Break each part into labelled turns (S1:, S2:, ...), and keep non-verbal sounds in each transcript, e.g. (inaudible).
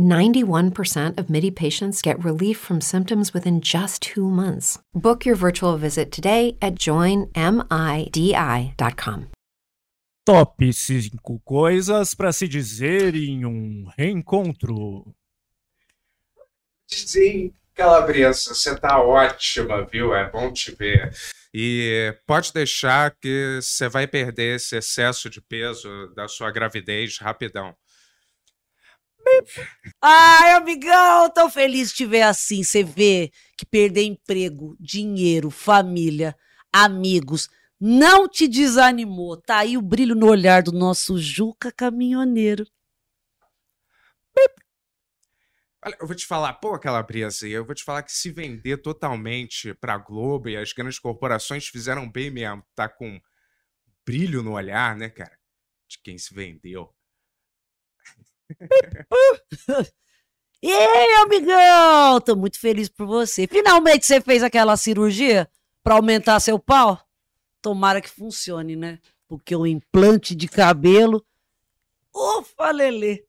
S1: 91% of MIDI patients get relief from symptoms within just two months. Book your virtual visit today at joinmidi.com.
S2: Top 5 coisas para se dizer em um reencontro.
S3: Sim, Calabresa, você tá ótima, viu? É bom te ver. E pode deixar que você vai perder esse excesso de peso da sua gravidez rapidão.
S4: Ai, amigão, tão feliz de te ver assim. Você vê que perder emprego, dinheiro, família, amigos não te desanimou. Tá aí o brilho no olhar do nosso Juca caminhoneiro.
S3: Olha, eu vou te falar, pô, Calabresa, eu vou te falar que se vender totalmente pra Globo e as grandes corporações fizeram bem mesmo, tá com brilho no olhar, né, cara? De quem se vendeu. (laughs)
S4: Ei, amigão, tô muito feliz por você. Finalmente você fez aquela cirurgia pra aumentar seu pau? Tomara que funcione, né? Porque o implante de cabelo. Ufa, Lelê.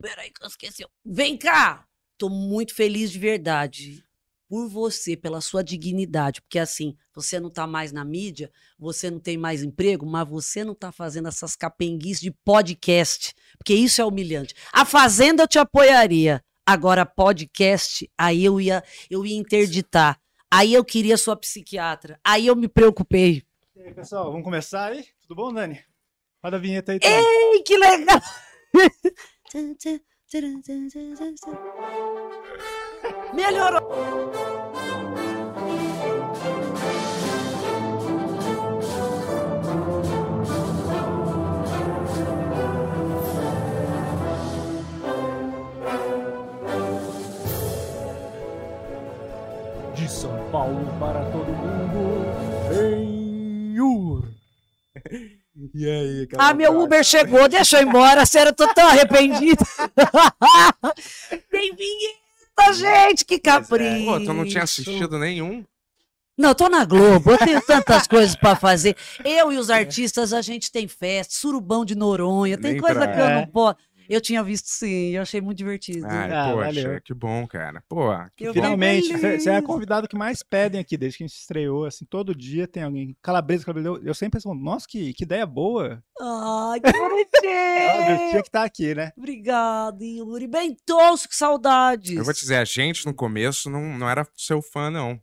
S4: Peraí que eu esqueci. Vem cá! Tô muito feliz de verdade. Por você, pela sua dignidade. Porque assim, você não tá mais na mídia, você não tem mais emprego, mas você não tá fazendo essas capenguices de podcast. Porque isso é humilhante. A Fazenda eu te apoiaria. Agora, podcast, aí eu ia, eu ia interditar. Aí eu queria sua psiquiatra. Aí eu me preocupei.
S5: E aí, pessoal, vamos começar aí? Tudo bom, Dani? Roda a vinheta aí. também.
S4: Ei, que legal! (laughs) (laughs) Melhorou!
S2: De São Paulo para todo mundo, Benhur.
S5: E aí,
S4: Ah, meu Uber chegou, deixa eu ir embora. Sério, eu tô tão arrependido. Tem vinheta, gente, que capricho.
S3: Pô, tu não tinha assistido nenhum?
S4: Não, eu tô na Globo, eu tenho tantas coisas pra fazer. Eu e os artistas, a gente tem festa, surubão de Noronha, tem
S3: Nem
S4: coisa
S3: pra-
S4: que eu
S5: É.
S4: não posso. Eu tinha visto sim, eu achei muito divertido.
S3: Ai,
S5: Ah,
S3: poxa,
S5: valeu.
S3: que bom, cara. Pô, que
S4: Eu
S3: bom.
S5: Finalmente, você é a convidada que mais pedem aqui desde que a gente estreou. Assim, todo dia tem alguém. Calabresa, calabresa. Eu, sempre respondo, nossa, que, que ideia boa.
S4: Ai, que (laughs)
S5: Óbvio, tinha
S4: bonitinho.
S5: que estar aqui, né?
S4: Obrigada, Yuri. Bem tosco, que saudades.
S3: Eu vou te dizer, a gente no começo não, não era seu fã, não.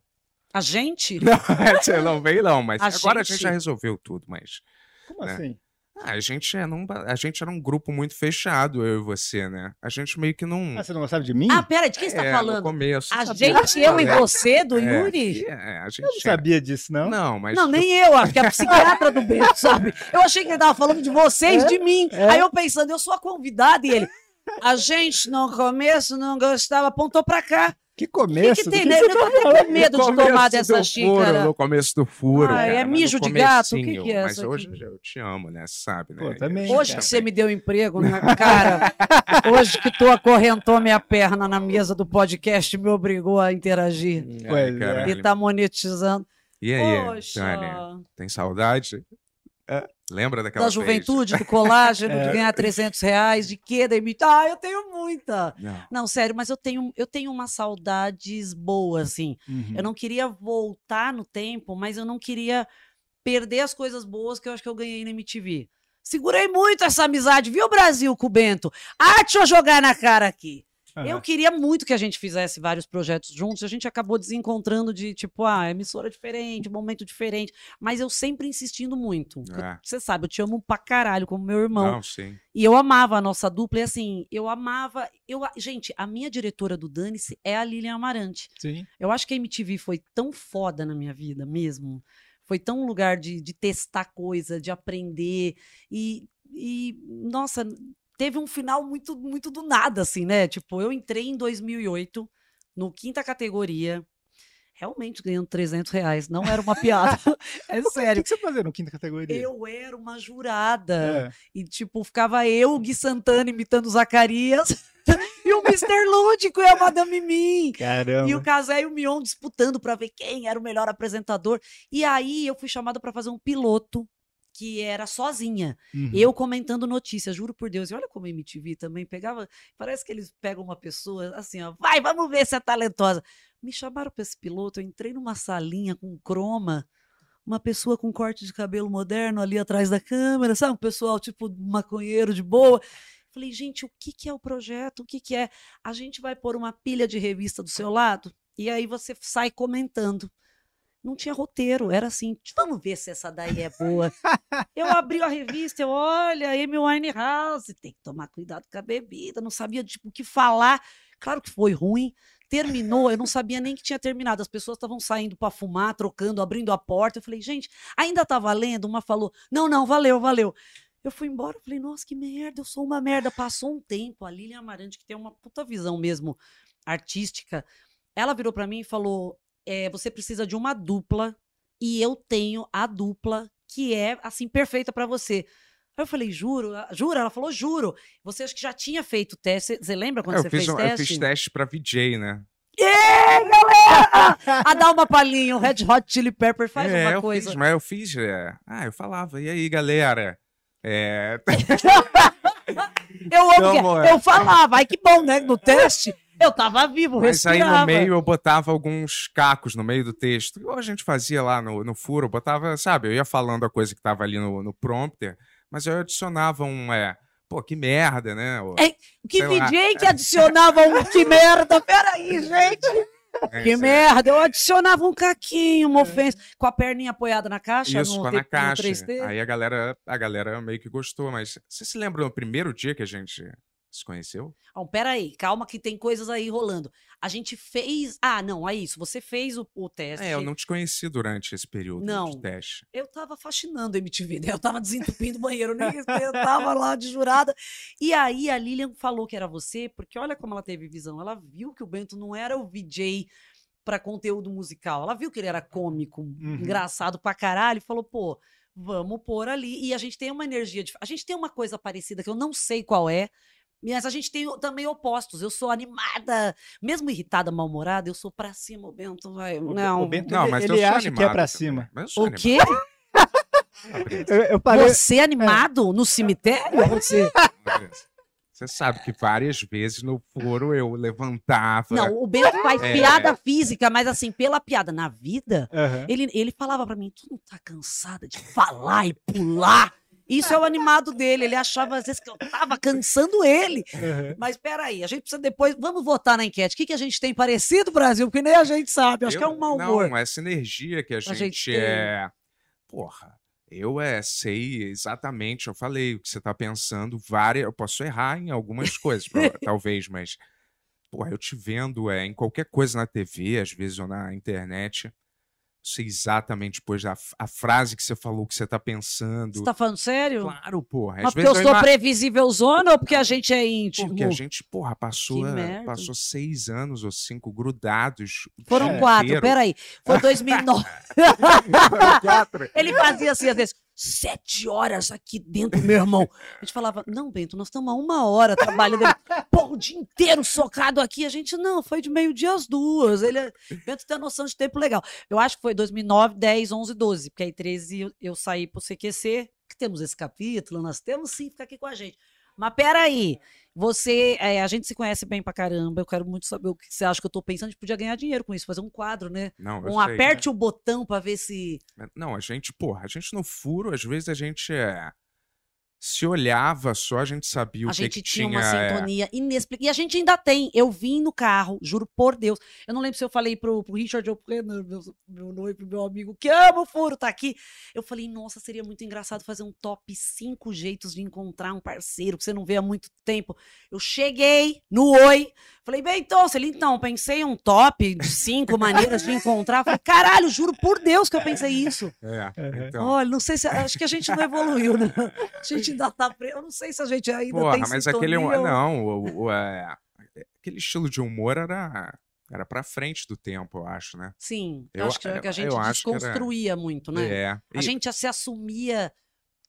S4: A gente? (laughs)
S3: Não, você não veio, não, mas
S4: A
S3: agora a
S4: gente?
S3: gente já resolveu tudo, mas.
S5: Como
S3: É.
S5: assim?
S3: Ah, a gente, é num, a gente era um grupo muito fechado, eu e você, né? A gente meio que não.
S5: Ah, você não gostava de mim?
S4: Ah, pera, de quem você tá
S3: é, No
S4: falando?
S3: começo.
S4: A
S3: sabia?
S4: gente, eu e
S3: É,
S4: você, do
S3: é,
S4: Yuri?
S3: É, a gente
S5: eu não sabia disso, não.
S3: Não, mas.
S4: Não, nem eu, acho que é a psiquiatra do Bento, sabe? Eu achei que ele tava falando de vocês,
S5: É?
S4: de mim.
S5: É?
S4: Aí eu pensando, eu sou a convidada e ele. A gente no começo não gostava, apontou pra cá.
S5: Que
S4: O que,
S5: começo?
S4: que
S5: do
S4: tem,
S5: que você
S4: Eu tô
S5: tá
S4: até com medo de tomar
S3: começo
S4: dessa
S3: do Furo,
S4: xícara.
S3: no começo do furo.
S4: Ah, é mijo de gato? O que que é
S3: Mas
S4: isso
S3: hoje
S4: aqui?
S3: eu te amo, né? Sabe, né?
S5: Pô, também,
S4: Hoje
S5: cara.
S4: que você me deu emprego, né? cara, hoje que tu acorrentou minha perna na mesa do podcast me obrigou a interagir.
S5: Pois é.
S4: E tá monetizando.
S3: E aí,
S4: Poxa,
S3: Tânia? Tem saudade? Lembra daquela
S4: da juventude, do colágeno, (laughs)
S5: É.
S4: de ganhar 300 reais, de quê? Da imita- Ah, eu tenho muita.
S3: Não.
S4: Não, sério, mas eu tenho, eu tenho umas saudades boas, assim.
S5: Uhum.
S4: Eu não queria voltar no tempo, mas eu não queria perder as coisas boas que eu acho que eu ganhei na MTV. Segurei muito essa amizade, viu, Brasil, com o Bento? Ah, deixa eu jogar na cara aqui.
S5: Aham.
S4: Eu queria muito que a gente fizesse vários projetos juntos, a gente acabou desencontrando de tipo, ah, emissora diferente, momento diferente, mas eu sempre insistindo muito.
S3: É.
S4: Você sabe, eu te amo pra caralho, como meu irmão.
S3: Não, sim.
S4: E eu amava a nossa dupla, e assim, eu amava. Eu, gente, a minha diretora do Dane-se é a Lilian Amarante.
S5: Sim.
S4: Eu acho que a MTV foi tão foda na minha vida mesmo. Foi tão um lugar de, de testar coisa, de aprender. E, e, nossa, teve um final muito, muito do nada, assim, né? Tipo, eu entrei em 2008, no quinta categoria, realmente ganhando 300 reais. Não era uma piada. (laughs) é (laughs)
S5: O
S4: sério.
S5: que, que você fazia no quinta categoria?
S4: Eu era uma jurada.
S5: É.
S4: E, tipo, ficava eu, o Gui Santana, imitando o Zacarias. (laughs) e o Mr. Lúdico e a Madame Mim.
S5: Caramba.
S4: E o Casé e o Mion disputando pra ver quem era o melhor apresentador. E aí eu fui chamada pra fazer um piloto que era sozinha.
S5: Uhum.
S4: Eu comentando notícias, juro por Deus. E olha como a MTV também pegava. Parece que eles pegam uma pessoa assim, ó, vai, vamos ver se é talentosa. Me chamaram pra esse piloto, eu entrei numa salinha com croma. Uma pessoa com corte de cabelo moderno ali atrás da câmera, sabe? Um pessoal tipo maconheiro de boa. Falei, gente, o que, que é o projeto? O que, que é? A gente vai pôr uma pilha de revista do seu lado e aí você sai comentando. Não tinha roteiro, era assim, vamos ver se essa daí é boa. eu (laughs) abri a revista, eu, olha, Amy Winehouse, tem que tomar cuidado com a bebida, não sabia tipo, o que falar. Claro que foi ruim. Terminou, eu não sabia nem que tinha terminado. As pessoas estavam saindo para fumar, trocando, abrindo a porta. Eu falei, gente, ainda tá valendo? Uma falou, não, não, valeu, valeu. Eu fui embora, eu falei, nossa, que merda, eu sou uma merda. Passou um tempo, a Lilian Amarante, que tem uma puta visão mesmo artística, ela virou para mim e falou: é, você precisa de uma dupla, e eu tenho a dupla que é, assim, perfeita para você. Aí eu falei, juro? Jura? Ela falou, juro. Você acho que já tinha feito teste. Você lembra quando
S3: É, eu,
S4: você fez
S3: um- eu
S4: teste?
S3: fiz teste pra VJ, né?
S4: Yeah, galera! A dar uma palhinha, o Red Hot Chili Pepper faz
S3: é,
S4: uma
S3: eu
S4: coisa.
S3: Fiz, mas eu fiz. é, Ah, eu falava, e aí, galera? É, (laughs)
S4: Eu amo que
S3: Como é?
S4: eu falava, ai que bom, né? No teste, eu tava vivo,
S3: Mas aí
S4: respirava.
S3: no meio eu botava alguns cacos no meio do texto. Igual a gente fazia lá no, no furo, eu botava, sabe, eu ia falando a coisa que tava ali no, no prompter, mas eu adicionava um, é, pô, que merda, né? Ou,
S4: É, Que
S3: sei lá.
S4: DJ que adicionava um que merda? Peraí, gente.
S3: é,
S4: Que
S3: lá.
S4: merda. Eu adicionava um caquinho, uma ofensa, com a perninha apoiada na caixa,
S3: Isso,
S4: no,
S3: na caixa.
S4: 3D.
S3: Aí a galera, a galera meio que gostou, mas você se lembra no primeiro dia que a gente se conheceu?
S4: Então, peraí, calma que tem coisas aí rolando. A gente fez... Ah, não, é isso. Você fez o, o teste.
S3: É, eu não te conheci durante esse período
S4: Não.
S3: de teste.
S4: Eu tava faxinando a MTV, né? Eu tava desentupindo o banheiro, nem (laughs) eu tava lá de jurada. E aí a Lilian falou que era você, porque olha como ela teve visão. Ela viu que o Bento não era o VJ para conteúdo musical. Ela viu que ele era cômico, engraçado pra caralho, e falou, pô, vamos pôr ali. E a gente tem uma energia de. A gente tem uma coisa parecida que eu não sei qual é. Mas a gente tem também opostos. Eu sou animada, mesmo irritada, mal-humorada, eu sou pra cima, o Bento vai. Não.
S5: o Bento-
S3: Não,
S5: Ele-
S3: mas
S5: ele
S3: eu sou
S5: acha que é
S3: animado
S5: pra cima.
S3: Mas eu sou
S4: O quê? (laughs)
S3: animado.
S5: Eu, eu parei.
S4: Você animado no cemitério? Você...
S3: Fabrício. Você sabe que várias vezes no foro eu levantava.
S4: Não, o Bento faz
S3: É.
S4: piada física, mas assim, pela piada na vida,
S5: Aham.
S4: ele, ele falava pra mim: tu não tá cansada de falar e pular? Isso é o animado dele. Ele achava às vezes que eu tava cansando ele.
S5: aham.
S4: Mas peraí, a gente precisa depois. Vamos votar na enquete. O que, que a gente tem parecido, Brasil? Porque nem a gente sabe. Acho que é um mau humor.
S3: Não, essa energia que a gente,
S4: gente tem.
S3: é. Porra, eu é, sei exatamente, eu falei o que você tá pensando, várias. Eu posso errar em algumas (laughs) coisas, talvez, mas. Porra, eu te vendo é, em qualquer coisa na TV, às vezes, ou na internet. Sei exatamente depois a, a frase que você falou, que você tá pensando.
S4: Você tá falando sério?
S3: Claro, porra.
S4: Mas porque eu sou
S3: ima-
S4: previsível zona ou porque a gente é íntimo?
S3: Porque a gente, porra, passou, é,
S4: merda.
S3: passou seis anos ou cinco grudados.
S4: Foram quatro,
S3: inteiro.
S4: peraí. Foi 2009. (laughs)
S3: Foram quatro.
S4: Ele fazia assim, às vezes, sete horas aqui dentro, meu irmão. A gente falava, não, Bento, nós estamos há uma hora trabalhando. Ele, Pô, o dia inteiro socado aqui. A gente, não, foi de meio-dia às duas. Ele, Bento tem noção de tempo legal. Eu acho que foi 2009, 10, 11, 12, porque aí 13 eu, eu saí pro CQC, que temos esse capítulo, nós temos sim, fica aqui com a gente. Mas peraí, você, é, a gente se conhece bem pra caramba, eu quero muito saber o que você acha que eu tô pensando, a gente podia ganhar dinheiro com isso, fazer um quadro, né?
S3: Não, eu
S4: Um
S3: sei.
S4: aperte o botão pra ver se...
S3: Não, a gente, porra, a gente no furo, às vezes a gente é. Se olhava só, a gente sabia o
S4: A
S3: que,
S4: gente
S3: que
S4: tinha
S3: tinha.
S4: uma
S3: é.
S4: sintonia inexplicável. E a gente ainda tem. Eu vim no carro, juro por Deus. Eu não lembro se eu falei pro, pro Richard ou pro Renan, meu, meu noivo, meu amigo, que ama o furo, tá aqui. Eu falei, nossa, seria muito engraçado fazer um top 5 jeitos de encontrar um parceiro que você não vê há muito tempo. Eu cheguei no Oi, falei, bem, então, ele, então, pensei em um top de cinco (laughs) maneiras de encontrar. Falei, caralho, juro por Deus que eu pensei isso.
S3: É, então.
S4: Olha, não sei se. Acho que a gente não evoluiu, né? A gente ainda tá. pre- Eu não sei se a gente ainda
S3: Porra,
S4: tem
S3: mas aquele.
S4: sintonia ou-
S3: Não, o, o- é, aquele estilo de humor era, era pra frente do tempo, eu acho, né?
S4: Sim, eu acho que, que a gente
S3: que era-
S4: desconstruía muito, né?
S3: É.
S4: A
S3: E-
S4: gente já se assumia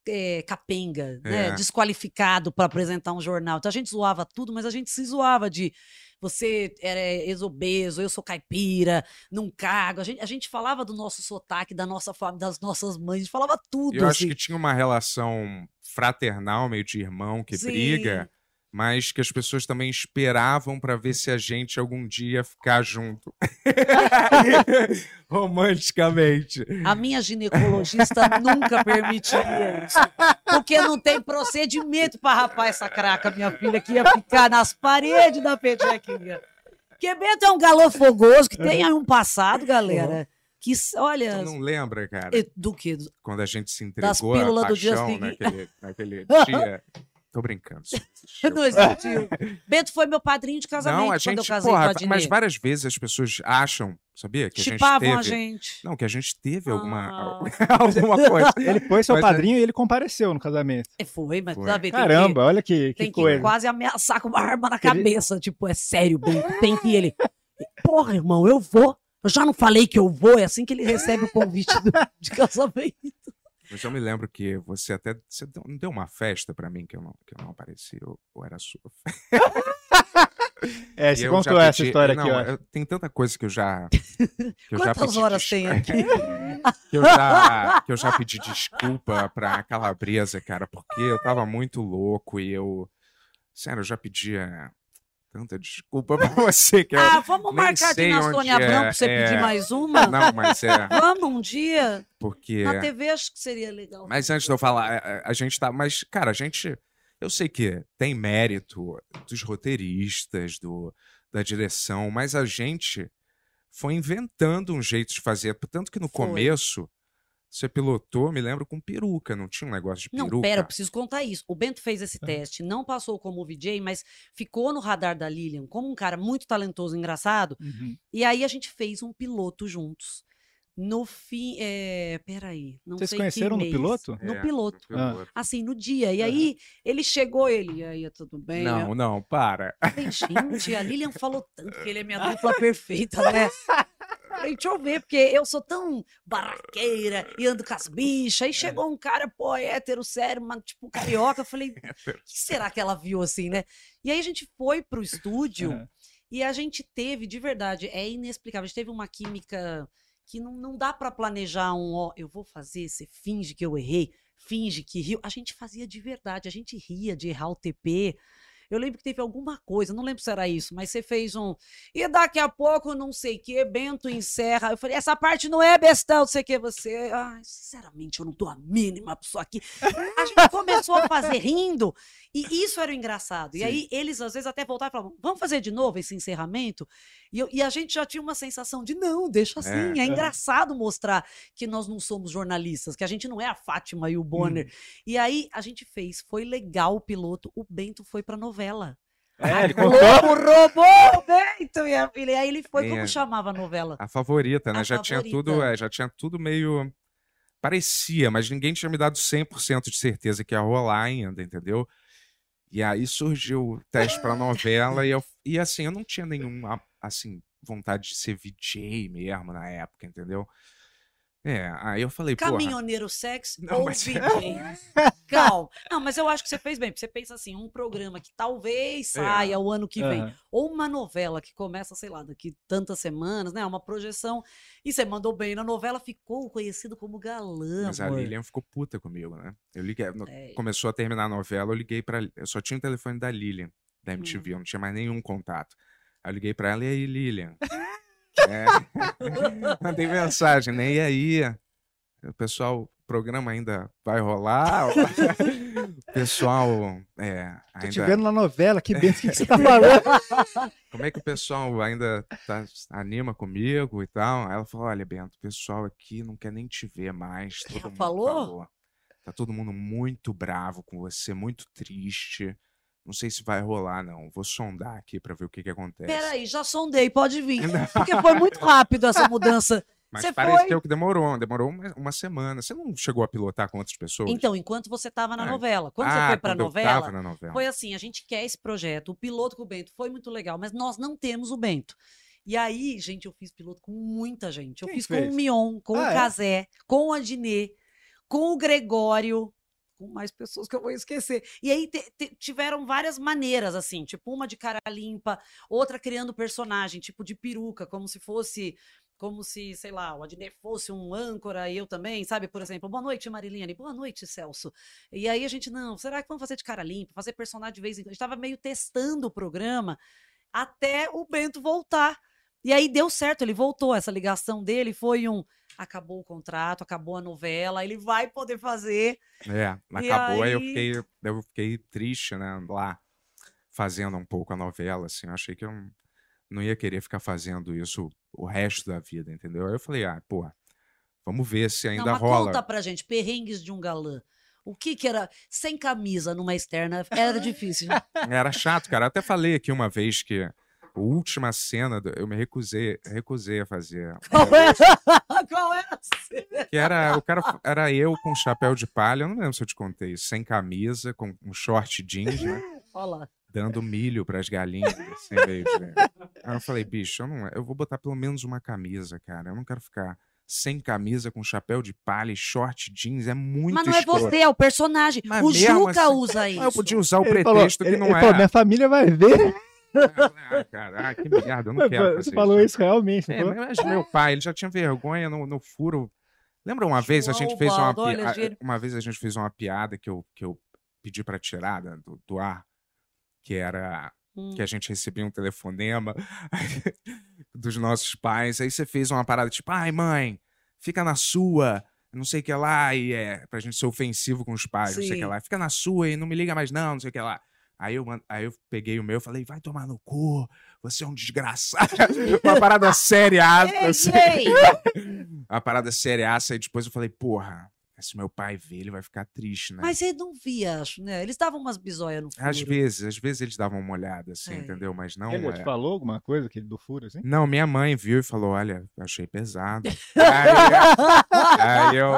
S4: é, capenga, né?
S3: É.
S4: Desqualificado para apresentar um jornal. Então a gente zoava tudo, mas a gente se zoava de você era exobeso, eu sou caipira, não cago. A gente, a gente falava do nosso sotaque, da nossa família, das nossas mães, a gente falava tudo.
S3: Eu acho
S4: assim.
S3: que tinha uma relação fraternal, meio de irmão que
S4: Sim.
S3: briga, mas que as pessoas também esperavam pra ver se a gente algum dia ficar junto. (laughs) Romanticamente.
S4: A minha ginecologista nunca permitiria isso. Porque não tem procedimento para rapar essa craca, minha filha, que ia ficar nas paredes da petequinha. Porque Bento é um galã fogoso que tem aí um passado, galera. Que, olha.
S3: Tu não lembra, cara?
S4: e- Do que?
S3: Quando a gente se
S4: Das
S3: entregou à
S4: pílulas do dia
S3: paixão naquele, naquele dia. (laughs) Tô brincando. (laughs)
S4: Não existiu. Bento foi meu padrinho de casamento
S3: Não, a
S4: quando eu
S3: gente,
S4: casei
S3: porra,
S4: com a Dinê.
S3: mas várias vezes as pessoas acham, sabia? Que a gente
S4: Chipavam
S3: teve.
S4: a gente.
S3: Não, que a gente teve alguma,
S4: Ah. (laughs)
S3: alguma coisa. (laughs)
S5: Ele foi seu
S3: Mas é-
S5: padrinho e ele compareceu no casamento.
S4: É, Foi, mas
S3: Foi.
S4: sabe, tem que-
S5: Caramba, olha que, que
S4: tem que
S5: coisa.
S4: quase ameaçar com uma arma na
S5: Ele-
S4: cabeça. Tipo, é sério, Bento, tem que ir. ele. Porra, irmão, eu vou. Eu já não falei que eu vou. É assim que ele recebe o convite do- de casamento.
S3: Mas eu me lembro que você até. Você deu, não deu uma festa pra mim que eu não, que eu não apareci, ou, ou era sua. (laughs)
S5: É, você contou
S3: já
S5: essa
S3: pedi-
S5: história
S3: não,
S5: aqui, ó.
S3: eu- tem tanta coisa que eu já. Que eu já
S4: Quantas
S3: pedi
S4: horas tem aqui? (laughs)
S3: que, eu já, que eu já pedi desculpa pra calabresa, cara, porque eu tava muito louco e eu. Sério, eu já pedia tanta desculpa pra (laughs) você que.
S4: Ah, vamos
S3: nem
S4: marcar de na Sônia
S3: é,
S4: Abrão pra você
S3: é.
S4: pedir mais uma?
S3: Não, mas é. (laughs)
S4: Vamos um dia?
S3: Porque.
S4: Na TV acho que seria legal.
S3: Mas antes de eu falar, a, a gente tá. Mas, cara, a gente. Eu sei que tem mérito dos roteiristas, do, da direção, mas a gente foi inventando um jeito de fazer. Tanto que no
S4: Foi.
S3: começo, você pilotou, me lembro, com peruca, não tinha um negócio de
S4: Não,
S3: peruca?
S4: pera, eu preciso contar isso. O Bento fez esse teste, não passou como VJ, mas ficou no radar da Lilian como um cara muito talentoso, engraçado.
S5: Uhum.
S4: E aí a gente fez um piloto juntos. No fim, é... peraí, não
S5: Vocês
S4: sei
S5: conheceram
S4: que
S5: no
S4: mês.
S5: piloto?
S4: No
S3: É,
S4: piloto.
S3: no piloto.
S4: Assim, no dia. E aí, ele chegou, ele, e aí, tudo bem?
S3: Não, não, para.
S4: Eu falei, gente, a Lilian falou tanto que ele é minha (laughs) dupla perfeita, né? Falei, deixa eu ver, porque eu sou tão barraqueira e ando com as bichas. Aí chegou um cara, pô, hétero, sério, mas tipo carioca. Eu falei, (laughs) o que será que ela viu assim, né? E aí a gente foi pro estúdio
S5: Aham.
S4: e a gente teve, de verdade, é inexplicável. A gente teve uma química que não, não dá pra planejar um, ó, eu vou fazer, você finge que eu errei, finge que riu. A gente fazia de verdade, a gente ria de errar o TP. Eu lembro que teve alguma coisa, não lembro se era isso, mas você fez um. E daqui a pouco, não sei o que, Bento encerra. Eu falei, essa parte não é bestão, não sei o que. Você. Ai, sinceramente, eu não dou a mínima pra isso aqui. A gente começou a fazer rindo, e isso era o engraçado. E
S5: Sim.
S4: aí eles, às vezes, até voltavam e falavam, vamos fazer de novo esse encerramento? E, eu- e a gente já tinha uma sensação de, não, deixa assim. É,
S3: É.
S4: engraçado mostrar que nós não somos jornalistas, que a gente não é a Fátima e o Bonner. E aí a gente fez, foi legal o piloto, o Bento foi pra novela.
S5: É, ele contou.
S4: Globo roubou o Bento, minha filha. E aí ele foi, como
S3: É.
S4: chamava a novela?
S3: A favorita, né?
S4: A
S3: já tinha tudo,
S4: favorita.
S3: é, já tinha tudo meio parecia, mas ninguém tinha me dado 100% de certeza que ia rolar ainda, entendeu? E aí surgiu o teste pra novela e eu e assim, eu não tinha nenhuma assim vontade de ser VJ mesmo na época, entendeu? É, aí eu falei,
S4: Caminhoneiro sexo (laughs)
S3: Não,
S4: ou
S3: mas-
S4: VJ? (laughs) Calma. Não, mas eu acho que você fez bem. porque Você pensa assim, um programa que talvez
S3: É.
S4: saia o ano que vem.
S5: Aham.
S4: Ou uma novela que começa, sei lá, daqui tantas semanas, né? Uma projeção. E você mandou bem na novela, ficou conhecido como galã,
S3: mas a
S4: amor.
S3: Lilian ficou puta comigo, né? Eu liguei, no-
S4: É.
S3: começou a terminar a novela, eu liguei pra. eu só tinha o telefone da Lilian, da MTV, eu não tinha mais nenhum contato. Aí eu liguei pra ela e aí, Lilian. É. (laughs) Mandei mensagem, né? E aí? O pessoal, o programa ainda vai rolar? (laughs) pessoal, é,
S5: Tô te
S3: ainda...
S5: vendo na novela, que benção, o que, que você tá falando? (laughs)
S3: Como é que o pessoal ainda tá, anima comigo e tal? Aí ela falou: olha, Bento, o pessoal aqui não quer nem te ver mais. Todo
S4: Ela
S3: mundo
S4: falou?
S3: Tá todo mundo muito bravo com você, muito triste. Não sei se vai rolar, não. Vou sondar aqui pra ver o que, que acontece.
S4: Peraí, já sondei, pode vir. Porque foi muito rápido essa (laughs) mudança.
S3: Mas
S4: você
S3: pareceu que demorou, demorou uma, uma semana. Você não chegou a pilotar com outras pessoas?
S4: Então, enquanto você estava na
S3: Ah,
S4: novela. Quando
S3: ah,
S4: você foi
S3: quando eu
S4: novela,
S3: novela.
S4: foi assim: a gente quer esse projeto. O piloto com o Bento foi muito legal, mas nós não temos o Bento. E aí, gente, eu fiz piloto com muita gente. Eu
S5: Quem
S4: fiz com
S5: fez?
S4: o Mion, com
S5: Ah,
S4: o
S5: é?
S4: Casé, com o Adnê, com o Gregório, com mais pessoas que eu vou esquecer. E aí tiveram várias maneiras, assim, tipo uma de cara limpa, outra criando personagem, tipo de peruca, como se fosse. Como se, sei lá, o Adnê fosse um âncora e eu também, sabe? Por exemplo, boa noite, Mariline. Boa noite, Celso. E aí a gente, não, será que vamos fazer de cara limpa, fazer personagem de vez em quando? A gente tava meio testando o programa até o Bento voltar. E aí deu certo, ele voltou. Essa ligação dele foi um. Acabou o contrato, acabou a novela, ele vai poder fazer.
S3: É, acabou, aí eu fiquei, eu fiquei triste, né, lá, fazendo um pouco a novela, assim, eu achei que eu não, ia querer ficar fazendo isso o resto da vida, entendeu? Aí eu falei, ah, pô, vamos ver se ainda
S4: Não, mas
S3: rola.
S4: conta pra gente, perrengues de um galã. O que que era sem camisa numa externa? Era difícil. (laughs)
S3: Era chato, cara, eu até falei aqui uma vez que última cena, do- eu me recusei, recusei a fazer.
S4: Qual era? (laughs) Qual era? a cena?
S3: Que era, o cara era eu com chapéu de palha, eu não lembro se eu te contei isso, sem camisa, com um short jeans, né? (laughs)
S4: Olha lá.
S3: dando milho pras galinhas, assim, meio de... Aí eu falei, bicho, eu, não, eu vou botar pelo menos uma camisa, cara. Eu não quero ficar sem camisa, com chapéu de palha e short jeans. É muito
S4: Mas não é
S3: escroto.
S4: você, é o personagem.
S3: Mas
S4: o Juca
S3: assim-
S4: usa isso.
S3: Eu podia usar o
S5: Ele
S3: pretexto
S5: falou,
S3: que
S5: ele,
S3: não
S5: ele
S3: é.
S5: falou, minha família vai ver.
S3: Ah, cara, ah, que merda, eu não quero
S5: Você
S3: fazer
S5: falou
S3: isso.
S5: isso realmente.
S3: É, mas meu pai, ele já tinha vergonha no, no furo. Lembra uma vez a
S4: João
S3: gente fez uma piada. Uma vez a gente fez uma piada que eu, que eu pedi pra tirar do, do ar, que era
S4: Hum.
S3: que a gente recebia um telefonema (laughs) dos nossos pais. Aí você fez uma parada tipo, ai, mãe, fica na sua, não sei o que lá, e é pra gente ser ofensivo com os pais, não sei o que
S4: Sim.
S3: lá, fica na sua e não me liga mais, não, não sei o que lá. Aí eu, aí eu peguei o meu e falei, vai tomar no cu, você é um desgraçado. (laughs) uma parada séria, (laughs) assim. (laughs) Uma parada séria, e depois eu falei, porra, se meu pai ver, ele vai ficar triste, né?
S4: Mas ele não via, acho, né? Eles davam umas bisóias no furo.
S3: Às vezes, às vezes eles davam uma olhada, assim,
S4: É.
S3: entendeu? Mas não.
S5: Ele
S3: é...
S5: te falou alguma coisa aquele do furo, assim?
S3: Não, minha mãe viu e falou: olha, eu achei pesado. aí, aí eu,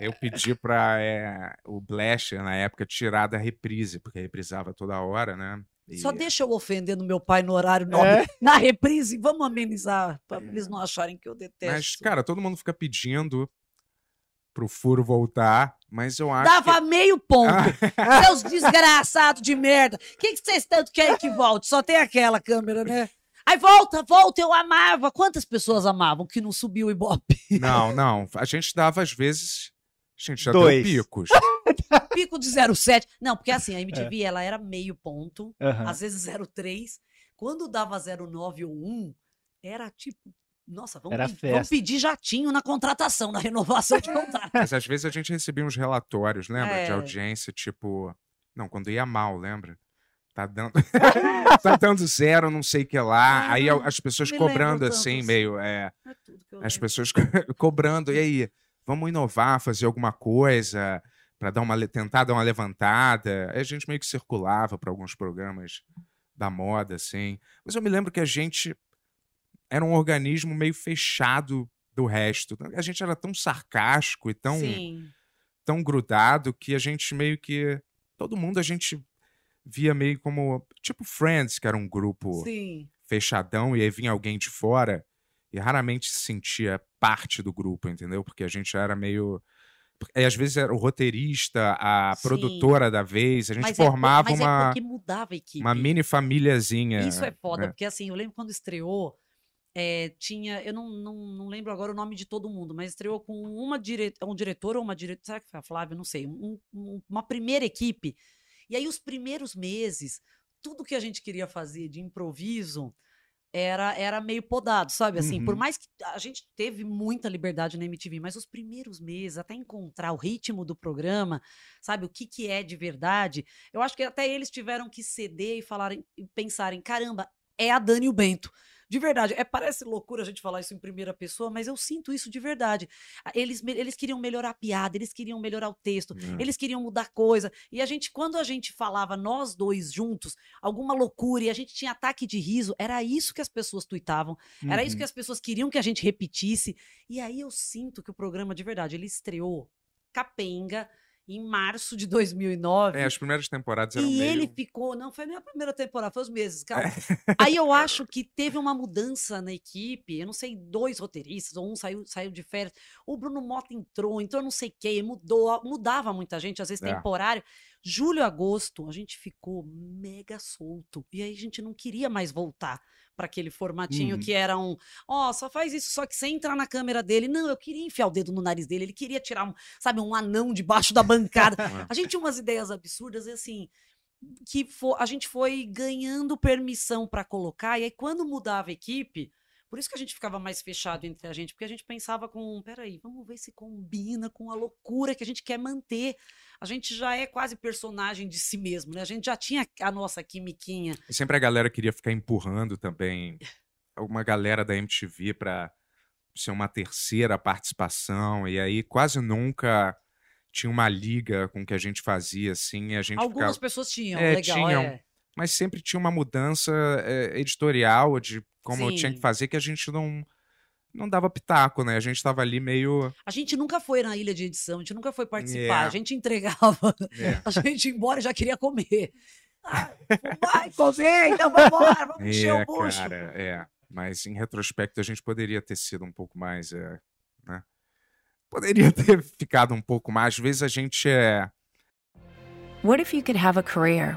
S3: eu pedi pra é, o Blasher, na época, tirar da reprise, porque reprisava toda hora, né? E-
S4: Só deixa eu ofender no meu pai no horário nobre.
S5: É.
S4: Na reprise, vamos amenizar, pra eles não acharem que eu detesto.
S3: Mas, cara, todo mundo fica pedindo pro furo voltar, mas eu acho.
S4: Dava
S3: que...
S4: meio ponto.
S3: Ah, (laughs)
S4: Seus desgraçados de merda. O que, que vocês tanto querem que volte? Só tem aquela câmera, né? Aí volta, volta, eu amava. Quantas pessoas amavam que não subiu o Ibope?
S3: não, não. A gente dava, às vezes. Gente já
S5: Dois.
S3: deu picos. (laughs)
S4: Pico de 07. Não, porque assim, a MTV ela era meio ponto,
S5: Aham.
S4: às vezes 03. Quando dava 09 ou 1, era tipo. Nossa, vamos,
S5: Era
S4: pedir, vamos pedir jatinho na contratação, na renovação de (laughs) contrato.
S3: Mas às vezes a gente recebia uns relatórios, lembra? De
S4: É.
S3: audiência, tipo. Não, quando ia mal, lembra? Tá dando. (laughs) tá dando zero, não sei o que lá.
S4: Ah,
S3: aí as pessoas cobrando assim,
S4: assim.
S3: meio. É,
S4: é tudo que eu
S3: as
S4: lembro.
S3: pessoas co- cobrando. E aí, vamos inovar, fazer alguma coisa para dar uma tentar dar uma levantada. Aí a gente meio que circulava para alguns programas da moda, assim. Mas eu me lembro que a gente era um organismo meio fechado do resto. A gente era tão sarcástico e tão
S4: Sim.
S3: tão grudado que a gente meio que. Todo mundo a gente via meio como. Tipo Friends, que era um grupo
S4: Sim.
S3: fechadão, e aí vinha alguém de fora e raramente se sentia parte do grupo, entendeu? Porque a gente era meio. E às vezes era o roteirista, a
S4: Sim.
S3: produtora da vez, a gente
S4: Mas é
S3: formava
S4: mas é
S3: uma,
S4: porque mudava a equipe.
S3: uma mini famíliazinha.
S4: Isso é foda,
S3: né?
S4: porque assim, eu lembro quando estreou, eh, tinha, eu não, não, não lembro agora o nome de todo mundo, mas estreou com uma dire, um diretor ou uma diretora, será que foi a Flávia? Não sei, um- um- uma primeira equipe. E aí, os primeiros meses, tudo que a gente queria fazer de improviso, era, era meio podado, sabe? Assim, por
S5: Uhum.
S4: mais que a gente teve muita liberdade na MTV, mas os primeiros meses, até encontrar o ritmo do programa, sabe? O que, que é de verdade, eu acho que até eles tiveram que ceder e falarem e pensarem: caramba, é a Dani e o Bento. De verdade, é, parece loucura a gente falar isso em primeira pessoa, mas eu sinto isso de verdade. A- Eles, eles queriam melhorar a piada, eles queriam melhorar o texto,
S3: Hum.
S4: eles queriam mudar coisa. E a gente, quando a gente falava nós dois juntos, alguma loucura e a gente tinha ataque de riso, era isso que as pessoas tuitavam, era isso
S5: Uhum.
S4: que as pessoas queriam que a gente repetisse. E aí eu sinto que o programa, de verdade, ele estreou capenga em março de 2009.
S3: É, as primeiras temporadas eram
S4: E
S3: meio...
S4: ele ficou, não foi nem a primeira temporada, foi os meses, calma. Aí eu acho que teve uma mudança na equipe, eu não sei, dois roteiristas, ou um saiu, saiu de férias, o Bruno Mota entrou, entrou não sei quem, mudou, mudava muita gente, às vezes
S3: É.
S4: temporário. Julho agosto, a gente ficou mega solto. E aí a gente não queria mais voltar para aquele formatinho
S5: Uhum.
S4: que era um, ó, só faz isso, só que sem entrar na câmera dele. Não, eu queria enfiar o dedo no nariz dele, ele queria tirar, um, sabe, um anão debaixo da bancada.
S3: É. (laughs)
S4: A gente tinha umas ideias absurdas e assim, que fo- a gente foi ganhando permissão para colocar, e aí quando mudava a equipe, por isso que a gente ficava mais fechado entre a gente, porque a gente pensava com, peraí, vamos ver se combina com a loucura que a gente quer manter. A gente já é quase personagem de si mesmo, né? A gente já tinha a nossa quimiquinha.
S3: E sempre a galera queria ficar empurrando também alguma galera da MTV pra ser uma terceira participação, e aí quase nunca tinha uma liga com o que a gente fazia, assim, a gente
S4: Algumas
S3: ficava...
S4: pessoas tinham,
S3: É,
S4: legal,
S3: tinham.
S4: é.
S3: Mas sempre tinha uma mudança é, editorial de como eu tinha que
S4: Sim.
S3: fazer que a gente não, não dava pitaco, né? A gente tava ali meio...
S4: A gente nunca foi na ilha de edição, a gente nunca foi participar,
S3: É.
S4: a gente entregava, (laughs)
S3: É.
S4: a gente ia embora e já queria comer. Ah, vai (laughs) comer, então vamos embora, vamos encher
S3: É,
S4: o bucho.
S3: cara, é. Mas em retrospecto a gente poderia ter sido um pouco mais, é, né? Poderia (laughs) ter ficado um pouco mais. Às vezes a gente é...
S6: What if you could have a career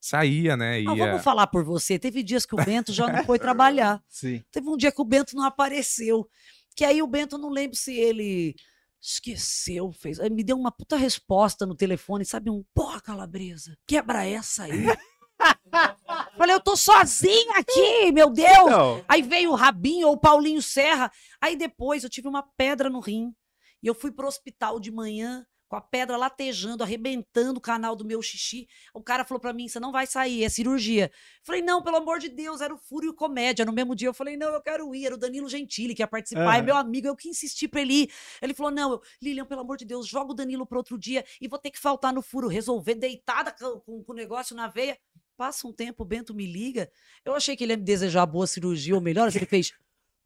S3: Saía, né?
S4: Ah,
S3: Ia...
S4: vamos falar por você. Teve dias que o Bento já não foi trabalhar. (laughs)
S5: Sim.
S4: Teve um dia que o Bento não apareceu. Que aí o Bento, não lembro se ele esqueceu, fez. Aí me deu uma puta resposta no telefone, sabe? Um porra, calabresa, quebra essa aí. (laughs) Falei, eu tô sozinha aqui, meu Deus!
S5: Então,
S4: Aí veio o Rabinho ou o Paulinho Serra. Aí depois eu tive uma pedra no rim. E eu fui pro hospital de manhã com a pedra latejando, arrebentando o canal do meu xixi. O cara falou pra mim: você não vai sair, é cirurgia. Falei, não, pelo amor de Deus, era o Fúrio Comédia. No mesmo dia eu falei, não, eu quero ir. Era o Danilo Gentili que ia participar, é
S5: Aham.
S4: meu amigo, eu que insisti pra ele ir. Ele falou, não, eu, Lilian, pelo amor de Deus, joga o Danilo pra outro dia e vou ter que faltar no furo, resolver, deitada com, com- com o negócio na veia. Passa um tempo, o Bento me liga. Eu achei que ele ia me desejar boa cirurgia ou melhor, ele fez,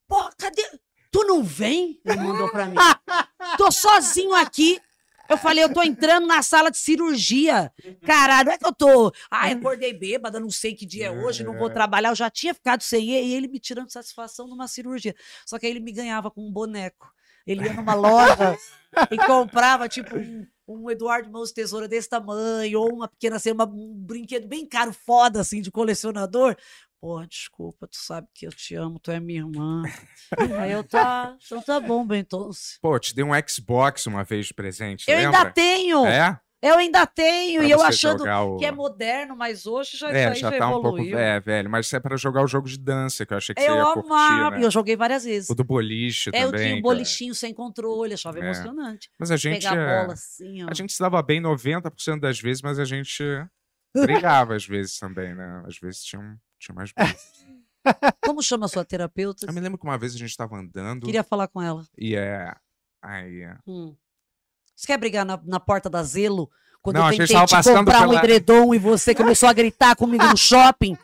S4: pô, cadê? Tu não vem? Ele mandou pra mim. (laughs) Tô sozinho aqui. Eu falei, eu tô entrando na sala de cirurgia. Caralho, não é que eu tô. Ai, acordei bêbada, não sei que dia é hoje, não vou trabalhar. Eu já tinha ficado sem ele e ele me tirando satisfação numa cirurgia. Só que aí ele me ganhava com um boneco. Ele ia numa loja e comprava, tipo, um, um Eduardo Mãos Tesoura desse tamanho, ou uma pequena, assim, uma- um brinquedo bem caro, foda, assim, de colecionador. Porra, desculpa, tu sabe que eu te amo, tu é minha irmã. (laughs) Aí eu, tá, então tá bom, Bentonce.
S3: Pô, te dei um Xbox uma vez de presente,
S4: Eu
S3: lembra?
S4: ainda tenho!
S3: É?
S4: Eu ainda tenho!
S3: Pra
S4: e eu
S3: você
S4: achando
S3: o-
S4: que é moderno, mas hoje já,
S3: É, já
S4: já
S3: tá um pouco...
S4: evoluiu.
S3: É, velho, mas isso é pra jogar o jogo de dança, que eu achei que você
S4: eu
S3: ia curtir,
S4: amava,
S3: né?
S4: eu joguei várias vezes.
S3: O do boliche
S4: É, eu
S3: também.
S4: tinha um
S3: cara.
S4: bolichinho sem controle, achava
S3: É.
S4: emocionante.
S3: Mas a gente...
S4: Pegar a
S3: é,
S4: bola assim, ó.
S3: A gente se dava bem 90% das vezes, mas a gente brigava às vezes também, né? Às vezes tinha, um- tinha mais. (laughs)
S4: Como chama a sua terapeuta?
S3: Eu me lembro que uma vez a gente tava andando
S4: Queria falar com ela.
S3: e é. Aí. é.
S4: Hum. Você quer brigar na, na porta da Zelo? Quando
S3: Não, a
S4: eu
S3: gente
S4: tentei te
S3: passando
S4: comprar um
S3: pela-
S4: edredom e você começou a gritar comigo no (laughs) shopping.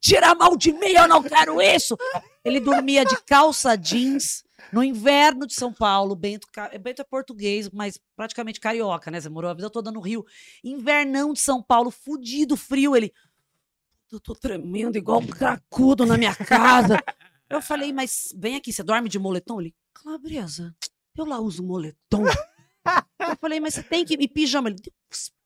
S4: Tira a mão de mim, eu não quero isso! Ele dormia de calça jeans no inverno de São Paulo. Bento, Bento é português, mas praticamente carioca, né? Você morou a vida toda no Rio. Invernão de São Paulo, fudido, frio. Ele, eu tô tremendo igual um cracudo na minha casa. (laughs) Eu falei, mas vem aqui, você dorme de moletom? Ele, Calabresa, eu lá uso moletom. Eu falei, mas você tem que. E pijama? Ele,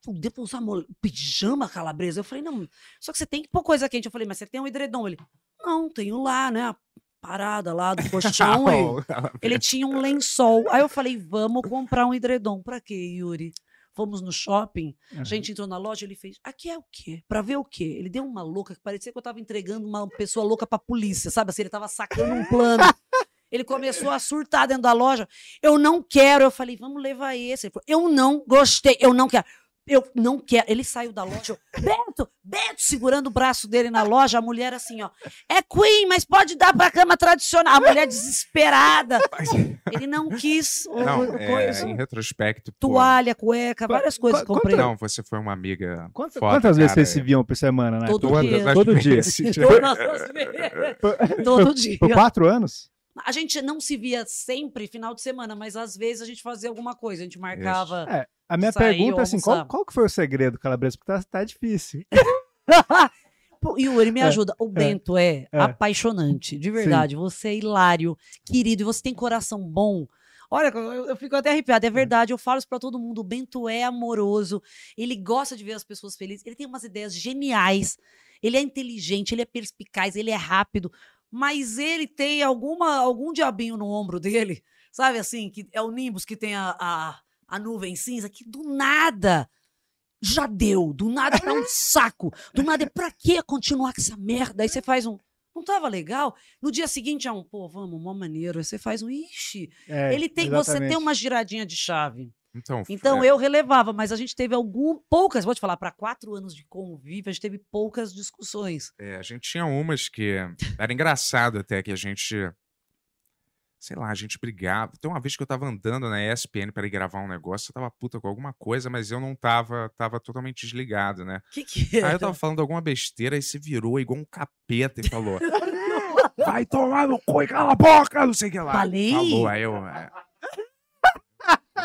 S4: devo devo usar mole- pijama, calabresa? Eu falei, não, só que você tem que pôr coisa quente. Eu falei, mas você tem um edredom? Ele, não, tenho lá, né? A parada lá do colchão. (laughs) ele, ele tinha um lençol. Aí eu falei, vamos comprar um edredom. Pra quê, Yuri? Fomos no shopping, a gente entrou na loja, ele fez, aqui é o quê? Pra ver o quê? Ele deu uma louca que parecia que eu tava entregando uma pessoa louca pra polícia, sabe? Assim, ele tava sacando um plano. (laughs) Ele começou a surtar dentro da loja. Eu não quero. Eu falei, vamos levar esse. Ele falou, eu não gostei, eu não quero. Eu não quero. Ele saiu da loja. Eu, Beto, Beto, segurando o braço dele na loja. A mulher assim, ó. É Queen, mas pode dar pra cama tradicional. A mulher desesperada. Ele não quis.
S3: Não, é, em retrospecto. pô,
S4: Toalha, cueca, várias coisas
S5: qu-
S4: comprei.
S3: Não, você foi uma amiga.
S5: Quantas,
S3: foda,
S5: quantas vezes
S3: cara.
S5: vocês se viam por semana, né?
S4: Todo
S3: Todas
S4: dia.
S5: Todo dia.
S3: vezes.
S4: Vezes. Todo dia.
S5: Por quatro anos?
S4: A gente não se via sempre final de semana, mas às vezes a gente fazia alguma coisa. A gente marcava.
S5: É. A minha
S4: Sair,
S5: pergunta é assim, qual, qual que foi o segredo, Calabresa? Porque tá, tá difícil. (laughs) (laughs)
S4: Pô, Yuri, me
S5: É,
S4: ajuda. O Bento é,
S5: é.
S4: apaixonante, de verdade. Você é hilário, querido, e você tem coração bom. Olha, eu, eu fico até arrepiada. É verdade, eu falo isso pra todo mundo. O Bento é amoroso, ele gosta de ver as pessoas felizes, ele tem umas ideias geniais, ele é inteligente, ele é perspicaz, ele é rápido, mas ele tem alguma, algum diabinho no ombro dele, sabe assim? Que é o Nimbus que tem a, a, a nuvem cinza, que do nada já deu, do nada tá um saco, do nada, pra que continuar com essa merda? Aí você faz um, não tava legal? No dia seguinte é um, pô, vamos, mó maneiro. Aí você faz um, ixi,
S5: É,
S4: ele tem, você tem
S5: exatamente.
S4: uma giradinha de chave.
S3: Então,
S4: Então
S3: é,
S4: eu relevava, mas a gente teve algum, poucas, vou te falar, para quatro anos de convívio, a gente teve poucas discussões.
S3: é, a gente tinha umas que. Era engraçado até que a gente. Sei lá, a gente brigava. Tem uma vez que eu tava andando na ESPN para ir gravar um negócio, eu tava puta com alguma coisa, mas eu não tava, tava totalmente desligado, né?
S4: O que que
S3: Aí
S4: é?
S3: eu tava falando alguma besteira, aí você virou igual um capeta e falou: (laughs) Vai tomar no cu e cala a boca, não sei o que lá.
S4: Falei?
S3: Falou, aí eu.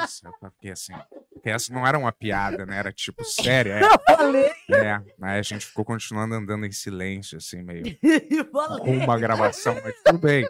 S3: Nossa, eu fiquei assim. Porque essa não era uma piada, né? Era tipo, séria. É, (laughs)
S4: Eu falei,
S3: é. Aí a gente ficou continuando andando em silêncio, assim, meio (laughs) uma gravação, mas tudo bem.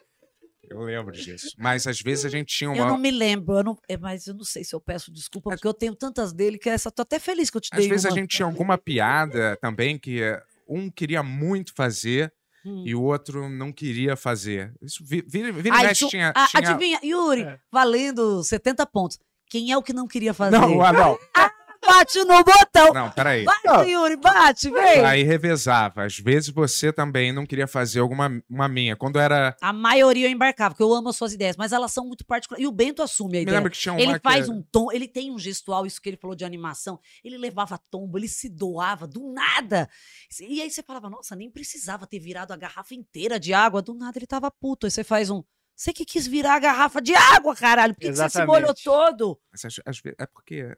S3: Eu lembro disso. Mas às vezes a gente tinha
S4: Eu não
S3: uma.
S4: me lembro, eu não, é, mas eu não sei se eu peço desculpa, porque eu tenho tantas dele que essa tô até feliz que eu te
S3: Às
S4: dei
S3: vezes a
S4: uma.
S3: gente tinha alguma piada também que eh, um queria muito fazer
S4: Hum.
S3: e o outro não queria fazer. Isso vi- vira, vira e
S4: Ai,
S3: mexe
S4: tu-
S3: tinha. tinha...
S4: Adivinha, Yuri,
S5: É.
S4: valendo 70 pontos. Quem é o que não queria fazer?
S3: Não, ah, não. (laughs)
S4: Bate no botão.
S3: Não, peraí.
S4: Bate, Yuri, bate, vem.
S3: Aí revezava. Às vezes você também não queria fazer alguma uma minha. Quando era.
S4: A maioria eu embarcava, porque eu amo as suas ideias, mas elas são muito particulares. E o Bento assume a
S3: Me
S4: ideia.
S3: lembro que tinha uma
S4: Ele
S3: que- é
S4: faz um tom, ele tem um gestual, isso que ele falou de animação. Ele levava tombo, ele se doava do nada. E aí você falava, nossa, nem precisava ter virado a garrafa inteira de água. Do nada ele tava puto. Aí você faz um. Você que quis virar a garrafa de água, caralho. Por que, que você se molhou todo?
S3: É porque.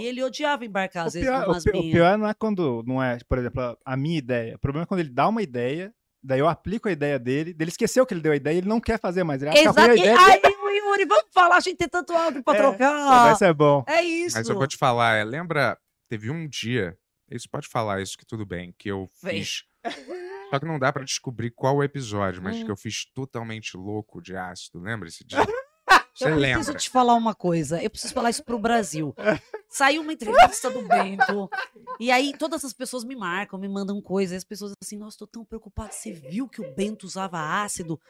S4: E ele odiava embarcar, às
S5: O
S4: vezes,
S5: pior, o o pior não é quando não é, por exemplo, a- a minha ideia. O problema é quando ele dá uma ideia, daí eu aplico a ideia dele, dele esqueceu que ele deu a ideia e ele não quer fazer mais. Ele acha que
S4: Exato.
S5: a
S4: E
S5: ideia
S4: aí, Yuri, vamos falar, a gente tem tanto áudio pra
S5: É,
S4: trocar.
S5: vai ser bom.
S4: É isso.
S3: Mas eu vou te falar, é, lembra, teve um dia, isso pode falar isso que tudo bem, que eu
S4: Vem.
S3: fiz. Só que não dá pra descobrir qual o episódio, mas
S4: Hum.
S3: que eu fiz totalmente louco de ácido. Lembra esse dia? (laughs) Você
S4: Eu
S3: lembra?
S4: preciso te falar uma coisa. Eu preciso falar isso pro Brasil. Saiu uma entrevista do Bento. E aí todas as pessoas me marcam, me mandam coisas. E as pessoas assim, nossa, tô tão preocupada. Você viu que o Bento usava ácido?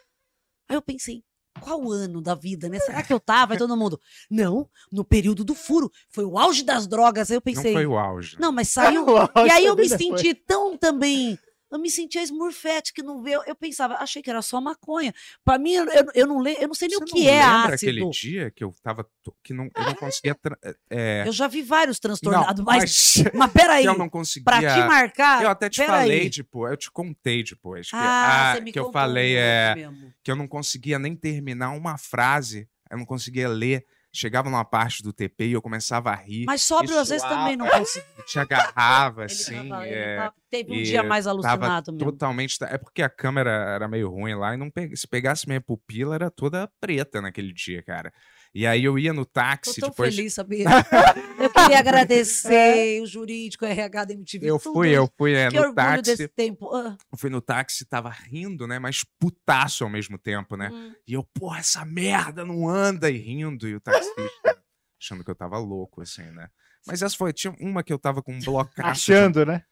S4: Aí eu pensei, qual ano da vida, né? Será que eu tava? Aí todo mundo, não, no período do furo. Foi o auge das drogas. Aí eu
S3: Não
S4: pensei,
S3: foi o auge.
S4: não, mas saiu. (laughs)
S5: O auge
S4: e aí eu me senti tão também Eu me sentia Smurfette que não veio. Eu pensava, achei que era só maconha. Pra mim, eu, eu, não, le, eu não sei nem
S3: Você
S4: o que
S3: não
S4: é
S3: lembra
S4: ácido.
S3: aquele dia que eu tava. que não, eu não conseguia. tra- é,
S4: Eu já vi vários transtornados,
S3: Não,
S4: mas,
S3: mas- (laughs)
S4: mas peraí.
S3: eu não conseguia.
S4: Pra te marcar.
S3: Eu até te falei, tipo, eu te contei depois. Que,
S4: Ah,
S3: ah,
S4: você me
S3: que eu falei
S4: um
S3: é
S4: mesmo.
S3: que eu não conseguia nem terminar uma frase. Eu não conseguia ler. Chegava numa parte do TP e eu começava a rir.
S4: Mas sóbrio, às vezes, também não consegui.
S3: e Te agarrava, (laughs) assim.
S4: tava-
S3: é,
S4: tava- teve um
S3: e
S4: dia mais alucinado mesmo.
S3: Totalmente. É porque a câmera era meio ruim lá e não se pegasse minha pupila era toda preta naquele dia, cara. E aí eu ia no
S4: Tô
S3: táxi
S4: tão
S3: depois.
S4: feliz, sabia? (laughs) eu queria agradecer o jurídico, o RH da MTV.
S3: Eu
S4: tudo.
S3: fui, eu fui é,
S4: Que
S3: no táxi.
S4: desse tempo. Ah,
S3: Eu fui no táxi, tava rindo, né? Mas putaço ao mesmo tempo, né?
S4: hum.
S3: E eu, porra, essa merda não anda e rindo. E o taxista (laughs) achando que eu tava louco, assim, né? Mas essa foi, tinha uma que eu tava com um blocaço. de-
S5: Achando, né?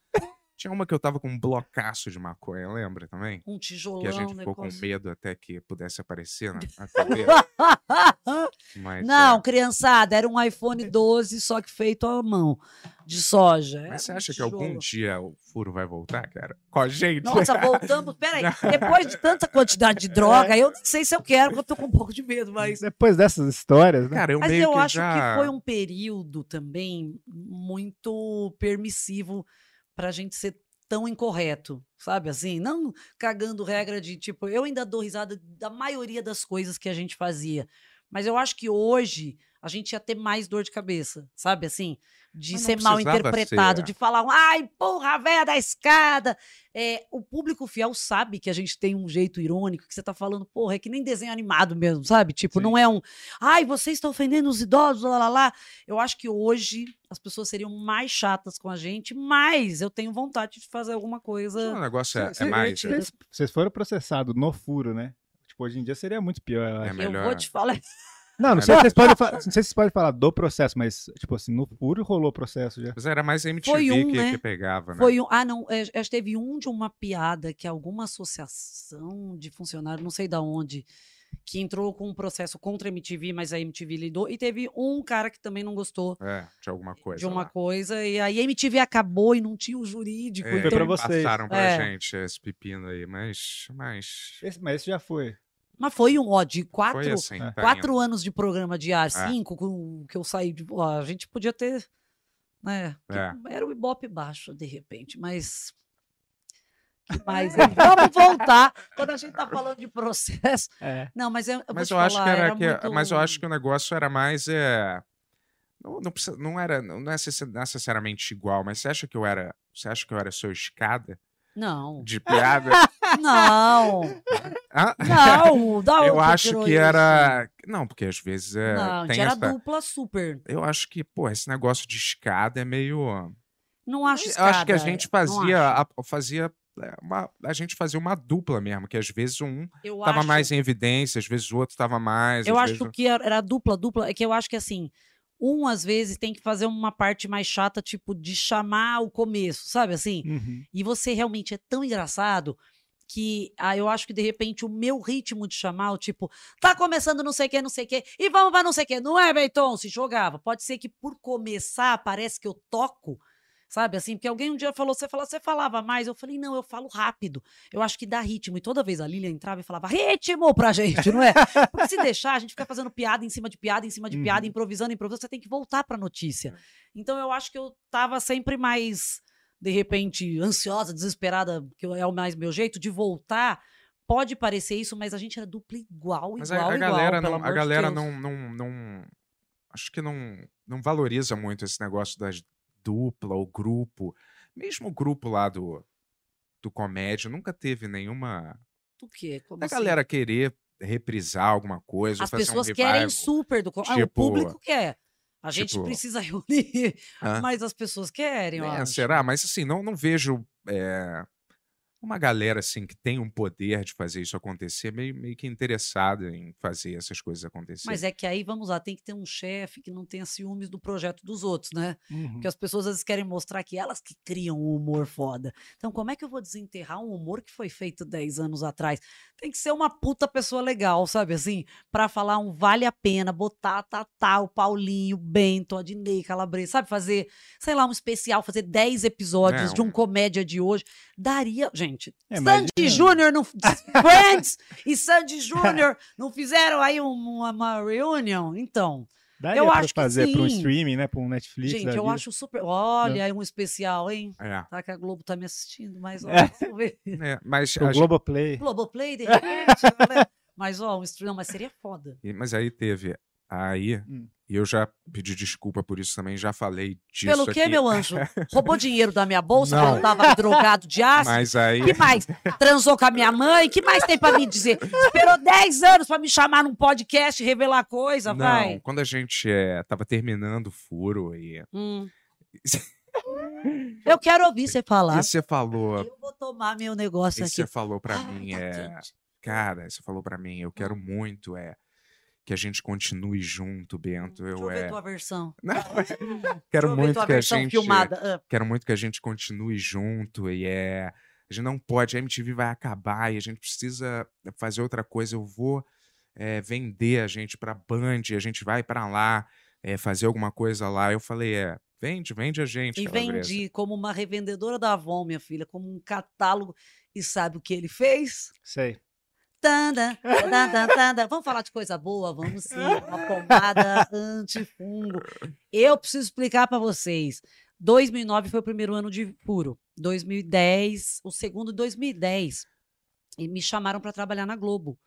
S3: Tinha uma que eu tava com um blocaço de maconha, lembra também?
S4: Um tijolão,
S3: Que a gente ficou
S4: negócio.
S3: com medo até que pudesse aparecer na, na (laughs) TV. Mas,
S4: Não,
S3: é.
S4: criançada, era um iPhone 12, só que feito à mão, de soja. Era
S3: Mas você
S4: um
S3: acha que algum dia o furo vai voltar, cara? Com a gente?
S4: Nossa, voltamos. (laughs) Peraí, depois de tanta quantidade de droga, eu não sei se eu quero, porque eu tô com um pouco de medo, mas.
S5: Depois dessas histórias, né?
S3: Cara, eu
S4: Mas
S3: meio
S4: eu
S3: que
S4: acho
S3: já...
S4: que foi um período também muito permissivo pra gente ser tão incorreto, sabe assim? Não cagando regra de tipo, eu ainda dou risada da maioria das coisas que a gente fazia. Mas eu acho que hoje a gente ia ter mais dor de cabeça, sabe assim? De ser mal interpretado,
S3: ser.
S4: de falar, ai, porra, a véia da escada. É, o público fiel sabe que a gente tem um jeito irônico, que você tá falando, porra, é que nem desenho animado mesmo, sabe? Tipo, não é um, ai, você está ofendendo os idosos, lá, lá, lá. Eu acho que hoje as pessoas seriam mais chatas com a gente, mas eu tenho vontade de fazer alguma coisa.
S3: O negócio é,
S5: Cê-
S3: é mais...
S5: cê- Vocês, foram processados no furo, né? Tipo, hoje em dia seria muito pior. Eu,
S3: É melhor...
S4: Eu vou te falar.
S5: Não, não sei, se vocês podem fa- não sei se vocês podem falar do processo, mas, tipo assim, no furo rolou processo já.
S3: Mas era mais MTV
S4: Foi um,
S3: que,
S4: né?
S3: que pegava, né?
S4: Foi um, ah, não, é, acho que teve um de uma piada que alguma associação de funcionários, não sei da onde, que entrou com um processo contra a MTV, mas a MTV lidou. E teve um cara que também não gostou
S3: É, de alguma coisa
S4: de uma
S3: lá.
S4: coisa. E aí a MTV acabou e não tinha o jurídico.
S3: É,
S5: Foi
S4: então,
S5: pra vocês.
S3: Passaram pra
S4: É.
S3: gente esse pepino aí, mas... mas...
S5: Esse- mas esse já foi.
S4: Mas foi um, ó, de quatro,
S3: assim, tá
S4: quatro anos de programa diário,
S3: É.
S4: cinco, com, que eu saí de. ó, a gente podia ter. Né, que
S3: É.
S4: Era o Ibope baixo, de repente, mas. que (laughs) mais? hein? Vamos voltar. Quando a gente tá falando de processo.
S5: É.
S4: Não, mas eu, eu
S3: Mas eu acho que
S4: falar,
S3: era, que,
S4: muito-
S3: mas eu acho que o negócio era mais é não, não, precisa- não era não é necess- necessariamente igual, mas você acha que eu era você acha que eu era sua escada
S4: Não.
S3: de piada? (laughs)
S4: Não.
S3: Hã?
S4: Não, da (laughs)
S3: eu acho que
S4: isso?
S3: era não, porque às vezes é
S4: Não, a gente
S3: tem
S4: era
S3: essa
S4: dupla super.
S3: eu acho que pô esse negócio de escada é meio
S4: Não acho
S3: eu acho que a
S4: escada,
S3: gente fazia a, fazia é, uma, a gente fazia uma dupla mesmo, que às vezes um
S4: Eu
S3: tava
S4: acho-
S3: mais em evidência, às vezes o outro tava mais.
S4: Eu acho
S3: vezes...
S4: que era era dupla, dupla. É que eu acho que assim, um às vezes tem que fazer uma parte mais chata, tipo, de chamar o começo, sabe assim?
S5: Uhum.
S4: E você realmente é tão engraçado que ah, eu acho que de repente o meu ritmo de chamar, o tipo, tá começando não sei o que, não sei o que, e vamos pra não sei o que, não é, Beiton? Se jogava. Pode ser que por começar parece que eu toco. Sabe assim? Porque alguém um dia falou, você falou, você falava mais. Eu falei, não, eu falo rápido. Eu acho que dá ritmo. E toda vez a Lilian entrava e falava, ritmo pra gente, não é? Porque se deixar, a gente fica fazendo piada em cima de piada, em cima de piada,
S5: Uhum.
S4: improvisando, improvisando, você tem que voltar pra notícia. Então eu acho que eu tava sempre mais, de repente, ansiosa, desesperada, que é o mais meu jeito, de voltar. Pode parecer isso, mas a gente era dupla igual,
S3: Mas
S4: igual,
S3: a, a galera, não, a
S4: de
S3: galera
S4: Deus.
S3: não, não, não. Acho que não, não valoriza muito esse negócio das dupla ou grupo. Mesmo o grupo lá do, do comédia nunca teve nenhuma.
S4: O quê? Como
S3: Da
S4: assim?
S3: galera querer reprisar alguma coisa.
S4: As
S3: fazer um
S4: pessoas
S3: revival.
S4: querem super do. co- ah, o
S3: Tipo-
S4: público quer. A gente
S3: tipo-
S4: precisa (laughs) reunir, mas as pessoas querem,
S3: É, será? Mas assim, não, não vejo é, uma galera assim que tem um poder de fazer isso acontecer, meio, meio que interessada em fazer essas coisas acontecerem.
S4: Mas é que aí, vamos lá, tem que ter um chefe que não tenha ciúmes do projeto dos outros, né?
S5: Uhum.
S4: Porque as pessoas às vezes querem mostrar que elas que criam um humor foda. Então, como é que eu vou desenterrar um humor que foi feito 10 anos atrás? Tem que ser uma puta pessoa legal, sabe assim? Pra falar um vale a pena, botar a Tatá, o Paulinho, o Bento, a Dinei, Calabresa, sabe? Fazer, sei lá, um especial, fazer 10 episódios
S3: É,
S4: de um
S3: um-
S4: comédia de hoje. Daria. Gente, gente?
S5: É,
S4: Sandy Júnior não. Friends (laughs) e Sandy (laughs) Júnior não fizeram aí um- uma, uma reunion? Então.
S5: Daria
S4: eu
S5: pra
S4: acho que
S5: fazer pra um streaming, né? Pra um Netflix.
S4: Gente, eu
S5: vida.
S4: acho super. Olha, aí um especial, hein?
S3: É.
S4: Tá que a Globo tá me assistindo, mas ó,
S5: É. (laughs)
S4: vamos ver.
S3: É, mas,
S5: O
S3: a gente-
S5: Globoplay.
S4: Globoplay, de repente. né? Mas, ó, um stream, não, mas seria foda.
S3: e- mas aí teve. Aí,
S5: Hum.
S3: E eu já pedi desculpa por isso também, já falei disso.
S4: Pelo que,
S3: aqui.
S4: meu anjo? Roubou (laughs) dinheiro da minha bolsa
S3: Não.
S4: eu tava drogado de ácido?
S3: Mas aí.
S4: que mais? Transou com a minha mãe? que mais tem pra me dizer? Esperou 10 anos pra me chamar num podcast, revelar coisa,
S3: Não,
S4: vai.
S3: quando a gente é, tava terminando o furo e.
S4: Hum. (laughs) Eu quero ouvir você falar.
S3: E você falou.
S4: Eu vou tomar meu negócio
S3: E
S4: aqui.
S3: você falou pra
S4: Ai,
S3: mim, é. Cara, você falou pra mim, eu quero muito, é. Que a gente continue junto, Bento.
S4: Deixa
S3: Eu,
S4: eu ver
S3: é.
S4: tua versão. (laughs)
S3: Não, (laughs) quero muito
S4: tua
S3: que a
S4: versão
S3: gente.
S4: filmada. Ah.
S3: Quero muito que a gente continue junto e é. A gente não pode, a MTV vai acabar e a gente precisa fazer outra coisa. Eu vou é, vender a gente pra Band, a gente vai pra lá é, fazer alguma coisa lá. Eu falei, é, vende, vende a gente.
S4: E vendi como uma revendedora da Avon, minha filha, como um catálogo. E sabe o que ele fez?
S5: Sei.
S4: Tanda, tanda, tanda. Vamos falar de coisa boa? Vamos sim. Uma pomada antifungo. Eu preciso explicar para vocês. 2009 foi o primeiro ano de puro. 2010, o segundo 2010. E me chamaram para trabalhar na Globo.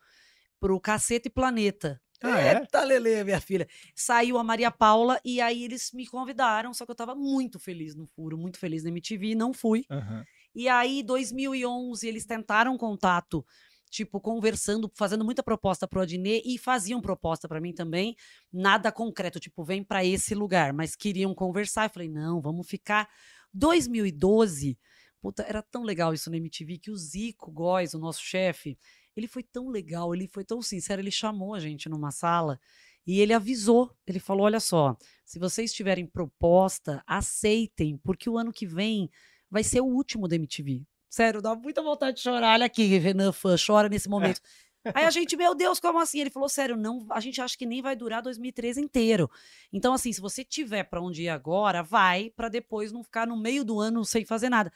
S4: Pro Cacete e Planeta.
S5: Ah, é?
S4: Eita, Lele, minha filha. Saiu a Maria Paula e aí eles me convidaram, só que eu tava muito feliz no furo, muito feliz na MTV e não fui.
S5: Aham.
S4: E aí, 2011, eles tentaram contato, tipo, conversando, fazendo muita proposta pro Adnet e faziam proposta para mim também, nada concreto, tipo, vem para esse lugar, mas queriam conversar. Eu falei, não, vamos ficar. 2012, puta, era tão legal isso na MTV que o Zico Góes, o nosso chefe, ele foi tão legal, ele foi tão sincero, ele chamou a gente numa sala e ele avisou, ele falou, olha só, se vocês tiverem proposta, aceitem, porque o ano que vem vai ser o último da MTV. Sério, dá muita vontade de chorar. Olha aqui, Renan Fã, chora nesse momento. (laughs) Aí a gente, meu Deus, como assim? Ele falou, sério, não, a gente acha que nem vai durar 2013 inteiro. Então, assim, se você tiver para onde ir agora, vai, para depois não ficar no meio do ano sem fazer nada.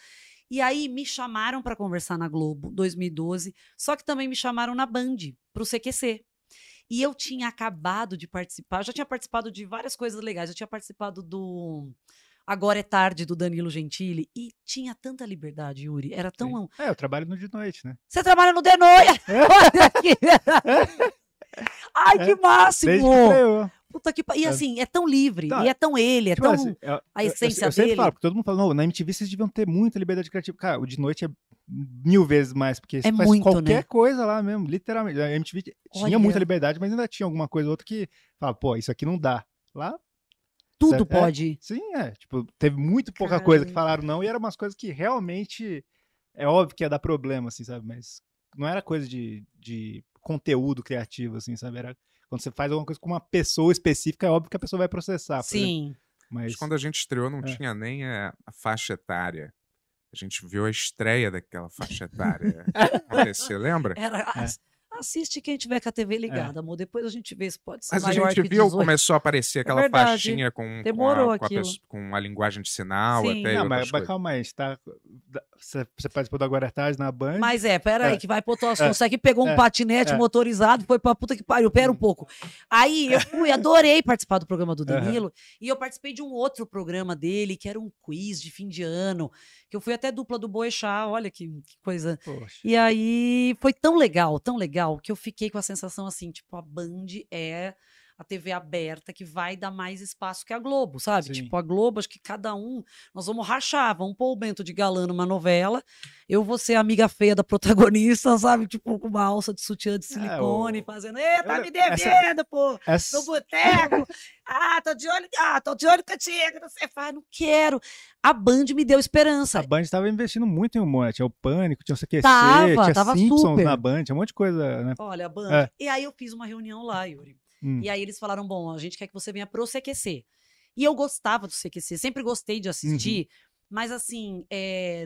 S4: E aí me chamaram para conversar na Globo, 2012, só que também me chamaram na Band, pro CQC. E eu tinha acabado de participar, já tinha participado de várias coisas legais, eu tinha participado do Agora é Tarde, do Danilo Gentili, e tinha tanta liberdade, Yuri, era tão...
S5: É, eu trabalho no de noite, né?
S4: Você trabalha no De Noia! (laughs) Olha aqui! (laughs) Ai, que máximo!
S5: Que estreou.
S4: Puta que E assim, é tão livre,
S5: Tá.
S4: e é tão ele, é
S5: Tipo
S4: tão
S5: assim, eu-
S4: a
S5: eu-
S4: essência
S5: eu, eu sempre
S4: dele.
S5: falo, porque todo mundo fala, não, na MTV vocês deviam ter muita liberdade criativa. Cara, o de noite é mil vezes mais, porque faz
S4: muito,
S5: qualquer
S4: né?
S5: coisa lá mesmo, literalmente. A MTV tinha muita
S4: Olha.
S5: liberdade, mas ainda tinha alguma coisa ou outra que fala, pô, isso aqui não dá. Lá,
S4: Tudo
S5: é,
S4: pode.
S5: sim, é. Tipo, teve muito pouca coisa que falaram não, e eram umas coisas que realmente é óbvio que ia dar problema, assim, sabe? Mas não era coisa de, de conteúdo criativo, assim, sabe? Era quando você faz alguma coisa com uma pessoa específica, é óbvio que a pessoa vai processar.
S4: Sim.
S3: Mas
S5: Mas
S3: quando a gente estreou, não
S5: É.
S3: tinha nem a, a faixa etária. A gente viu a estreia daquela faixa etária (laughs) acontecer, lembra?
S4: Era,
S5: É.
S4: ass- Assiste quem tiver com a TV ligada, amor. Depois a gente vê se pode ser
S3: Mas a
S4: maior
S3: gente
S4: que
S3: viu,
S4: 18.
S3: começou a aparecer aquela
S4: verdade.
S3: faixinha com,
S4: Demorou
S3: com, a, com, a, com a linguagem de sinal
S4: Sim.
S3: até
S5: Não, mas, mas calma aí, a gente tá, da- você, você participou do Agora é Tarde na Band.
S4: Mas é, pera aí,
S5: É.
S4: que vai pro assunto.
S5: É.
S4: Aqui pegou um
S5: É.
S4: patinete
S5: É.
S4: motorizado, foi pra puta que pariu. Pera um pouco. Aí eu fui, adorei participar do programa do
S5: Aham.
S4: Danilo. E eu participei de um outro programa dele, que era um quiz de fim de ano. Que eu fui até dupla do Boechat, olha que, que coisa.
S5: Poxa.
S4: E aí foi tão legal, tão legal, que eu fiquei com a sensação assim, tipo, a Band é a TV aberta que vai dar mais espaço que a Globo, sabe?
S5: Sim.
S4: Tipo, a Globo, acho que cada um, nós vamos rachar, vamos pôr o Bento de galã numa novela, eu vou ser a amiga feia da protagonista, (laughs) sabe? Tipo, com uma alça de sutiã de silicone,
S5: É, o-
S4: fazendo, Ê, tá
S5: Eu-
S4: me
S5: essa-
S4: devendo, pô!
S5: Essa-
S4: No boteco! (laughs) Ah, tô de olho, ah, tô de olho contigo, não sei, faz, não quero. A Band me deu esperança.
S5: A Band estava investindo muito em humor, tinha o Pânico, tinha o CQC,
S4: Tava,
S5: tinha
S4: tava
S5: Simpsons
S4: super.
S5: na Band, tinha um monte de coisa, né?
S4: Olha, Band.
S5: É.
S4: E aí eu fiz uma reunião lá, Yuri.
S5: Hum.
S4: E aí eles falaram: bom, a gente quer que você venha pro CQC. E eu gostava do CQC, sempre gostei de assistir, mas assim, é,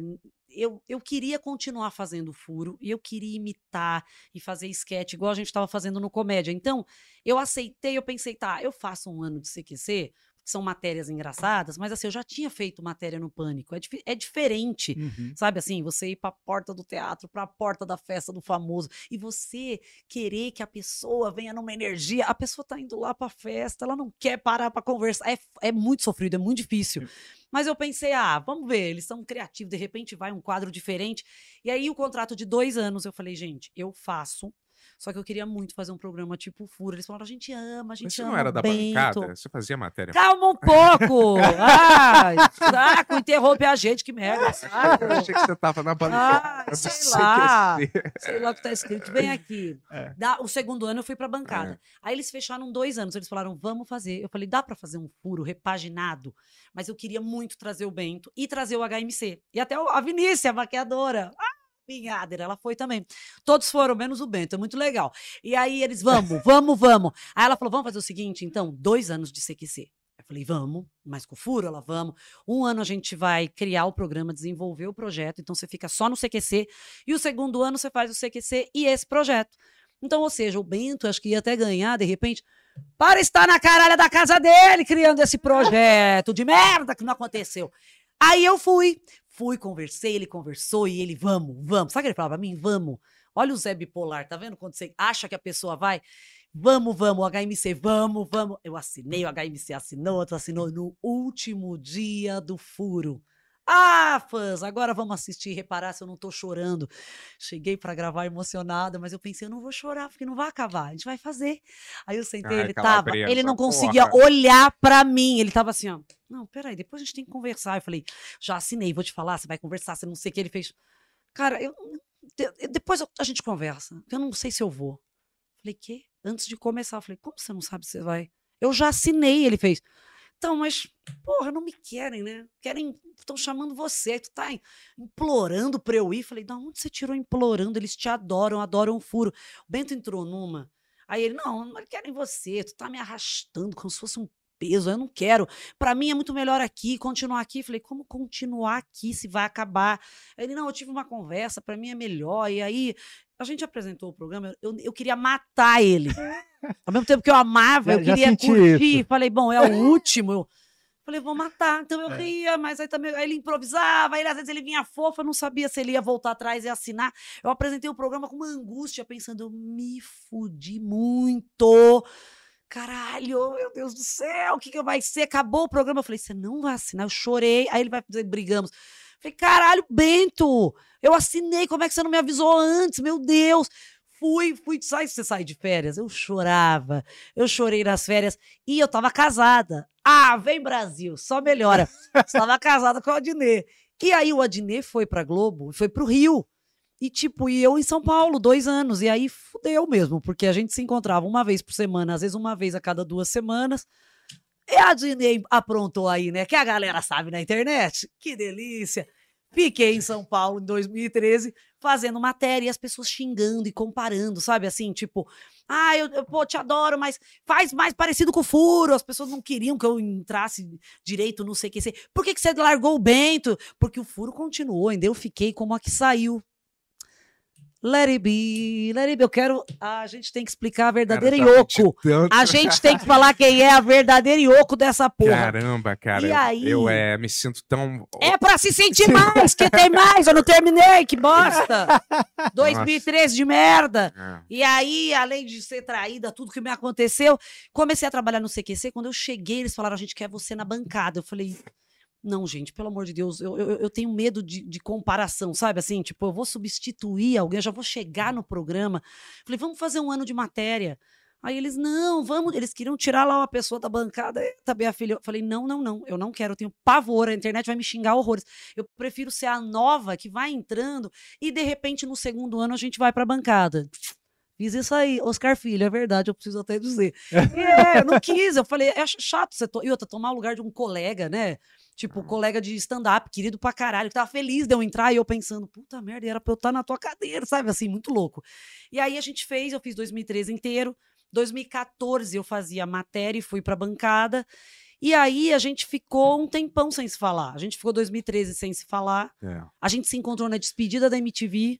S4: eu, eu queria continuar fazendo furo, e eu queria imitar e fazer sketch, igual a gente estava fazendo no comédia. Então, eu aceitei, eu pensei, tá, eu faço um ano de CQC. Que são matérias engraçadas, mas assim, eu já tinha feito matéria no Pânico. É, difi- é diferente.
S5: Uhum.
S4: Sabe assim, você ir pra porta do teatro, pra porta da festa do famoso, e você querer que a pessoa venha numa energia. A pessoa tá indo lá pra festa, ela não quer parar pra conversar. É, é muito sofrido, é muito difícil. Mas eu pensei, ah, vamos ver, eles são criativos, de repente vai um quadro diferente. E aí o contrato de dois anos, eu falei, gente, eu faço. Só que eu queria muito fazer um programa tipo Furo. Eles falaram, a gente ama, a gente
S3: Mas você
S4: ama
S3: não era da
S4: Bento.
S3: bancada? Você fazia matéria?
S4: Calma um pouco! (laughs) Ah, saco, interrompe a gente, que merda, saco.
S3: Eu achei que você tava na bancada.
S4: Ah,
S3: do
S4: sei lá. Sei lá o que tá escrito. Vem aqui. (laughs)
S5: É.
S4: Dá- o segundo ano eu fui pra
S3: É.
S4: bancada. Aí eles fecharam dois anos. Eles falaram, vamos fazer. Eu falei, dá pra fazer um furo repaginado? Mas eu queria muito trazer o Bento e trazer o HMC. E até a Vinícius, a maquiadora. Ah, minha Adler, ela foi também. Todos foram, menos o Bento. É muito legal. E aí eles, vamos, vamos, vamos. Aí ela falou, vamos fazer o seguinte, então, dois anos de CQC. Eu falei, vamos, mas com furo, ela vamos. Um ano a gente vai criar o programa, desenvolver o projeto, então você fica só no CQC. E o segundo ano você faz o CQC e esse projeto. Então, ou seja, o Bento acho que ia até ganhar, de repente, para estar na caralha da casa dele criando esse projeto de merda que não aconteceu. Aí eu fui, fui, conversei, ele conversou e ele, vamos, vamos. Sabe o que ele falava pra mim? Vamos. Olha o Zé Bipolar, tá vendo quando você acha que a pessoa vai? Vamos, vamos, HMC, vamos, vamos. Eu assinei, o HMC assinou, outro assinou no último dia do furo. Ah, fãs, agora vamos assistir e reparar se eu não tô chorando. Cheguei pra gravar emocionada, mas eu pensei, eu não vou chorar, porque não vai acabar, a gente vai fazer. Aí eu sentei,
S3: Ai,
S4: ele tava, ele não conseguia
S3: porra.
S4: olhar pra mim, ele tava assim, ó. Não, peraí, depois a gente tem que conversar. Eu falei, já assinei, vou te falar, você vai conversar, você não sei o que. Ele fez, cara, eu, de- depois a gente conversa, eu não sei se eu vou. Falei, quê? Antes de começar, eu falei, como você não sabe se você vai? Eu já assinei, ele fez. Então, mas, porra, não me querem, né? Querem, estão chamando você, tu tá im- implorando pra eu ir. Falei, da onde você tirou implorando? Eles te adoram, adoram o furo. O Bento entrou numa. Aí ele, não, não querem você, tu tá me arrastando como se fosse um peso, eu não quero. Pra mim é muito melhor aqui, continuar aqui. Falei, como continuar aqui se vai acabar? Ele, não, eu tive uma conversa, pra mim é melhor. E aí, a gente apresentou o programa, eu, eu queria matar ele. Ao mesmo tempo que eu amava,
S5: Já-
S4: eu
S5: já
S4: queria
S5: senti
S4: curtir.
S5: isso.
S4: Falei, bom, é o último. Eu falei, vou matar. Então
S5: É.
S4: eu ria, mas aí também aí ele improvisava, aí às vezes ele vinha fofo, eu não sabia se ele ia voltar atrás e assinar. Eu apresentei o programa com uma angústia, pensando, eu me fudi muito. Caralho, meu Deus do céu, o que, que vai ser? Acabou o programa. Eu falei, você não vai assinar. Eu chorei. Aí ele vai brigamos. Falei, caralho, Bento, eu assinei, como é que você não me avisou antes? Meu Deus. Fui, fui, sai, você sai de férias? Eu chorava, eu chorei nas férias e eu tava casada. Ah, vem Brasil, só melhora. Estava casada com o Adnet. E aí o Adnet foi pra Globo, foi pro Rio. E tipo, e eu em São Paulo, dois anos. E aí fudeu mesmo, porque a gente se encontrava uma vez por semana, às vezes uma vez a cada duas semanas. E a Adnet aprontou aí, né? Que a galera sabe na internet. Que delícia. Fiquei em São Paulo em 2013 fazendo matéria e as pessoas xingando e comparando, sabe? Assim, tipo, ah, eu, eu pô, te adoro, mas faz mais parecido com o furo. As pessoas não queriam que eu entrasse direito no CQC. Por que, que você largou o Bento? Porque o furo continuou, ainda eu fiquei como a que saiu. Let it be, let it be. Eu quero. A gente tem que explicar a verdadeira
S3: Cara, tá
S4: Yoko. A gente tem que falar quem é a verdadeira Yoko dessa porra.
S3: Caramba, cara.
S4: E
S3: eu-
S4: aí?
S3: Eu é, me sinto tão.
S4: É pra se sentir mais, que tem mais. Eu não terminei, que bosta. (laughs) 2013 de merda.
S3: É.
S4: E aí, além de ser traída, tudo que me aconteceu, comecei a trabalhar no CQC. Quando eu cheguei, eles falaram: a gente quer você na bancada. Eu falei. Não, gente, pelo amor de Deus, eu, eu, eu tenho medo de, de comparação, sabe? Assim, tipo, eu vou substituir alguém, eu já vou chegar no programa. Falei, vamos fazer um ano de matéria. Aí eles, não, vamos. Eles queriam tirar lá uma pessoa da bancada. Também a filha. Eu falei, não, não, não. Eu não quero, eu tenho pavor. A internet vai me xingar horrores. Eu prefiro ser a nova que vai entrando e, de repente, no segundo ano a gente vai pra bancada. Fiz isso aí, Oscar Filho, é verdade, eu preciso até dizer. (laughs) É, eu não quis, eu falei, é chato você to... e outra, tomar o lugar de um colega, né? Tipo, colega de stand-up, querido pra caralho, que tava feliz de eu entrar e eu pensando, puta merda, era pra eu estar na tua cadeira, sabe? Assim, muito louco. E aí a gente fez, eu fiz 2013 inteiro. 2014 eu fazia matéria e fui pra bancada. E aí a gente ficou um tempão sem se falar. A gente ficou 2013 sem se falar.
S3: É.
S4: A gente se encontrou na despedida da MTV.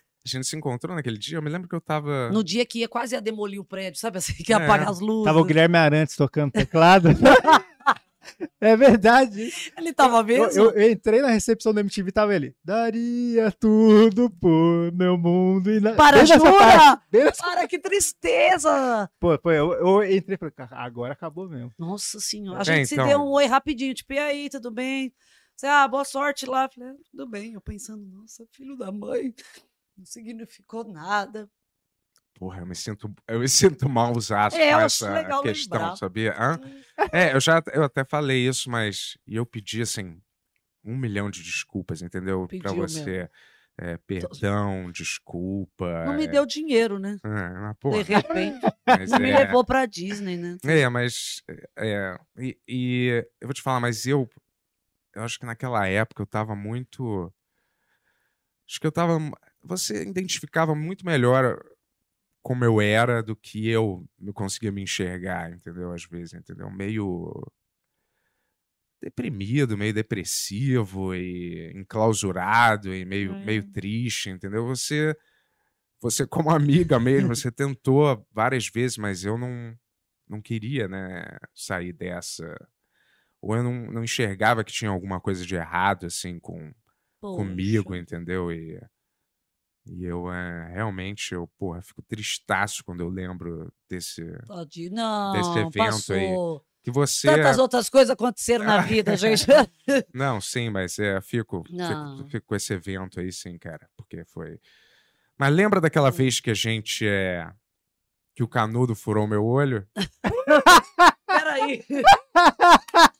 S3: A gente se encontrou naquele dia, eu me lembro que eu tava.
S4: No dia que ia quase ia demolir o prédio, sabe assim? Que ia
S3: É.
S4: apagar as luzes.
S5: Tava o Guilherme Arantes tocando teclado. (laughs) é verdade.
S4: Ele tava
S5: Eu,
S4: mesmo?
S5: eu- eu entrei na recepção da MTV tava ele. Daria tudo por meu mundo e na...
S4: Para, jura?
S5: parte, nessa-
S4: Para, que tristeza!
S5: Pô, pô, eu, eu entrei e falei, "Cara, agora acabou mesmo.
S4: Nossa senhora. A
S5: É,
S4: gente se
S5: então.
S4: deu um oi rapidinho, tipo, e aí, tudo bem? Você, ah, boa sorte lá. Eu Falei, "Ah, tudo bem. Eu pensando, nossa, filho da mãe, não significou nada.
S3: Porra, eu me sinto, eu me (laughs) sinto mal usado
S4: É,
S3: com essa questão,
S4: lembrar.
S3: sabia? Hã? É, eu já eu até falei isso, mas e eu pedi assim um milhão de desculpas, entendeu? Pra
S4: Pediu
S3: você. É, perdão, desculpa.
S4: Não me
S3: é,
S4: deu dinheiro, né?
S3: É, mas, pô,
S4: De repente. (laughs)
S3: mas
S4: não me
S3: é-
S4: levou pra Disney, né?
S3: É, mas. É, e, e eu vou te falar, mas eu. Eu acho que naquela época eu tava muito. Acho que eu tava. Você identificava muito melhor como eu era do que eu conseguia me enxergar, entendeu? Às vezes, entendeu? Meio. Deprimido, meio depressivo e enclausurado e meio, meio triste, entendeu? Você. Você, como (laughs) amiga mesmo, você tentou várias vezes, mas eu não, não queria, né, sair dessa. Ou eu não, não enxergava que tinha alguma coisa de errado, assim, com, comigo, entendeu? E, e eu, é, realmente, eu, porra, fico tristaço quando eu lembro desse,
S4: Tadinho. Não,
S3: desse evento
S4: passou.
S3: aí. Que você...
S4: Tantas outras coisas aconteceram na vida, gente. (laughs)
S3: Não, sim, mas é, fico, fico, fico com esse evento aí, sim, cara, porque foi. Mas lembra daquela vez que a gente é. que o canudo furou meu olho? (laughs)
S4: Peraí. (laughs)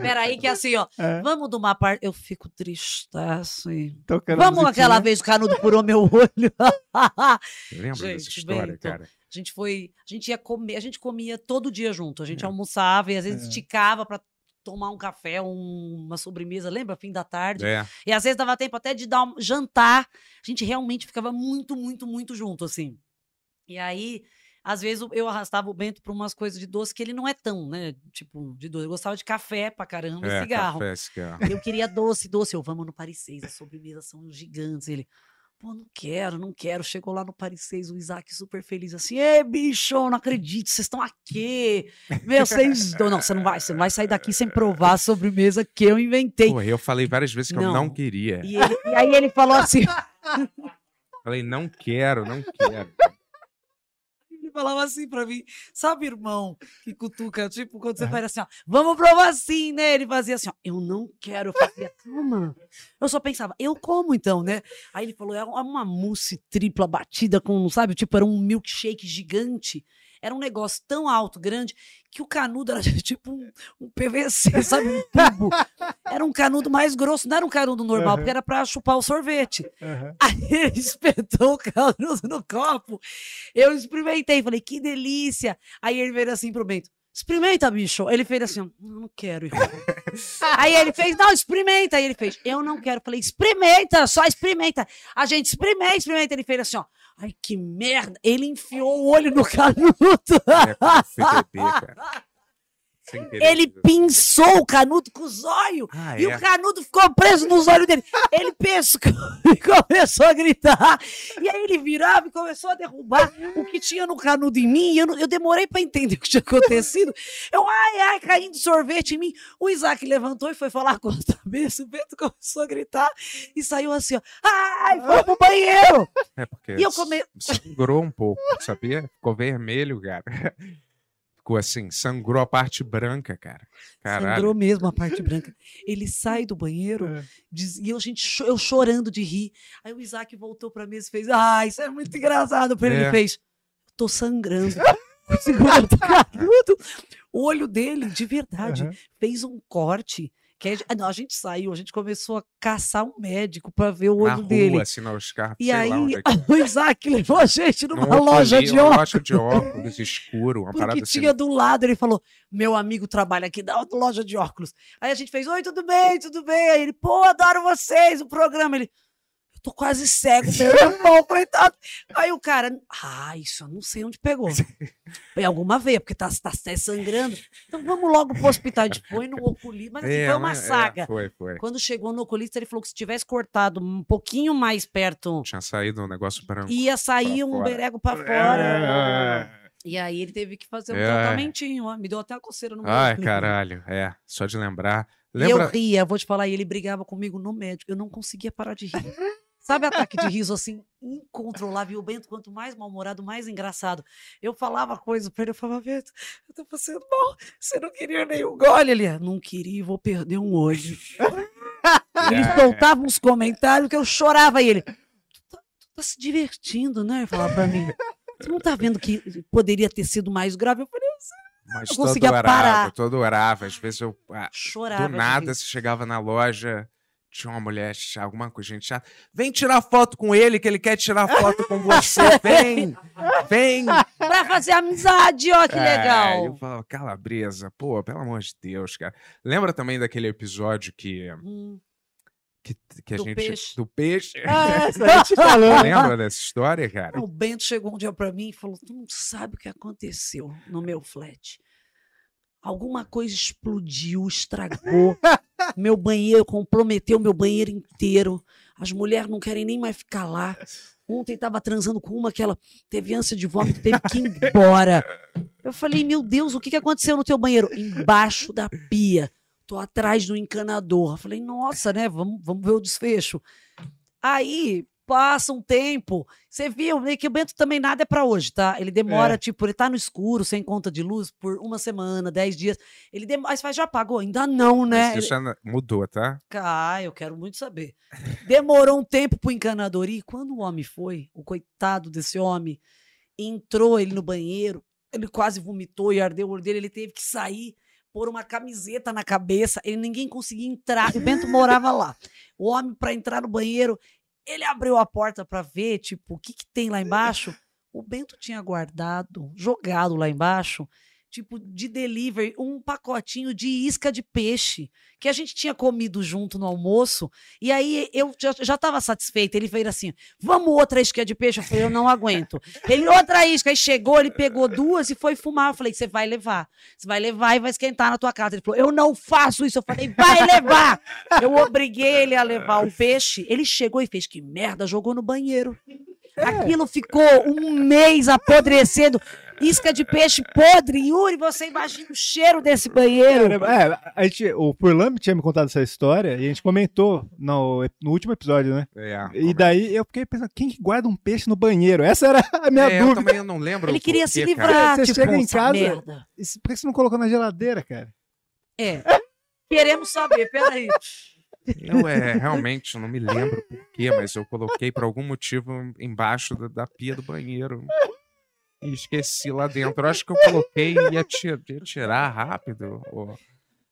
S4: Peraí, que assim, ó.
S5: É.
S4: Vamos de uma parte. Eu fico tristaço. hein?
S5: Tocando
S4: Vamos
S5: musiquinha.
S4: aquela vez o canudo furou meu olho.
S3: Lembra dessa
S4: Gente,
S3: história,
S4: Bento,
S3: cara?
S4: A gente foi. A gente ia comer, a gente comia todo dia junto. A gente almoçava e às vezes
S3: É.
S4: esticava pra tomar um café, um- uma sobremesa, lembra? Fim da tarde.
S3: É.
S4: E às vezes dava tempo até de dar um jantar. A gente realmente ficava muito, muito, muito junto, assim. E aí, às vezes, eu arrastava o Bento pra umas coisas de doce que ele não é tão, né? Tipo, de doce. Eu gostava de café pra caramba e
S3: É,
S4: cigarro.
S3: café, cigarro.
S4: Eu queria doce, doce. Eu, vamos no Paris 6, as sobremesas são gigantes. Ele, pô, não quero, não quero. Chegou lá no Paris 6, o Isaac super feliz, assim, Ê, bicho, não acredito, vocês estão aqui. Meu, vocês... Não, você não vai, você não vai sair daqui sem provar a sobremesa que eu inventei.
S3: Pô, eu falei várias vezes que eu
S4: Não.
S3: não queria.
S4: E, ele- e aí ele falou assim... (laughs)
S3: Falei, não quero, não quero.
S4: Falava assim pra mim, sabe, irmão, que cutuca, tipo, quando você faz assim, ó, vamos provar assim, né? Ele fazia assim, ó, eu não quero, fazia, (laughs) calma. Eu só pensava, eu como então, né? Aí ele falou, é uma mousse tripla batida com, sabe, tipo, era um milkshake gigante. Era um negócio tão alto, grande, que o canudo era (laughs) tipo um, um PVC, sabe? Um tubo. Era um canudo mais grosso, não era um canudo normal,
S5: Aham.
S4: porque era pra chupar o sorvete.
S5: Aham.
S4: Aí ele espetou o canudo no copo. Eu experimentei, falei, que delícia. Aí ele veio assim pro Bento. Experimenta, bicho. Ele fez assim, ó, "Não, não quero, irmão. Aí ele fez, não, experimenta. Aí ele fez, eu não quero. Falei, experimenta, só experimenta. A gente experimenta, experimenta. Ele fez assim, ó, ai, que merda. Ele enfiou o olho no (laughs) canudo.
S3: É, cara. (laughs) Querer.
S4: Ele pinçou o canudo com os olhos.
S3: Ah,
S4: e
S3: é?
S4: o canudo ficou preso nos olhos dele. Ele (laughs) pensou e começou a gritar. E aí ele virava e começou a derrubar o que tinha no canudo em mim. Eu, eu demorei pra entender o que tinha acontecido. Eu, ai, ai, caindo sorvete em mim. O Isaac levantou e foi falar com a cabeça. O Bento começou a gritar e saiu assim, ó. Ai, foi pro banheiro.
S3: É porque
S4: E eu come-
S3: sangrou um pouco, sabia? Ficou vermelho, cara. Ficou assim, sangrou a parte branca, cara. Caralho.
S4: Sangrou mesmo a parte branca. Ele sai do banheiro diz- e eu, gente, eu chorando de rir. Aí o Isaac voltou pra mesa e fez: Ah, isso é muito engraçado. Pra ele,
S3: É.
S4: ele fez: Tô sangrando. (laughs) (laughs) O olho dele, de verdade,
S5: Aham.
S4: fez um corte. Que a gente, ah, não, a gente saiu, a gente começou a caçar um médico pra ver o olho
S3: Na rua,
S4: dele.
S3: assim, na Oscar,
S4: E aí,
S3: é (laughs)
S4: o Isaac levou a gente numa
S3: Num
S4: loja
S3: oculi-
S4: de
S3: uma
S4: óculos.
S3: loja de óculos escuro, uma parada
S4: Porque
S3: assim.
S4: tinha do lado, ele falou: Meu amigo trabalha aqui da loja de óculos. Aí a gente fez: Oi, tudo bem, tudo bem. Aí ele, pô, adoro vocês, o programa. Ele, tô quase cego, (laughs) meu irmão, coitado. Aí o cara, ah, isso eu não sei onde pegou. Foi alguma veia, porque tá, tá até sangrando. Então vamos logo pro hospital. Gente foi no oculista, mas assim,
S3: É,
S4: foi uma
S3: mas- é,
S4: saga.
S3: foi, foi.
S4: Quando chegou no oculista, ele falou que se tivesse cortado um pouquinho mais perto,
S3: Tinha saído um negócio branco.
S4: ia sair um
S3: fora.
S4: berego pra
S3: É.
S4: fora. E aí ele teve que fazer um
S3: É.
S4: tratamentinho, ó. Me deu até a coceira no
S3: Ai,
S4: braço.
S3: caralho. É, só de lembrar.
S4: E
S3: Lembra...
S4: eu ria, vou te falar, e ele brigava comigo no médico. Eu não conseguia parar de rir. (laughs) Sabe ataque de riso assim, incontrolável? E o Bento, quanto mais mal-humorado, mais engraçado. Eu falava coisa pra ele, eu falava, Bento, eu tô passando mal. Você não queria nenhum gole? Ele, "Ah, não queria e vou perder um hoje. (laughs) ele
S3: É.
S4: soltava uns comentários que eu chorava e ele, tu tá, tu tá se divertindo, né? Ele falava pra mim. Tu não tá vendo que poderia ter sido mais grave? Eu falei, eu sei.
S3: Mas
S4: eu
S3: todo
S4: conseguia
S3: orava,
S4: parar.
S3: todo orava. Às vezes eu. ah,
S4: Chorava
S3: Do nada, você chegava na loja, tinha uma mulher, alguma coisa, gente chata. Vem tirar foto com ele, que ele quer tirar foto com você. (laughs) Vem! Vem!
S4: Pra fazer amizade, ó, que
S3: É,
S4: legal.
S3: eu falava, calabresa, pô, pelo amor de Deus, cara. Lembra também daquele episódio que.
S4: Hum.
S3: Que, que a
S4: Do
S3: gente.
S4: peixe.
S3: Do peixe.
S4: Ah, (laughs) falou.
S3: Lembra dessa história, cara?
S4: O Bento chegou um dia pra mim e falou: Tu não sabe o que aconteceu no meu flat. Alguma coisa explodiu, estragou. (laughs) meu banheiro, comprometeu meu banheiro inteiro. As mulheres não querem nem mais ficar lá. Ontem tava transando com uma que ela teve ânsia de vômito, teve que ir embora. Eu falei, meu Deus, o que, que aconteceu no teu banheiro? Embaixo da pia. Tô atrás do encanador. Eu falei, nossa, né? Vamos, vamos ver o desfecho. Aí passa um tempo. Você viu né, que o Bento também nada é pra hoje, tá? Ele demora,
S5: É.
S4: tipo, ele tá no escuro, sem conta de luz, por uma semana, dez dias. Ele demora. Aí você faz, já apagou? Ainda não, né?
S3: Já mudou, tá?
S4: Ah, eu quero muito saber. Demorou um tempo pro encanador ir. Quando o homem foi, o coitado desse homem, entrou ele no banheiro, ele quase vomitou e ardeu o olho dele, ele teve que sair, pôr uma camiseta na cabeça, ele ninguém conseguia entrar. O Bento morava lá. O homem, para entrar no banheiro, ele abriu a porta para ver, tipo, o que, que tem lá embaixo. O Bento tinha guardado, jogado lá embaixo, tipo, de delivery, um pacotinho de isca de peixe que a gente tinha comido junto no almoço. E aí eu já, já tava satisfeita. Ele veio assim: vamos outra isca de peixe? Eu falei: eu não aguento. Ele, outra isca. Aí chegou, ele pegou duas e foi fumar. Eu falei: você vai levar. Você vai levar e vai esquentar na tua casa. Ele falou: eu não faço isso. Eu falei: vai levar. Eu obriguei ele a levar o peixe. Ele chegou e fez: que merda, jogou no banheiro. Aquilo ficou um mês apodrecendo. Isca de peixe podre. Yuri, você imagina o cheiro desse banheiro.
S5: É, a gente, o Furlan tinha me contado essa história e a gente comentou no, no último episódio, né?
S3: É,
S5: E daí eu fiquei pensando, quem que guarda um peixe no banheiro? Essa era a minha
S3: É, eu
S5: dúvida.
S3: também não lembro
S4: Ele queria se
S3: cara.
S4: livrar,
S5: Você
S4: tipo,
S5: chega em casa,
S4: merda.
S5: Por que você não colocou na geladeira, cara?
S4: É. Queremos saber, peraí.
S3: Eu é, realmente não me lembro porquê, mas eu coloquei por algum motivo embaixo da, da pia do banheiro. E esqueci lá dentro. Eu acho que eu coloquei e ia, ti- ia tirar rápido. ou-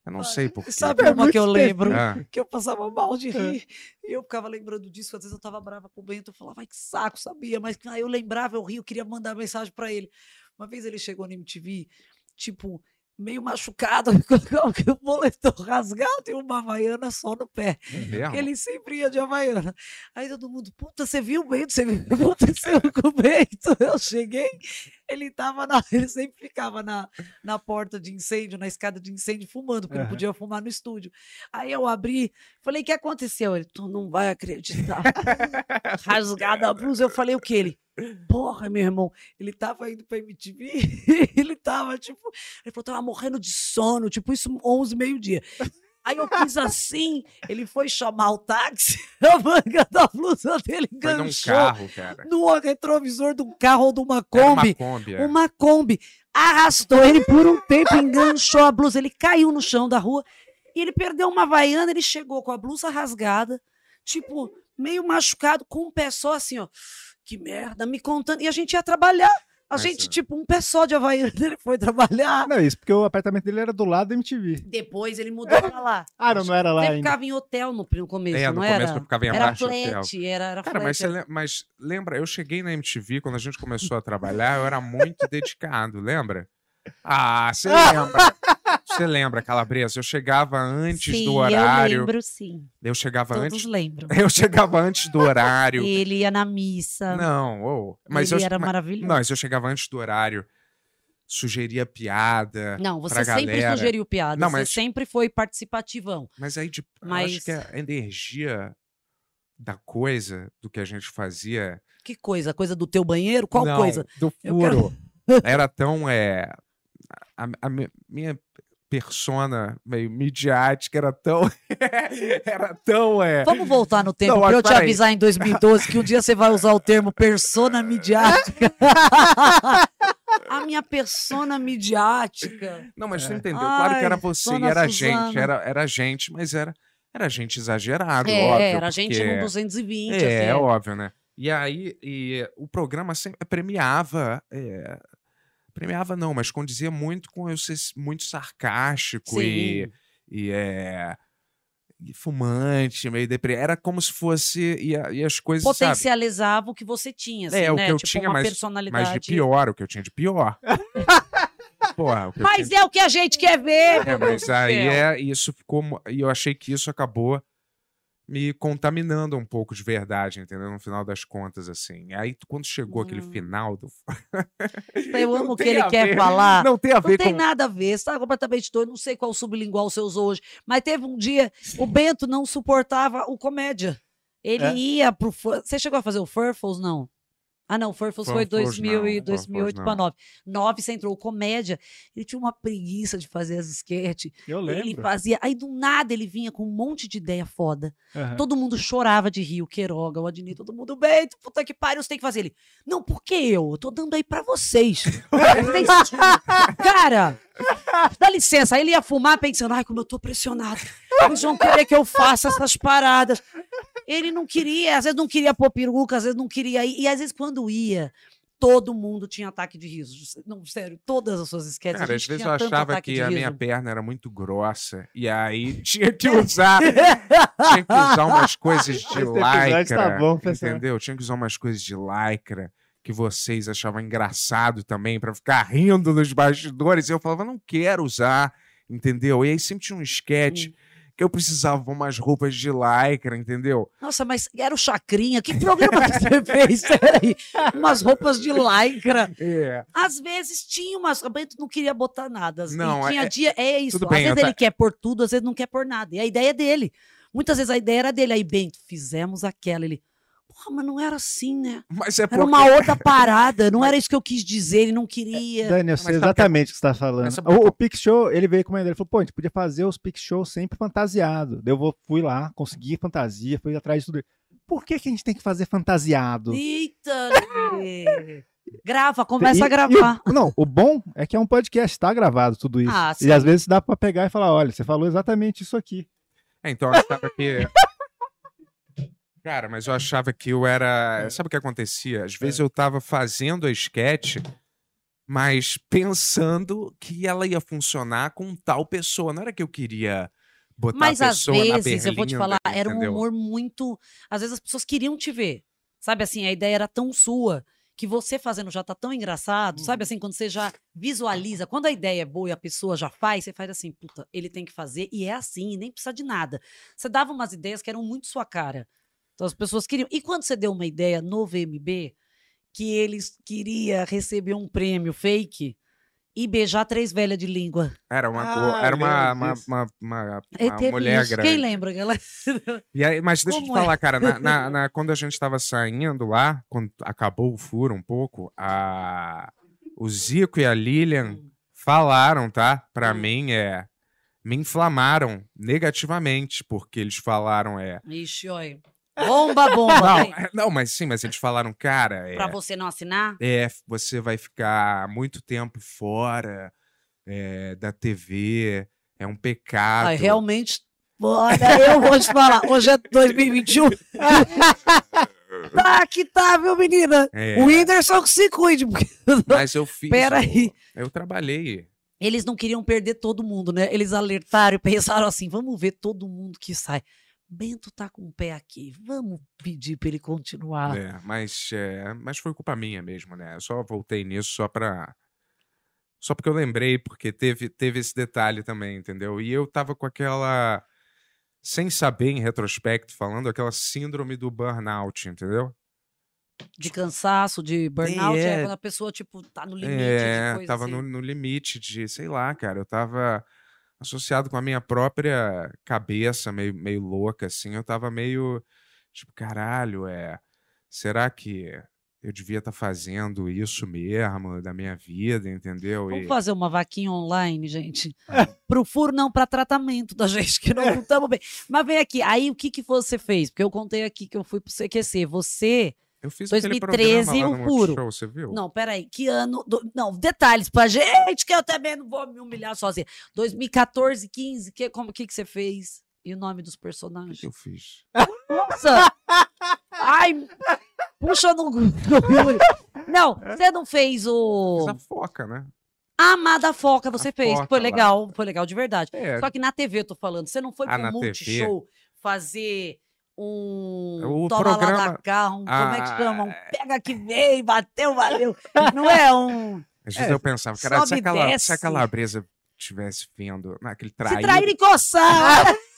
S3: Eu não sei porquê.
S4: Sabe uma que eu lembro?
S3: Ah.
S4: Que eu passava mal de rir. E eu ficava lembrando disso. Às vezes eu tava brava com o Bento. Eu falava, ai que saco, sabia? Mas aí eu lembrava, eu ria, eu queria mandar mensagem pra ele. Uma vez ele chegou na MTV, tipo, meio machucado, (laughs) com o boletom rasgado e uma havaiana só no pé.
S3: É?
S4: Ele sempre ia de havaiana. Aí todo mundo, puta, você viu o Bento? Você viu o aconteceu com o Bento? Eu cheguei, Ele tava na, (laughs) ele sempre ficava na, na porta de incêndio, na escada de incêndio, fumando, porque não
S5: Aham.
S4: podia fumar no estúdio. Aí eu abri, falei, o que aconteceu? Ele, tu não vai acreditar. (laughs) Rasgada a blusa. Eu falei, o que? Ele, porra, meu irmão, ele tava indo pra MTV, (laughs) ele tava, tipo, ele falou, tava morrendo de sono, tipo, isso 11, meio-dia. Aí eu fiz assim, ele foi chamar o táxi, (laughs) a manga da blusa dele
S3: Foi num
S4: enganchou
S3: carro, cara.
S4: no retrovisor de um carro ou de uma
S3: Era
S4: Kombi.
S3: uma Kombi, é.
S4: Uma Kombi. Arrastou ele por um tempo, enganchou a blusa. Ele caiu no chão da rua e ele perdeu uma vaiana. Ele chegou com a blusa rasgada, tipo, meio machucado, com um pé só assim, ó. Que merda, me contando. E a gente ia trabalhar. A
S5: Mas,
S4: gente, tipo, um pé só de havaiana, ele foi trabalhar.
S5: Não, isso porque o apartamento dele era do lado da MTV.
S4: Depois ele mudou pra lá. (laughs)
S5: Ah, não, não era lá
S4: Você
S5: ainda.
S4: ficava em hotel no, no começo,
S3: É, no
S4: não
S3: começo
S4: era?
S3: eu ficava em
S4: era
S3: abaixo do hotel.
S4: flat, era, era
S3: Cara, mas,
S4: flat.
S3: você lem- mas lembra, eu cheguei na MTV, quando a gente começou a trabalhar, eu era muito (laughs) dedicado, lembra? Ah, você (laughs) lembra? Você lembra, Calabresa? Eu chegava antes
S4: Sim,
S3: do horário.
S4: eu lembro, sim.
S3: Eu chegava
S4: Todos
S3: antes.
S4: lembram. (laughs)
S3: Eu chegava antes do horário.
S4: Ele ia na missa.
S3: Não, ô, mas
S4: Ele
S3: eu,
S4: era
S3: mas-
S4: maravilhoso.
S3: Não, mas eu chegava antes do horário, sugeria piada.
S4: Não, você sempre
S3: galera.
S4: sugeriu piada.
S3: Não,
S4: você
S3: mas,
S4: sempre foi participativão.
S3: mas aí, de, eu
S4: Mas-
S3: acho que a energia da coisa, do que a gente fazia.
S4: Que coisa? Coisa do teu banheiro? Qual
S3: Não,
S4: coisa?
S3: Do
S4: Eu quero-
S3: furo. (laughs) Era tão. É, a, a mi- minha persona meio midiática era tão. (laughs) era tão. É,
S4: Vamos voltar no tempo
S3: Não,
S4: pra
S3: mas
S4: eu te avisar em 2012 que um dia você vai usar o termo persona midiática. (laughs) a minha persona midiática.
S3: Não, mas você entendeu. Claro que era você e era gente.
S4: Suzana.
S3: Era, era gente, mas era, era gente exagerado,
S4: É,
S3: óbvio.
S4: era gente
S3: porque-
S4: num 220.
S3: É,
S4: assim.
S3: óbvio, né? E aí, e o programa sempre premiava. é, premiava não, mas condizia muito com eu ser muito sarcástico e,
S4: Sim.
S3: e é. e fumante, meio deprê. Era como se fosse. E, a- e as coisas. sabe?
S4: Potencializava o que você tinha, assim,
S3: É, o
S4: né?
S3: que eu
S4: tipo,
S3: tinha,
S4: uma
S3: mas,
S4: personalidade.
S3: mas de pior, o que eu tinha de pior. (laughs) Porra,
S4: Mas
S3: tinha
S4: é o que a gente quer ver.
S3: é, mas aí
S4: céu.
S3: é, isso ficou. E eu achei que isso acabou me contaminando um pouco de verdade, entendeu? No final das contas, assim. Aí, quando chegou aquele final do.
S4: Eu (laughs) amo o que ele quer
S3: ver-
S4: falar.
S3: Não tem a ver
S4: Não tem
S3: com.
S4: nada a ver, você tá completamente doido. Não sei qual sublingual você usou hoje. Mas teve um dia, o Bento não suportava o comédia. Ele
S5: É?
S4: ia pro. Você chegou a fazer o Furfles, não? Ah, não, Furfles foi
S3: Furfles
S4: 2000 e
S3: não,
S4: 2008
S3: Furfles
S4: para
S3: não.
S4: 9. 9 você entrou comédia. Ele tinha uma preguiça de fazer as sketches.
S5: Eu
S4: Ele
S5: lembro.
S4: fazia. Aí do nada ele vinha com um monte de ideia foda.
S5: Aham.
S4: Todo mundo chorava de rir, o Queiroga, o Adnir, todo mundo, bem, puta que pariu, você tem que fazer ele. Não, por que eu? Eu tô dando aí pra vocês. Vocês- (laughs) (laughs) Cara, dá licença. Aí ele ia fumar pensando, ai, como eu tô pressionado. Eles vão querer que eu faça essas paradas. Ele não queria, às vezes não queria pôr peruca, às vezes não queria ir. E às vezes quando ia, todo mundo tinha ataque de riso. Não, sério, todas as suas sketches.
S3: Cara, às vezes eu achava que a minha
S4: riso.
S3: perna era muito grossa. E aí (laughs) tinha que (laughs) usar. tinha que usar umas coisas de
S5: episódio
S3: lycra.
S5: tá bom,
S3: entendeu? Tinha que usar umas coisas de lycra que vocês achavam engraçado também, pra ficar rindo nos bastidores. E eu falava, não quero usar, entendeu? E aí sempre tinha um sketch
S4: Hum.
S3: Que eu precisava umas roupas de lycra, entendeu?
S4: Nossa, mas era o Chacrinha. Que programa que você (laughs) fez? Peraí. Umas roupas de lycra.
S3: É.
S4: Às vezes tinha umas. O Bento não queria botar nada.
S3: Não,
S4: tinha
S3: é-
S4: dia. É isso.
S3: tudo
S4: Às
S3: bem,
S4: vezes ele
S3: ta-
S4: quer pôr tudo, às vezes não quer pôr nada. E a ideia é dele. Muitas vezes a ideia era dele. Aí, Bento, fizemos aquela. Ele. Porra, mas não era assim, né?
S3: Mas é
S4: Era
S3: porque...
S4: uma outra (laughs) parada. Não era isso que eu quis dizer. Ele não queria.
S5: Dani, eu sei
S3: que-
S5: exatamente o que você tá falando. O, o Pix Show, ele veio com uma ideia, ele falou, pô, a gente podia fazer os Pix Show sempre fantasiado. Daí eu vou, fui lá, consegui fantasia, fui atrás de tudo. Por que, que a gente tem que fazer fantasiado?
S4: Eita! Grava, começa
S5: E-
S4: a gravar.
S5: o- não, o bom é que é um podcast, tá gravado tudo isso.
S4: Ah,
S5: e às vezes dá pra pegar e falar, olha, você falou exatamente isso aqui.
S3: É, então achava que. Cara, mas eu achava que eu era. Sabe o que acontecia? Às vezes eu tava fazendo a sketch, mas pensando que ela ia funcionar com tal pessoa. Não era que eu queria botar
S4: Mas
S3: a
S4: às
S3: pessoa na
S4: vezes, eu vou te falar, era um
S3: entendeu?
S4: humor muito. Às vezes as pessoas queriam te ver. Sabe assim, a ideia era tão sua que você fazendo já tá tão engraçado.
S3: Uhum.
S4: Sabe assim, quando você já visualiza, quando a ideia é boa e a pessoa já faz, você faz assim, puta, ele tem que fazer e é assim, e nem precisa de nada. Você dava umas ideias que eram muito sua cara. Então as pessoas queriam. E quando você deu uma ideia no VMB, que eles queria receber um prêmio fake e beijar três velhas de língua.
S3: Era uma,
S5: Ah,
S3: era uma, uma, uma, uma-
S4: É,
S3: uma
S4: teve
S3: mulher
S4: isso.
S3: grande.
S4: Quem lembra? Aquela... (laughs)
S3: E aí, mas deixa eu te
S4: Como é?
S3: falar, cara, na, na- (laughs) na- quando a gente tava saindo lá, quando acabou o furo um pouco, a, o Zico e a Lilian falaram, tá? Pra mim, é. Me inflamaram negativamente, porque eles falaram, é.
S4: Ixi, olha. Bomba, bomba.
S3: Não, é, não, mas sim, mas eles falaram, cara, é.
S4: Pra você não assinar?
S3: É, você vai ficar muito tempo fora é, da TV, é um pecado.
S4: Ai, realmente. Olha, eu vou te falar. Hoje é 2021. tá que tá, viu, menina?
S3: É.
S4: O Whindersson que se cuide. porque- (laughs)
S3: Mas eu fiz.
S4: Peraí.
S3: Eu, eu trabalhei.
S4: Eles não queriam perder todo mundo, né? Eles alertaram e pensaram assim: vamos ver todo mundo que sai. Bento tá com o pé aqui. Vamos pedir pra ele continuar.
S3: É, mas, é, mas foi culpa minha mesmo, né? Eu só voltei nisso só pra. Só porque eu lembrei, porque teve, teve esse detalhe também, entendeu? E eu tava com aquela. Sem saber, em retrospecto, falando, aquela síndrome do burnout, entendeu?
S4: De cansaço, de burnout, é,
S3: É.
S4: quando a pessoa, tipo, tá no limite
S3: É,
S4: de coisa
S3: tava
S4: assim.
S3: no, no limite de, sei lá, cara, eu tava associado com a minha própria cabeça meio, meio louca, assim, eu tava meio, tipo, caralho, é, será que eu devia estar fazendo isso mesmo da minha vida, entendeu?
S4: Vamos
S3: E-
S4: fazer uma vaquinha online, gente. (laughs) Pro furo, não, para tratamento da (laughs) gente, que não estamos bem. Mas vem aqui, aí o que, que você fez? Porque eu contei aqui que eu fui pro CQC. Você,
S3: eu fiz aquele
S4: 2013,
S3: programa lá
S4: um
S3: no
S4: furo.
S3: Multishow, você viu?
S4: Não, peraí, que ano. do- não, detalhes pra gente, que eu também não vou me humilhar sozinha. 2014, 15, que, como que, que você fez? E o nome dos
S3: O
S4: personagens?
S3: que eu fiz?
S4: Nossa! (laughs) Ai! Puxa no. Não, você não fez o.
S3: Fiz a foca, né?
S4: A Amada Foca você
S3: A
S4: fez,
S3: Foca
S4: foi
S3: lá.
S4: legal, foi legal de verdade.
S3: É.
S4: Só que na TV eu tô falando, você não foi
S3: Ah,
S4: pro Multishow fazer um
S3: O
S4: toma lá da
S3: programa-
S4: cá, um, como é que
S3: Ah,
S4: chama? Um pega que veio, bateu, valeu. Não é um... (laughs)
S3: Às vezes
S4: É,
S3: eu pensava, cara, se a, se a calabresa estivesse vendo naquele
S4: Se
S3: traído...
S4: trair e coçar. (laughs)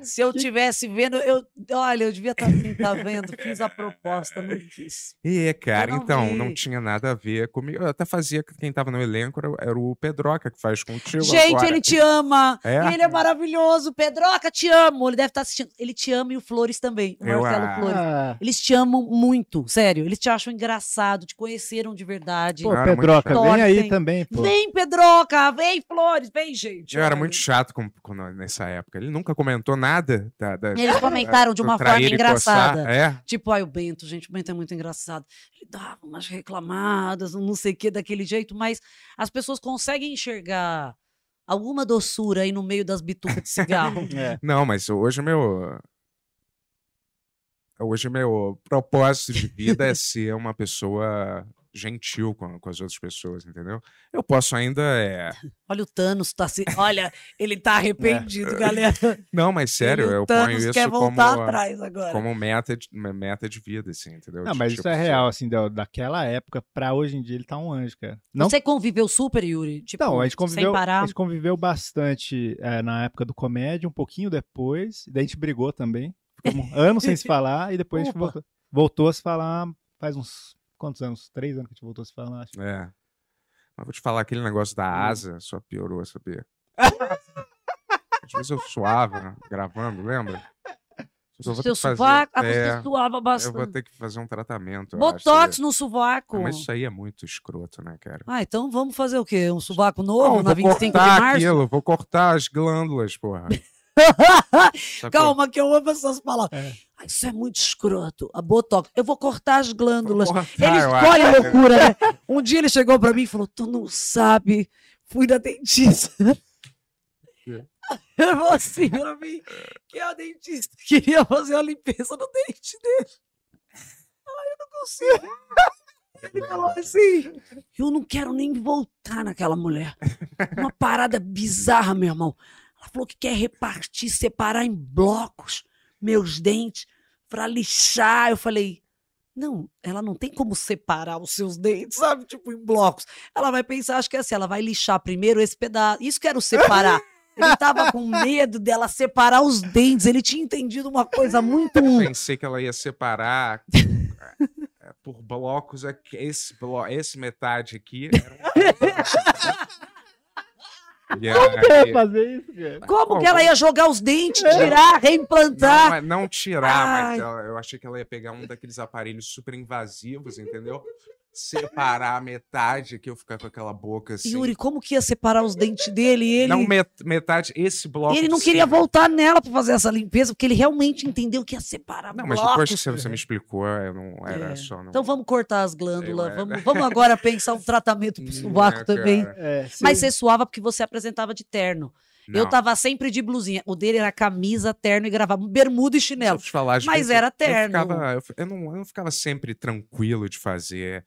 S4: Se eu tivesse vendo, eu, olha, eu devia estar assim, tá vendo? Fiz a proposta, não quis.
S3: É, cara,
S4: não
S3: então,
S4: vi.
S3: não tinha nada a ver comigo. Eu até fazia, quem tava no elenco era, era o Pedroca, que faz contigo
S4: Gente,
S3: agora.
S4: ele te ama.
S3: É?
S4: Ele é maravilhoso. Pedroca, te amo. Ele deve estar assistindo. Ele te ama e o Flores também. O
S3: Eu,
S4: Marcelo
S3: ah,
S4: Flores. Eles te amam muito, sério. Eles te acham engraçado, te conheceram de verdade.
S5: pô, Pedroca, vem aí também, pô.
S4: Vem, Pedroca, vem, Flores, vem, gente.
S3: Eu era muito chato com, com- nessa época. Ele nunca comentou nada da. da-
S4: Eles comentaram de uma forma
S3: coçar.
S4: engraçada.
S3: É.
S4: Tipo, ai, o Bento, gente, o Bento é muito engraçado. Ele dava umas reclamadas, não sei o que, daquele jeito, mas as pessoas conseguem enxergar alguma doçura aí no meio das bitucas de cigarro. (laughs)
S5: É.
S3: Não, mas hoje meu. Hoje meu propósito de vida é ser uma pessoa gentil com, com as outras pessoas, entendeu? Eu posso ainda. É... (laughs)
S4: Olha o Thanos, tá se... olha, ele tá (laughs) arrependido, galera. (laughs)
S3: Não, mas sério,
S4: Ele-
S3: eu ponho isso
S4: quer
S3: como,
S4: voltar atrás agora.
S3: como meta de, meta de vida, assim, entendeu?
S5: Não,
S3: De,
S5: mas
S3: tipo,
S5: isso é real, assim, da, daquela época pra hoje em dia ele tá um anjo, cara. Não,
S4: Você conviveu super, Yuri? Tipo,
S5: então, a gente
S4: sem
S5: conviveu,
S4: parar?
S5: a gente conviveu bastante é, na época do comédia, um pouquinho depois, daí a gente brigou também. Ficamos anos sem se falar, e depois a gente
S4: Opa.
S5: voltou, voltou a se falar faz uns. Quantos anos? Três anos que a gente voltou a se falar, acho.
S3: É. Mas vou te falar, aquele negócio da asa só piorou, sabia? Às vezes eu suava gravando, lembra? Eu vou ter
S4: Seu
S3: que fazer-
S4: sovaco, ah,
S3: é,
S4: você suava
S3: Eu vou
S4: bastante.
S3: ter que fazer um tratamento.
S4: Botox
S3: acho,
S4: no sovaco.
S3: Ah, Mas isso aí é muito escroto, né, cara?
S4: Ah, então vamos fazer o quê? Um sovaco
S3: Não,
S4: novo
S3: eu
S4: na
S3: vou
S4: 25 de
S3: cortar
S4: março?
S3: aquilo, vou cortar as glândulas, porra. (laughs) (laughs)
S4: Calma, que eu amo essas palavras.
S5: É.
S4: Ah, isso é muito escroto. A botox. Eu vou cortar as glândulas.
S3: Cortar,
S4: escolhe
S3: acho.
S4: loucura, né? Um dia ele chegou pra mim e falou: Tu não sabe, fui na dentista. (laughs) Ele falou assim pra mim: que a dentista queria fazer a limpeza no dente dele. Ai, eu não consigo. Ele falou assim: Eu não quero nem voltar naquela mulher. Uma parada bizarra, meu irmão. Ela falou que quer repartir, separar em blocos meus dentes pra lixar. Eu falei, não, ela não tem como separar os seus dentes, sabe? Tipo, em blocos. Ela vai pensar, acho que é assim, ela vai lixar primeiro esse pedaço. Isso quero separar. Ele tava com medo dela separar os dentes. Ele tinha entendido uma coisa muito.
S3: Pensei que ela ia separar é, por blocos. Esse, blo esse metade aqui. Era um... (laughs)
S5: Como que ela ia fazer isso, cara?
S4: Como que ela ia jogar os dentes, tirar, reimplantar?
S3: Não, não tirar,
S4: Ai.
S3: mas ela- eu achei que ela ia pegar um daqueles aparelhos super invasivos, entendeu? Separar a metade que eu ficar com aquela boca assim.
S4: Yuri, como que ia separar os dentes dele? Ele,
S3: Não met- metade, esse bloco.
S4: ele não queria
S3: cima.
S4: voltar nela pra fazer essa limpeza, porque ele realmente entendeu que ia separar
S3: Não, mas depois que você, você me explicou, eu não era
S4: É.
S3: só. Não...
S4: Então vamos cortar as glândulas,
S3: Eu,
S4: vamos, vamos agora pensar um tratamento pro (laughs) sovaco
S3: É,
S4: também.
S5: É,
S4: Mas você suava porque você apresentava de terno. Eu
S3: Não.
S4: tava sempre de blusinha. O dele era camisa, terno e gravava bermuda e
S3: eu
S4: chinelo.
S3: falar,
S4: Mas
S3: vezes,
S4: era
S3: eu-
S4: terno.
S3: Eu, ficava, eu, eu não, eu não ficava sempre tranquilo de fazer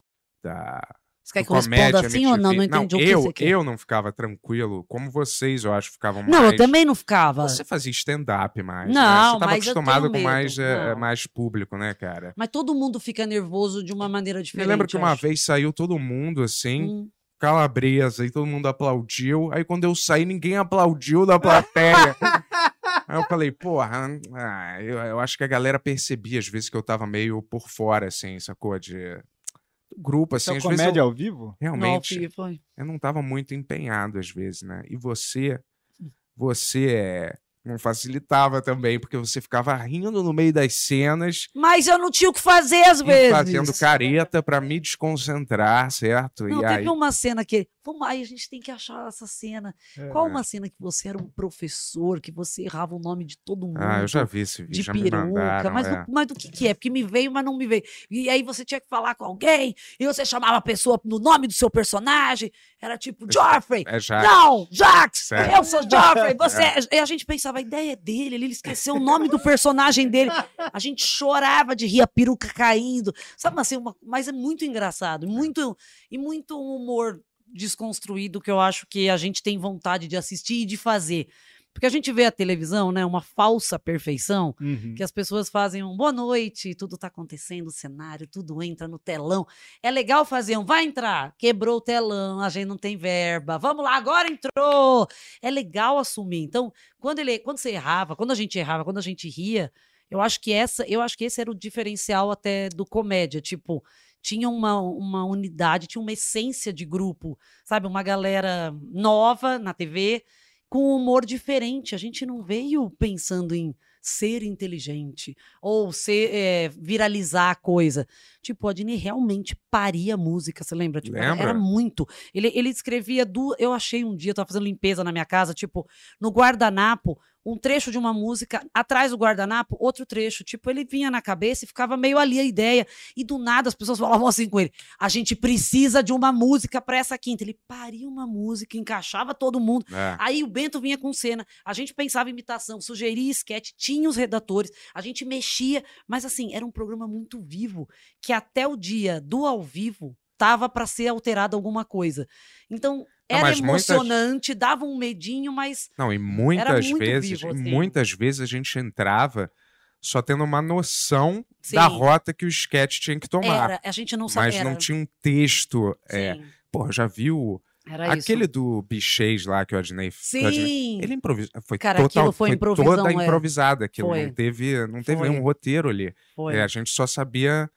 S4: Você quer que eu responda assim ou não? Não entendi o que
S3: eu,
S4: você quer.
S3: eu não ficava tranquilo, como vocês, eu acho, ficavam
S4: Não,
S3: mais.
S4: eu também não ficava.
S3: Você fazia stand-up mais. né?
S4: Não,
S3: Você tava
S4: mas eu
S3: acostumado com mais, é,
S4: Não.
S3: mais público, né, cara?
S4: Mas todo mundo fica nervoso de uma maneira diferente.
S3: lembro que uma
S4: acho.
S3: vez saiu todo mundo assim,
S4: Hum.
S3: calabresa, e todo mundo aplaudiu. Aí quando eu saí, ninguém aplaudiu da plateia. (laughs) Aí eu falei, porra, ah, eu, eu acho que a galera percebia às vezes que eu tava meio por fora, assim, sacou? De grupo, assim.
S5: É
S3: às vezes
S5: comédia
S3: eu-
S5: ao vivo?
S3: Realmente,
S4: Não, foi.
S3: eu não tava muito empenhado às vezes, né? E você, você é, não facilitava também, porque você ficava rindo no meio das cenas
S4: Mas eu não tinha o que fazer às vezes.
S3: fazendo careta pra me desconcentrar, certo?
S4: Não,
S3: e
S4: teve
S3: aí,
S4: uma cena que. Vamos aí, a gente tem que achar essa cena.
S3: É.
S4: Qual uma cena que você era um professor, que você errava o nome de todo mundo?
S3: Ah, eu já vi esse vídeo,
S4: De
S3: já me
S4: peruca.
S3: mandaram,
S4: mas,
S3: é.
S4: do, mas do que, que é? Porque me veio, mas não me veio. E aí você tinha que falar com alguém, e você chamava a pessoa no nome do seu personagem. Era tipo, Joffrey!
S3: é Jax.
S4: Não, Jax! Eu sou Joffrey! Você.
S3: É.
S4: E a gente pensava, a ideia é dele, ele esqueceu o nome do personagem dele. A gente chorava de rir, a peruca caindo. Sabe assim, uma- mas é muito engraçado, muito e muito um humor desconstruído que eu acho que a gente tem vontade de assistir e de fazer. Porque a gente vê a televisão, né, uma falsa perfeição,
S5: Uhum.
S4: que as pessoas fazem um boa noite, tudo tá acontecendo, o cenário, tudo entra no telão. É legal fazer um, vai entrar, quebrou o telão, a gente não tem verba, vamos lá, agora entrou. É legal assumir. Então, quando ele, quando você errava, quando a gente errava, quando a gente ria, eu acho que essa, eu acho que esse era o diferencial até do comédia, tipo, tinha uma, uma unidade, tinha uma essência de grupo, sabe? Uma galera nova na TV, com um humor diferente. A gente não veio pensando em ser inteligente ou ser, é, viralizar a coisa. Tipo, o Adnei realmente paria música, você lembra? Tipo,
S3: Lembra?
S4: Era muito. Ele, ele escrevia duas. Eu achei um dia, eu tava fazendo limpeza na minha casa, tipo, no guardanapo, um trecho de uma música, atrás do guardanapo, outro trecho. Tipo, ele vinha na cabeça e ficava meio ali a ideia. E do nada as pessoas falavam assim com ele: a gente precisa de uma música pra essa quinta. Ele paria uma música, encaixava todo mundo.
S3: É.
S4: Aí o Bento vinha com cena, a gente pensava em imitação, sugeria esquete, tinha os redatores, a gente mexia, mas assim, era um programa muito vivo, que até o dia do ao vivo tava para ser alterado alguma coisa. Então, Era
S3: muitas-
S4: emocionante, dava um medinho, mas
S3: Não, e muitas
S4: muito
S3: vezes,
S4: vivo, assim.
S3: muitas vezes a gente entrava só tendo uma noção da
S4: Sim.
S3: rota que o sketch tinha que tomar.
S4: era, a gente não sabia.
S3: mas não tinha um texto. É, pô, já viu
S4: Era
S3: aquele
S4: isso.
S3: do Bichês lá que o Adnei
S4: Sim.
S3: Ele improvisou. Foi
S4: Cara,
S3: total,
S4: aquilo foi improvisão,
S3: toda
S4: é.
S3: improvisada. Aquilo
S4: Foi.
S3: não teve, não teve
S4: Foi.
S3: nenhum roteiro ali.
S4: Foi.
S3: É, a gente só sabia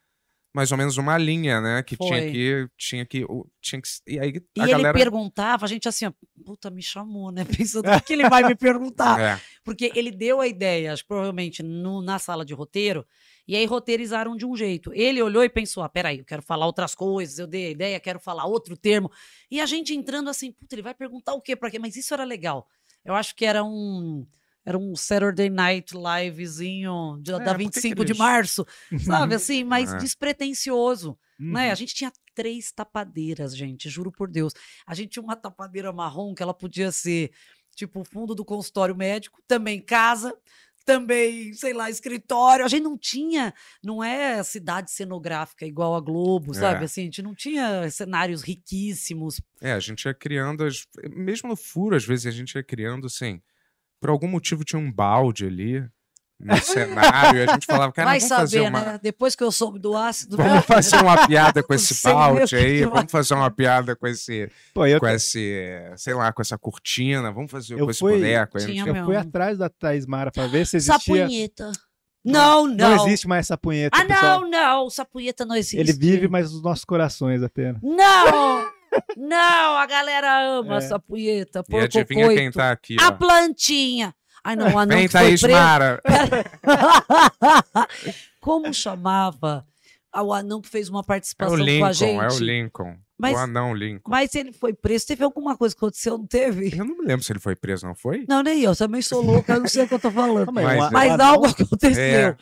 S3: mais ou menos uma linha, né? Que tinha
S4: Foi.
S3: que. Tinha que. Tinha que e aí
S4: E
S3: a
S4: ele
S3: galera.
S4: perguntava, a gente assim, ó, puta, me chamou, né? (laughs) Pensando o que ele vai me perguntar.
S3: É.
S4: Porque ele deu a ideia, acho que provavelmente no- na sala de roteiro, e aí roteirizaram de um jeito. Ele olhou e pensou: ah, peraí, eu quero falar outras coisas, eu dei a ideia, quero falar outro termo. E a gente entrando assim, puta, ele vai perguntar o quê? Pra quê? Mas isso era legal. Eu acho que era um. Era um Saturday Night Livezinho de-
S3: É,
S4: da
S3: por que que
S4: 25 de março, sabe? Assim, mas
S3: É.
S4: despretensioso. Né?
S5: Uhum.
S4: A gente tinha três tapadeiras, gente, juro por Deus. A gente tinha uma tapadeira marrom que ela podia ser tipo o fundo do consultório médico, também casa, também, sei lá, escritório. A gente não tinha, não é cidade cenográfica igual a Globo, sabe?
S3: É.
S4: Assim, a gente não tinha cenários riquíssimos.
S3: É, a gente ia criando. As... Mesmo no furo, às vezes, a gente ia criando assim. Por algum motivo tinha um balde ali no cenário. e a gente falava, cara,
S4: Vai
S3: vamos
S4: saber,
S3: fazer uma.
S4: né? Depois que eu soube do ácido.
S3: Vamos (laughs) fazer uma piada com esse (laughs) balde aí, vamos fazer uma piada com esse,
S5: Pô, eu,
S3: com esse, sei lá, com essa cortina, vamos fazer
S5: Eu
S3: com esse
S5: fui-
S3: boneco aí.
S4: Tinha
S5: eu
S4: meu.
S5: fui atrás da Thaís Mara pra ver se
S4: Essa
S5: existia.
S4: punheta. Não, não.
S5: Não existe mais essa punheta.
S4: Ah,
S5: pessoal.
S4: não, não. Essa punheta não existe.
S5: Ele vive, mas nos nossos corações apenas.
S4: Não! Não, a galera ama
S5: É.
S4: essa punheta.
S3: E adivinha
S4: porco-coito.
S3: quem tá aqui,
S4: A
S3: ó.
S4: plantinha. Ai, não, o anão
S3: Vem,
S4: que foi
S3: Thaís
S4: preso.
S3: Mara. (laughs)
S4: Como chamava o anão que fez uma
S3: É o
S4: participação com a
S3: Lincoln,
S4: gente?
S3: é o Lincoln.
S4: Mas-
S3: O anão Lincoln.
S4: Mas ele foi preso. Teve alguma coisa que aconteceu, não teve?
S3: Eu não me lembro se ele foi preso, não foi?
S4: Não, nem eu. Também sou louca, eu não sei o que eu tô falando.
S5: Mas
S3: Mas,
S4: Mas algo aconteceu.
S3: É.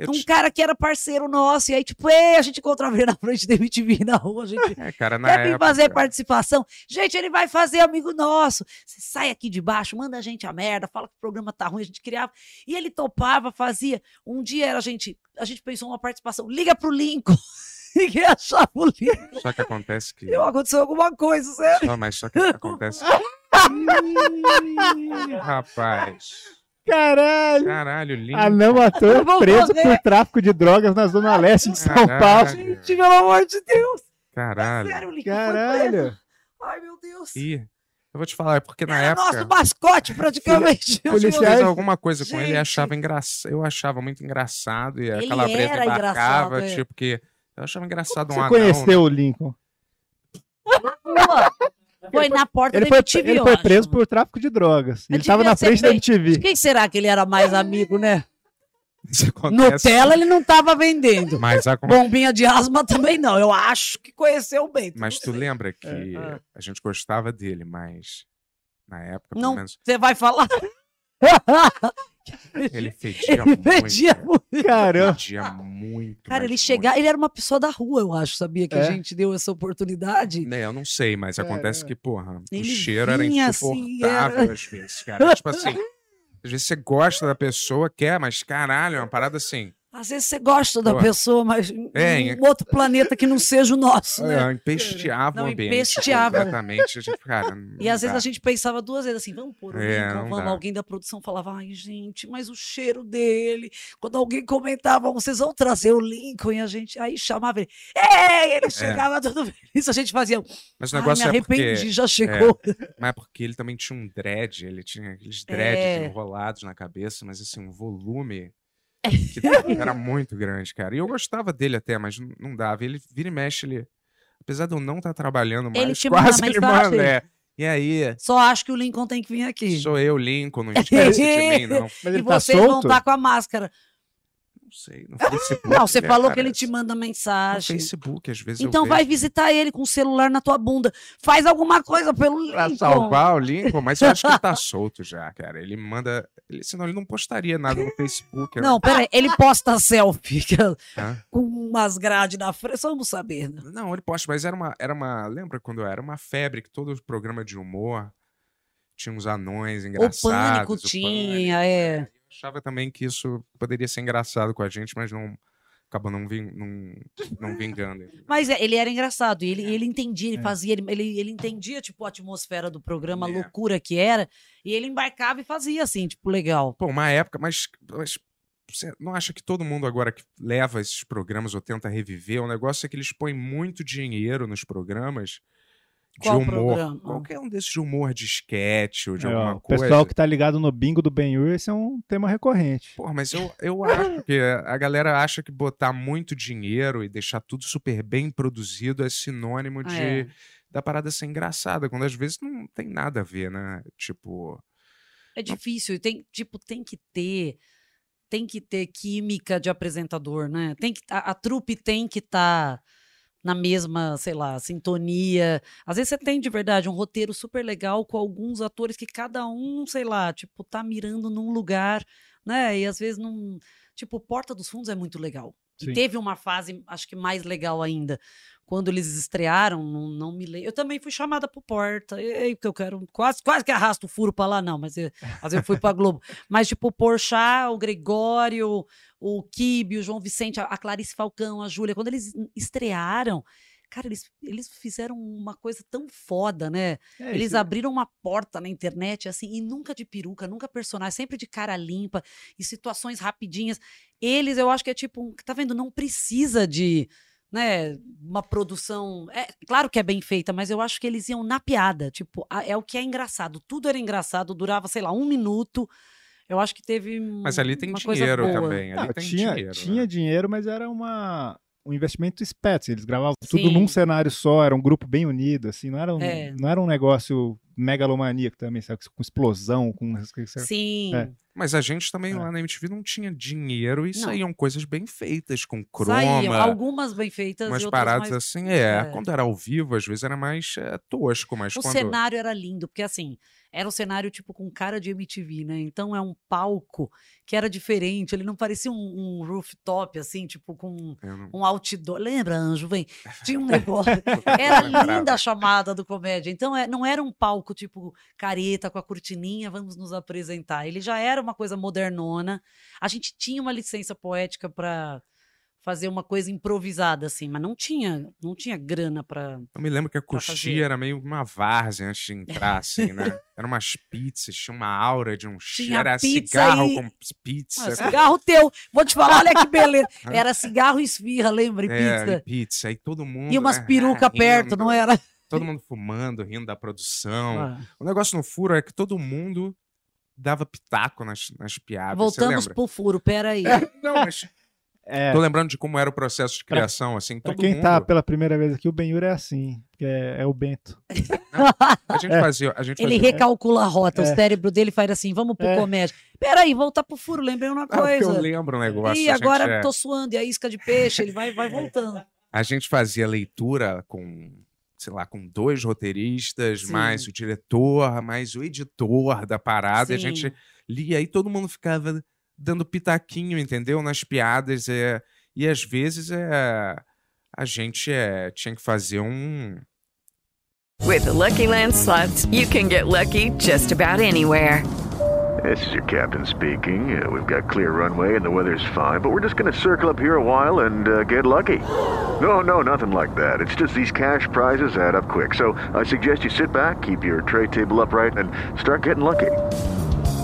S3: Eu
S4: Um
S3: te-
S4: cara que era parceiro nosso, e aí, tipo, "Ei, a gente encontrava ele na frente da MTV na rua, a gente (laughs)
S3: É, cara, na
S4: quer vir
S3: época...
S4: fazer participação. Gente, ele vai fazer amigo nosso. Você sai aqui de baixo, manda a gente a merda, fala que o programa tá ruim, a gente criava. E ele topava, fazia. Um dia era a gente, a gente pensou uma participação, liga pro Lincoln. (laughs) Ninguém achava o Lincoln.
S3: Só que acontece que...
S4: Eu, aconteceu alguma coisa, sério.
S3: Só, mas só que acontece... (laughs) Ih, rapaz.
S5: Caralho!
S3: Caralho, Lincoln.
S5: Anão ator
S4: Eu vou
S5: preso
S4: morrer.
S5: por tráfico de drogas na Zona Leste de São
S3: Caralho.
S5: Paulo.
S4: Gente, pelo amor de Deus.
S3: Caralho.
S4: Sério, o Lincoln foi preso.
S5: Caralho!
S4: Ai, meu Deus.
S3: Ih, eu vou te falar, é porque na
S4: Era
S3: época...
S4: nosso mascote, praticamente. (laughs)
S5: Policiais-
S3: alguma coisa com ele e
S4: Gente.
S3: achava engraçado. Eu achava muito engraçado. E
S4: Ele
S3: a calabresa
S4: era
S3: embarcava,
S4: engraçado, é.
S3: tipo que. Eu achava engraçado um
S5: Você
S3: anão.
S5: conheceu o Lincoln?
S4: Foi na porta
S5: Ele
S4: da
S5: foi,
S4: MTV,
S5: ele
S4: eu
S5: foi
S4: acho.
S5: preso por tráfico de drogas. Ele
S4: Mas
S5: tava
S4: devia
S5: na frente da
S4: bem-
S5: MTV.
S4: De quem será que ele era mais amigo, né? Nutella ele não tava vendendo.
S3: Mas,
S4: Bombinha de asma também não. Eu acho que conheceu bem.
S3: mas tu lembra que
S4: É,
S3: a gente gostava dele, mas na época, pelo
S4: Não,
S3: menos,
S4: você vai falar? (laughs)
S3: ele fedia
S4: Ele (laughs)
S3: muito.
S4: fedia
S3: cara.
S4: muito.
S5: Caramba.
S3: Fedia muito.
S4: Cara, ele chegava, ele era uma pessoa da rua, eu acho, sabia? Que a
S5: É?
S4: gente deu essa oportunidade.
S3: Né, eu não sei, mas acontece
S5: Caramba.
S3: que, porra,
S4: Ele
S3: o cheiro era
S4: assim,
S3: insuportável
S4: era-
S3: às vezes, cara. tipo assim, (laughs) às vezes você gosta da pessoa, quer, mas caralho, é uma parada assim.
S4: Às vezes você gosta da pessoa, mas em
S3: É,
S4: um outro planeta que não seja o nosso, né?
S3: É, empesteava
S4: Não,
S3: o ambiente.
S4: empesteava.
S3: Completamente. A gente, cara, (laughs)
S4: E às vezes
S3: dá.
S4: a gente pensava duas vezes assim, vamos pôr o
S3: É, não
S4: vamos.
S3: dá.
S4: Alguém da produção falava, ai gente, mas o cheiro dele. Quando alguém comentava, vocês vão trazer o Lincoln, e a gente aí chamava ele, ei, ele chegava tudo (laughs) feliz, a gente fazia,
S3: Mas o
S4: ai,
S3: negócio
S4: me
S3: é porque...
S4: arrependi, já chegou.
S3: Mas é porque ele também tinha um dread, ele tinha aqueles (laughs) dreads
S4: É.
S3: enrolados na cabeça, mas assim, um volume
S4: É.
S3: que (laughs) era muito grande, cara. E eu gostava dele até, mas não- não dava. Ele vira e mexe, ele. Apesar de eu não estar trabalhando mais,
S4: Ele te manda
S3: quase ele
S4: mensagem?
S3: manda. É. E aí,
S4: Só acho que o Lincoln tem que vir aqui.
S3: sou eu, Lincoln, não esquece de mim, não. (laughs)
S5: Mas
S4: e
S5: ele tá
S4: vocês vão
S5: solto?
S4: estar com a máscara.
S3: Não sei, no Facebook.
S4: Não, você
S3: ele
S4: falou que ele te manda
S3: No
S4: mensagem.
S3: Facebook, às vezes
S4: Então vai visitar ele com o celular na tua bunda. Faz alguma coisa pelo
S3: Pra
S4: Lincoln.
S3: salvar o Lincoln, mas eu acho que ele tá (laughs) solto já, cara. Ele manda. Ele, senão ele não postaria nada no Facebook. né?
S4: Não, peraí, ele posta selfie
S3: Hã?
S4: com umas grades na frente. Vamos saber, né?
S3: Não, ele posta, mas era uma, era uma. Lembra quando era uma febre que todo programa de humor tinha uns anões
S4: O
S3: engraçados.
S4: pânico
S3: o
S4: tinha, é.
S3: Eu achava também que isso poderia ser engraçado com a gente, mas não acabou não, ving, não, não vingando. (laughs)
S4: Mas é, ele era engraçado, e ele, ele entendia, ele
S5: É.
S4: fazia, ele, ele, ele entendia, tipo, a atmosfera do programa, a
S3: É.
S4: loucura que era, e ele embarcava e fazia assim, tipo, legal.
S3: Pô, uma época, mas, mas você não acha que todo mundo agora que leva esses programas ou tenta reviver, o negócio é que eles põem muito dinheiro nos programas de
S4: Qual
S3: humor.
S4: programa?
S3: Qualquer um desses de humor de sketch ou de
S5: É,
S3: alguma
S5: o
S3: coisa.
S5: pessoal que tá ligado no bingo do Ben-Hur, esse é um tema recorrente.
S3: Pô, mas eu, eu (laughs) acho que a galera acha que botar muito dinheiro e deixar tudo super bem produzido é sinônimo de
S4: É.
S3: da parada ser engraçada, quando às vezes não tem nada a ver, né? Tipo,
S4: É difícil, tem, tipo, tem que ter, tem que ter química de apresentador, né? Tem que, a, a trupe tem que estar na mesma, sei lá, sintonia. Às vezes você tem de verdade um roteiro super legal com alguns atores que cada um, sei lá, tipo, tá mirando num lugar, né? E às vezes não, tipo, Porta dos Fundos é muito legal. E
S5: Sim.
S4: teve uma fase, acho que mais legal ainda, quando eles estrearam, não, não me lembro. Eu também fui chamada pro Porta, ei, porque eu quero, quase, quase que arrasto o furo pra lá, não, mas eu, vezes eu fui pra Globo. (laughs) Mas, tipo, o Porchat, o Gregório, o Kibe, o João Vicente, a, a Clarice Falcão, a Júlia, quando eles estrearam, cara, eles, eles fizeram uma coisa tão foda, né?
S5: É,
S4: eles
S5: isso-
S4: abriram uma porta na internet, assim, e nunca de peruca, nunca personagem, sempre de cara limpa, e situações rapidinhas. Eles, eu acho que é tipo, tá vendo? Não precisa de, né, uma produção. É claro que é bem feita, mas eu acho que eles iam na piada. Tipo, a- é o que é engraçado. Tudo era engraçado, durava, sei lá, um minuto. Eu acho que teve.
S3: mas ali tem
S4: uma coisa
S3: dinheiro
S4: boa.
S3: também. Ali
S5: Não,
S3: tem
S5: tinha
S3: dinheiro.
S5: tinha
S3: né?
S5: dinheiro, mas era uma, um investimento esperto. assim, Eles gravavam tudo
S4: Sim.
S5: num cenário só, era um grupo bem unido, assim, não era um,
S4: É.
S5: não era um negócio megalomaníaco também, sabe? Com explosão, com.
S4: Sim.
S5: É.
S3: Mas a gente também lá na MTV não tinha dinheiro e
S4: Não.
S3: saíam coisas bem feitas, com croma.
S4: Saíam, algumas bem feitas
S3: Umas
S4: e
S3: paradas
S4: mais...
S3: assim, é,
S4: é.
S3: Quando era ao vivo, às vezes era mais é, tosco, mas
S4: O
S3: quando.
S4: cenário era lindo, porque assim, era um cenário tipo com cara de MTV, né? Então é um palco que era diferente, ele não parecia um, um rooftop, assim, tipo com
S3: não-
S4: um outdoor. Lembra, Anjo? Vem. Tinha um (laughs) negócio. Era linda a chamada do comédia. Então é, não era um palco tipo careta com a cortininha, vamos nos apresentar. Ele já era uma coisa modernona. A gente tinha uma licença poética para fazer uma coisa improvisada, assim, mas não tinha, não tinha grana para.
S3: Eu me lembro que a
S4: fazer.
S3: era meio uma várzea antes de entrar, assim, né? (laughs) Eram umas pizzas, tinha uma aura de um cheiro, era
S4: pizza
S3: cigarro
S4: e-
S3: com pizza.
S4: Ah, cigarro teu. Vou te falar, olha que beleza. (laughs) Era cigarro e esfirra, lembra? E
S3: É, e
S4: pizza.
S3: pizza. Aí todo mundo.
S4: E umas
S3: né,
S4: peruca (laughs) perto,
S3: rindo,
S4: não era?
S3: Todo mundo fumando, rindo da produção.
S4: Ah.
S3: O negócio no furo é que todo mundo dava pitaco nas, nas piadas.
S4: Voltamos pro furo, peraí.
S3: Não, mas.
S5: É,
S3: Tô lembrando de como era o processo de criação, assim,
S5: pra quem
S3: mundo.
S5: tá pela primeira vez aqui, o Ben-Hur é assim, que é, é o Bento.
S3: A gente (laughs)
S5: É.
S3: fazia. A gente
S4: Ele
S3: fazia...
S4: recalcula a rota, o
S5: É.
S4: cérebro dele faz assim, vamos pro
S5: É.
S4: comédia. Peraí, voltar pro furo, lembrei uma
S3: Ah, porque
S4: coisa.
S3: eu lembro um negócio.
S4: Ih,
S3: a gente
S4: agora
S3: é-
S4: tô suando, e a isca de peixe, ele vai, vai (laughs) voltando.
S3: A gente fazia leitura com, sei lá, com dois roteiristas,
S4: Sim.
S3: mais o diretor, mais o editor da parada. E a
S4: Sim.
S3: gente lia e todo mundo ficava dando pitaquinho, entendeu? Nas piadas. É... E às vezes é... a gente é... tinha que fazer um.
S7: With the Lucky Land slots, you can get lucky just about anywhere.
S8: This is your captain speaking. Uh, we've got clear runway and the weather's fine, but we're just going to circle up here a while and uh, get lucky. No, no, nothing like that. It's just these cash prizes add up quick. So I suggest you sit back, keep your tray table upright, and start getting lucky.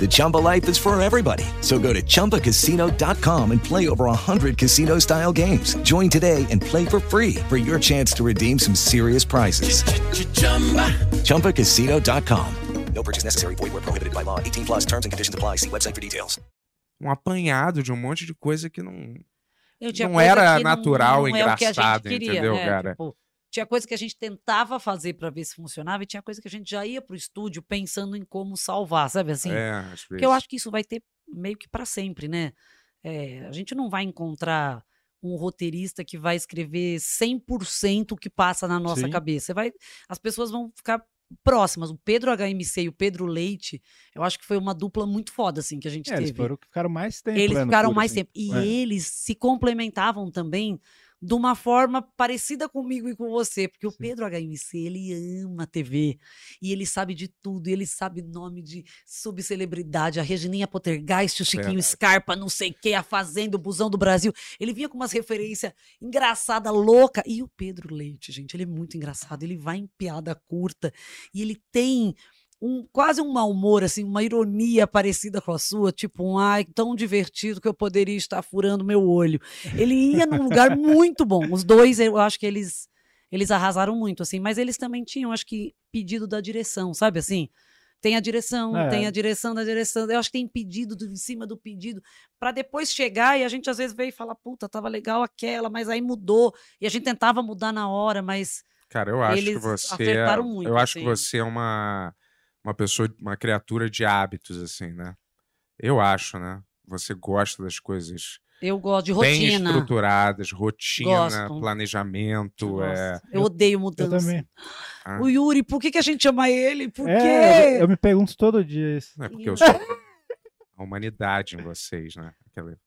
S9: The Chumba life is for everybody. So go to ChumbaCasino.com and play over 100 casino style games. Join today and play for free for your chance to redeem some serious prizes. ChumbaCasino.com.
S10: No purchase necessary. Void where prohibited by law. 18 plus terms and conditions apply. See website for details.
S3: um apanhado de um monte de coisa que não.
S4: Eu
S3: Não era
S4: que
S3: natural,
S4: não é o que a gente
S3: engraçado,
S4: queria,
S3: entendeu,
S4: né?
S3: cara?
S4: Tipo, tinha coisa que a gente tentava fazer para ver se funcionava e tinha coisa que a gente já ia pro estúdio pensando em como salvar, sabe assim?
S3: É,
S4: Porque eu acho que isso vai ter meio que para sempre, né? É, a gente não vai encontrar um roteirista que vai escrever 100% o que passa na nossa
S5: Sim.
S4: cabeça. Vai, as pessoas vão ficar próximas. O Pedro HMC e o Pedro Leite, eu acho que foi uma dupla muito foda, assim, que a gente
S5: É, eles
S4: teve.
S5: foram que ficaram mais tempo.
S4: Eles
S5: né,
S4: ficaram mais
S5: assim.
S4: tempo. E
S5: É.
S4: eles se complementavam também de uma forma parecida comigo e com você, porque o Pedro HMC, ele ama TV, e ele sabe de tudo, e ele sabe nome de subcelebridade, a Regininha Pottergeist, o Chiquinho. Scarpa, não sei o que, a Fazenda, o Busão do Brasil, ele vinha com umas referências engraçada, louca, e o Pedro Leite, gente, ele é muito engraçado, ele vai em piada curta, e ele tem um, quase um mau humor, assim, uma ironia parecida com a sua, tipo um ai, tão divertido que eu poderia estar furando meu olho. Ele ia num lugar muito bom. Os dois, eu acho que eles eles arrasaram muito, assim, mas eles também tinham, acho que, pedido da direção, sabe assim? Tem a direção,
S5: É.
S4: tem a direção da direção. Eu acho que tem pedido do, em cima do pedido, para depois chegar e a gente às vezes veio e fala, puta, tava legal aquela, mas aí mudou. E a gente tentava mudar na hora, mas
S3: Cara, eu acho que você.
S4: acertaram muito,
S3: eu acho que
S4: assim.
S3: você é uma, uma pessoa, uma criatura de hábitos, assim, né? Eu acho, né? Você gosta das coisas
S4: eu gosto de
S3: bem
S4: rotina.
S3: estruturadas, rotina,
S4: Gosto.
S3: planejamento. É...
S4: Eu odeio mudança.
S5: também.
S3: Ah,
S4: O Yuri, por que, que a gente chama ele? Por
S5: É,
S4: quê?
S5: eu, eu me pergunto todo dia isso.
S3: Não é porque eu sou a humanidade em vocês, né? Aquela-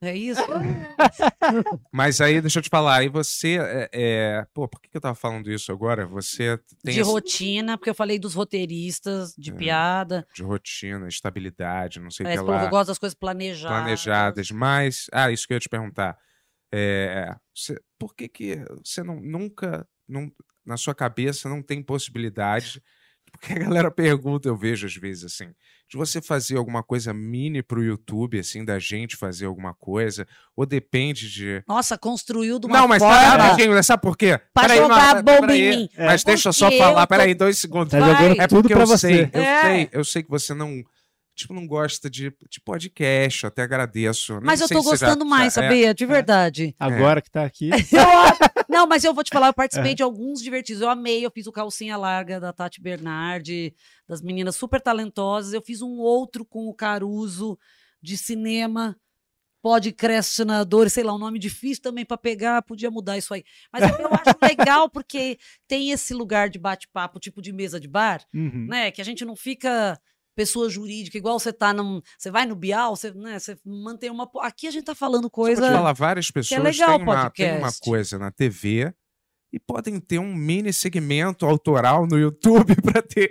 S4: É isso? (laughs)
S3: Mas aí, deixa eu te falar, aí você é, é- Pô, por que que eu tava falando isso agora? Você tem
S4: de
S3: esse-
S4: rotina, porque eu falei dos roteiristas, de piada.
S3: de rotina, estabilidade, não sei o
S4: É,
S3: que lá.
S4: eu gosto das coisas planejadas.
S3: planejadas, mas ah, isso que eu ia te perguntar. É, você- por que que você não, nunca, não, na sua cabeça não tem possibilidade? Porque a galera pergunta, eu vejo às vezes assim, de você fazer alguma coisa mini pro YouTube, assim, da gente fazer alguma coisa, ou depende de
S4: Nossa, construiu de uma
S3: não, mas
S4: forma...
S3: pera, sabe por quê?
S4: Pra
S3: Peraí, não,
S4: jogar
S3: pe-
S4: bomba
S3: peraí,
S4: em mim.
S3: Mas
S4: É.
S3: deixa eu só falar,
S4: tô-
S3: peraí, dois segundos.
S5: Tá jogando
S3: é
S5: tudo
S3: porque
S5: pra
S3: eu
S5: você.
S3: sei, eu
S4: É.
S3: sei, eu sei que você não, tipo, não gosta de, de podcast, eu até agradeço.
S4: Mas eu
S3: sei
S4: tô
S3: se você já-
S4: gostando mais,
S3: já- é.
S4: sabia? De verdade.
S5: Agora que tá aqui. (laughs)
S4: Não, mas eu vou te falar, eu participei
S5: É.
S4: de alguns divertidos. Eu amei, eu fiz o Calcinha Larga da Tati Bernardi, das meninas super talentosas. Eu fiz um outro com o Caruso de cinema, podcastinador, sei lá, um nome difícil também para pegar, podia mudar isso aí. Mas eu acho legal (laughs) porque tem esse lugar de bate-papo, tipo de mesa de bar,
S5: Uhum.
S4: né? Que a gente não fica pessoa jurídica, igual você tá num. Você vai no Bial, você, né, você mantém uma. Aqui a gente tá falando coisa.
S3: te falar, várias
S4: que
S3: pessoas
S4: é legal
S3: têm, uma, têm uma coisa na TV e podem ter um mini segmento autoral no YouTube (laughs) pra ter.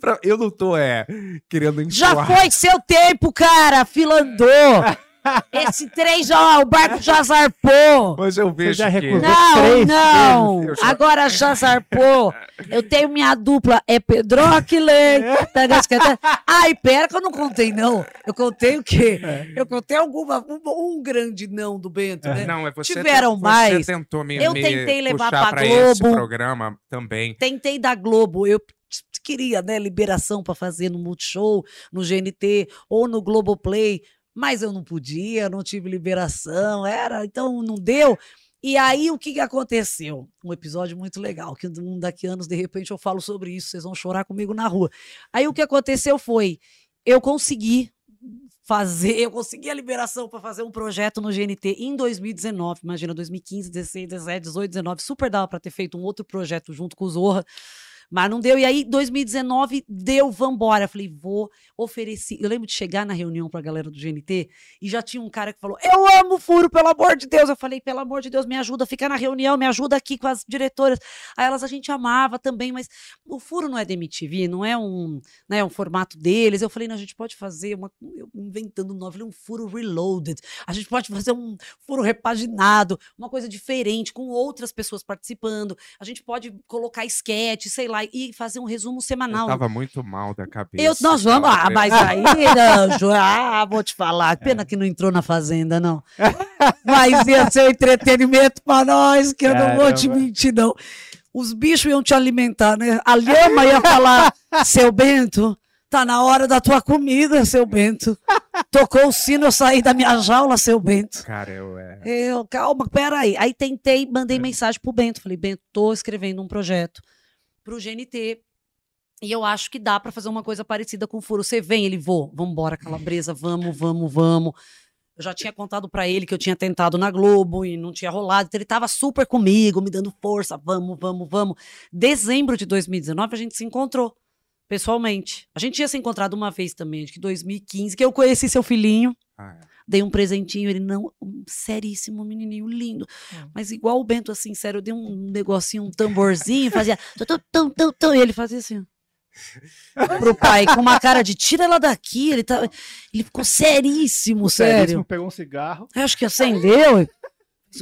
S3: pra- eu não tô é, querendo
S4: Já
S3: enjoar.
S4: foi seu tempo, cara! Fila andou! (laughs) Esse trem já, o barco já zarpou!
S3: Mas eu vejo
S5: já
S3: que...
S4: Não,
S5: três
S4: não!
S3: vezes, já-
S4: Agora já zarpou! Eu tenho minha dupla, é Pedrockler. Ai, pera que eu não contei, não. Eu contei o quê? Eu contei alguma, um, um grande não do Bento, né?
S3: Não, é você,
S4: Tiveram
S3: você
S4: mais.
S3: tentou me,
S4: Eu
S3: me
S4: tentei levar
S3: puxar
S4: pra
S3: pra esse
S4: Globo.
S3: programa também.
S4: Tentei da Globo, eu queria, né, liberação para fazer no Multishow, no GNT ou no Globoplay, mas eu não podia, não tive liberação, era, então não deu. E aí o que, que aconteceu? Um episódio muito legal, que um daqui anos, de repente, eu falo sobre isso, vocês vão chorar comigo na rua. Aí o que aconteceu foi, eu consegui fazer, eu consegui a liberação para fazer um projeto no GNT em 2019, imagina, 2015, 16, 17, 18, 19, super dava para ter feito um outro projeto junto com o Zorra, mas não deu. E aí, 2019, deu, vambora. Falei, vou oferecer. Eu lembro de chegar na reunião pra galera do GNT e já tinha um cara que falou: Eu amo furo, pelo amor de Deus. Eu falei, pelo amor de Deus, me ajuda, fica na reunião, me ajuda aqui com as diretoras. Aí elas a gente amava também, mas o furo não é da MTV, não é um, né, um formato deles. Eu falei, não, a gente pode fazer uma. Eu inventando um falei, um furo reloaded. A gente pode fazer um furo repaginado, uma coisa diferente, com outras pessoas participando. A gente pode colocar esquete, sei lá, e fazer um resumo
S3: Eu
S4: semanal.
S3: tava muito mal da cabeça.
S4: Eu, nós vamos. Ah, mas aí, Anjo, (laughs) ah, vou te falar. Pena que não entrou na fazenda, não. Mas ia ser um entretenimento pra nós, que eu não vou te
S5: Caramba.
S4: mentir, não. Os bichos iam te alimentar, né? A lhama ia falar: seu Bento, tá na hora da tua comida, seu Bento. Tocou o sino, eu saí da minha jaula, seu Bento.
S3: Cara, eu é.
S4: Eu, calma, peraí. Aí tentei, mandei mensagem pro Bento. Falei, Bento, tô escrevendo um projeto pro GNT. E eu acho que dá pra fazer uma coisa parecida com o Furo. Você vem, ele, vou, vambora, calabresa, vamos, vamos, vamos. Eu já tinha contado pra ele que eu tinha tentado na Globo e não tinha rolado. Então ele tava super comigo, me dando força, vamos, vamos, vamos. Dezembro de 2019 a gente se encontrou pessoalmente. A gente tinha se encontrado uma vez também, acho que 2015, que eu conheci seu filhinho.
S3: Ah, é.
S4: Dei um presentinho, ele não. um seríssimo, menininho lindo. Mas igual o Bento, assim, sério, eu dei um negocinho, um tamborzinho, fazia. tum, tum, tum, tum, tum, e ele fazia assim. (laughs) Pro pai, com uma cara de tira ela daqui. Ele, tá, ele ficou seríssimo,
S5: Seríssimo,
S4: sério.
S5: pegou um cigarro.
S4: Eu acho que acendeu.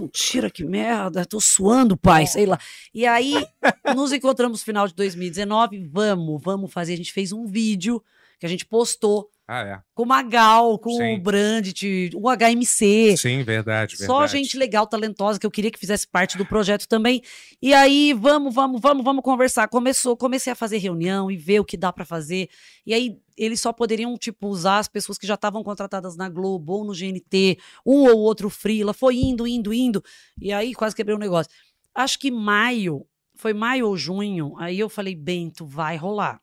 S4: Um tira que merda, tô suando, pai, sei lá. E aí, nos encontramos no final de 2019. Vamos, vamos fazer. A gente fez um vídeo que a gente postou
S3: Ah, é.
S4: com Magal, com
S3: Sim.
S4: o Brandt, o HMC.
S3: Sim, verdade, verdade.
S4: Só gente legal, talentosa, que eu queria que fizesse parte do projeto também. E aí, vamos, vamos, vamos, vamos conversar. Começou, comecei a fazer reunião e ver o que dá pra fazer. E aí, eles só poderiam, tipo, usar as pessoas que já estavam contratadas na Globo ou no GNT, um ou outro freela. Foi indo, indo, indo. E aí, quase quebrei o negócio. Acho que maio, foi maio ou junho, aí eu falei, Bento, vai rolar.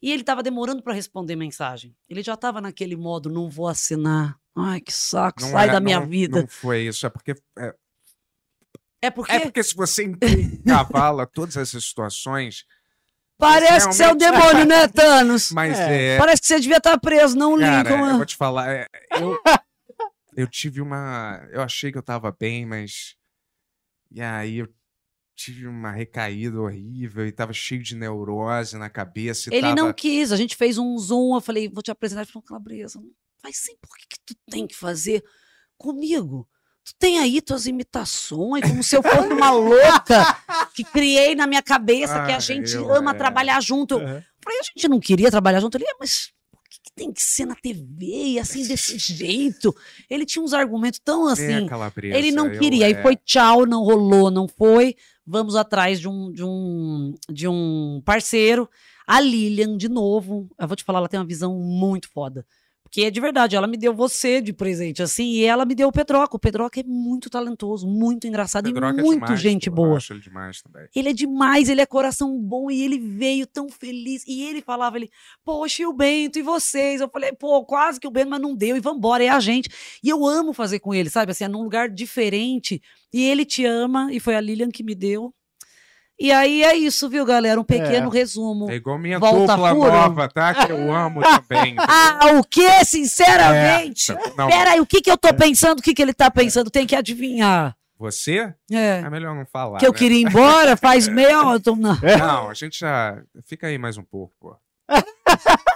S4: E ele tava demorando pra responder mensagem. Ele já tava naquele modo, não vou assinar. Ai, que saco,
S3: Não
S4: sai
S3: é-
S4: da minha
S3: não-
S4: vida.
S3: Não foi isso, é porque. É,
S4: É porque
S3: é porque se você (laughs) encavala todas essas situações.
S4: Parece que você é o
S3: realmente-
S4: demônio, né, (laughs) Thanos?
S3: Mas é.
S4: Parece que você devia estar preso, não o
S3: Cara,
S4: Lincoln.
S3: eu
S4: né?
S3: vou te falar, é, eu, eu tive uma. Eu achei que eu tava bem, mas. E aí eu tive uma recaída horrível e tava cheio de neurose na cabeça. e
S4: Ele não
S3: tava-
S4: quis, a gente fez um zoom, eu falei, vou te apresentar. Ele falou, Calabresa, vai sim, por que, que tu tem que fazer comigo? Tu tem aí tuas imitações, como se eu fosse uma louca que criei na minha cabeça que a
S3: Ah,
S4: gente
S3: eu,
S4: ama
S3: é.
S4: trabalhar junto. Eu falei, a gente não queria trabalhar junto. Ele, "É, mas por que, que tem que ser na TV e assim, desse jeito? Ele tinha uns argumentos tão assim. Ele não
S3: eu,
S4: queria. Aí
S3: é.
S4: foi tchau, não rolou, não foi. Vamos atrás de um, de um, de um parceiro. A Lilian, de novo, eu vou te falar, ela tem uma visão muito foda. Porque é de verdade, ela me deu você de presente, assim, e ela me deu o Pedroca. O Pedroca é muito talentoso, muito engraçado e
S3: é
S4: muito
S3: demais,
S4: gente boa.
S3: Eu acho ele demais também.
S4: Ele é demais, ele é coração bom e ele veio tão feliz. E ele falava, ele, poxa, e o Bento, e vocês? Eu falei, pô, quase que o Bento, mas não deu, e vambora, é a gente. E eu amo fazer com ele, sabe? Assim, é num lugar diferente. E ele te ama, e foi a Lilian que me deu. E aí é isso, viu, galera? Um pequeno resumo.
S3: É igual minha
S4: Volta
S3: dupla
S4: fura.
S3: nova, tá? Que eu amo (laughs) também.
S4: Ah, o que, sinceramente?
S3: É, não.
S4: Pera aí, o que que eu tô pensando? O que que ele tá pensando? Tem que adivinhar.
S3: Você?
S4: É.
S3: É melhor não falar.
S4: Que eu
S3: né?
S4: queria ir (laughs) embora faz meia... eu tô- não.
S3: Não, a gente já. Fica aí mais um pouco, pô. (laughs)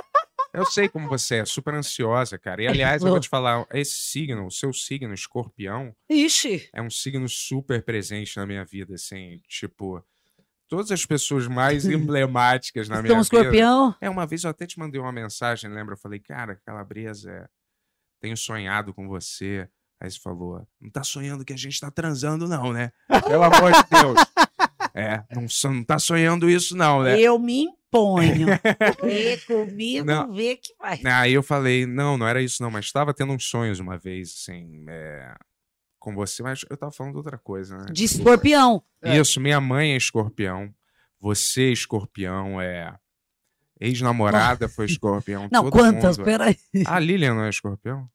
S3: Eu sei como você é, super ansiosa, cara. E aliás, eu vou te falar, esse signo, o seu signo, escorpião,
S4: Ixi.
S3: é um signo super presente na minha vida, assim, tipo. Todas as pessoas mais (laughs) emblemáticas na minha vida.
S4: escorpião?
S3: É, uma vez eu até te mandei uma mensagem, lembra? Eu falei, cara, Calabresa, é, tenho sonhado com você. Aí você falou, não tá sonhando que a gente tá transando, não, né? (laughs) Pelo amor de Deus. É, não, não tá sonhando isso, não, né?
S4: Eu me imponho. (laughs) e comigo
S3: Não.
S4: vê que vai.
S3: Aí eu falei, não, não era isso não, mas estava tendo uns sonhos uma vez, assim, é, com você, mas eu tava falando outra coisa, né?
S4: De escorpião.
S3: Isso, minha mãe é escorpião, você é escorpião, é... Ex-namorada foi escorpião.
S4: Não,
S3: todo
S4: quantas?
S3: mundo-
S4: Peraí.
S3: A Lilian não é escorpião?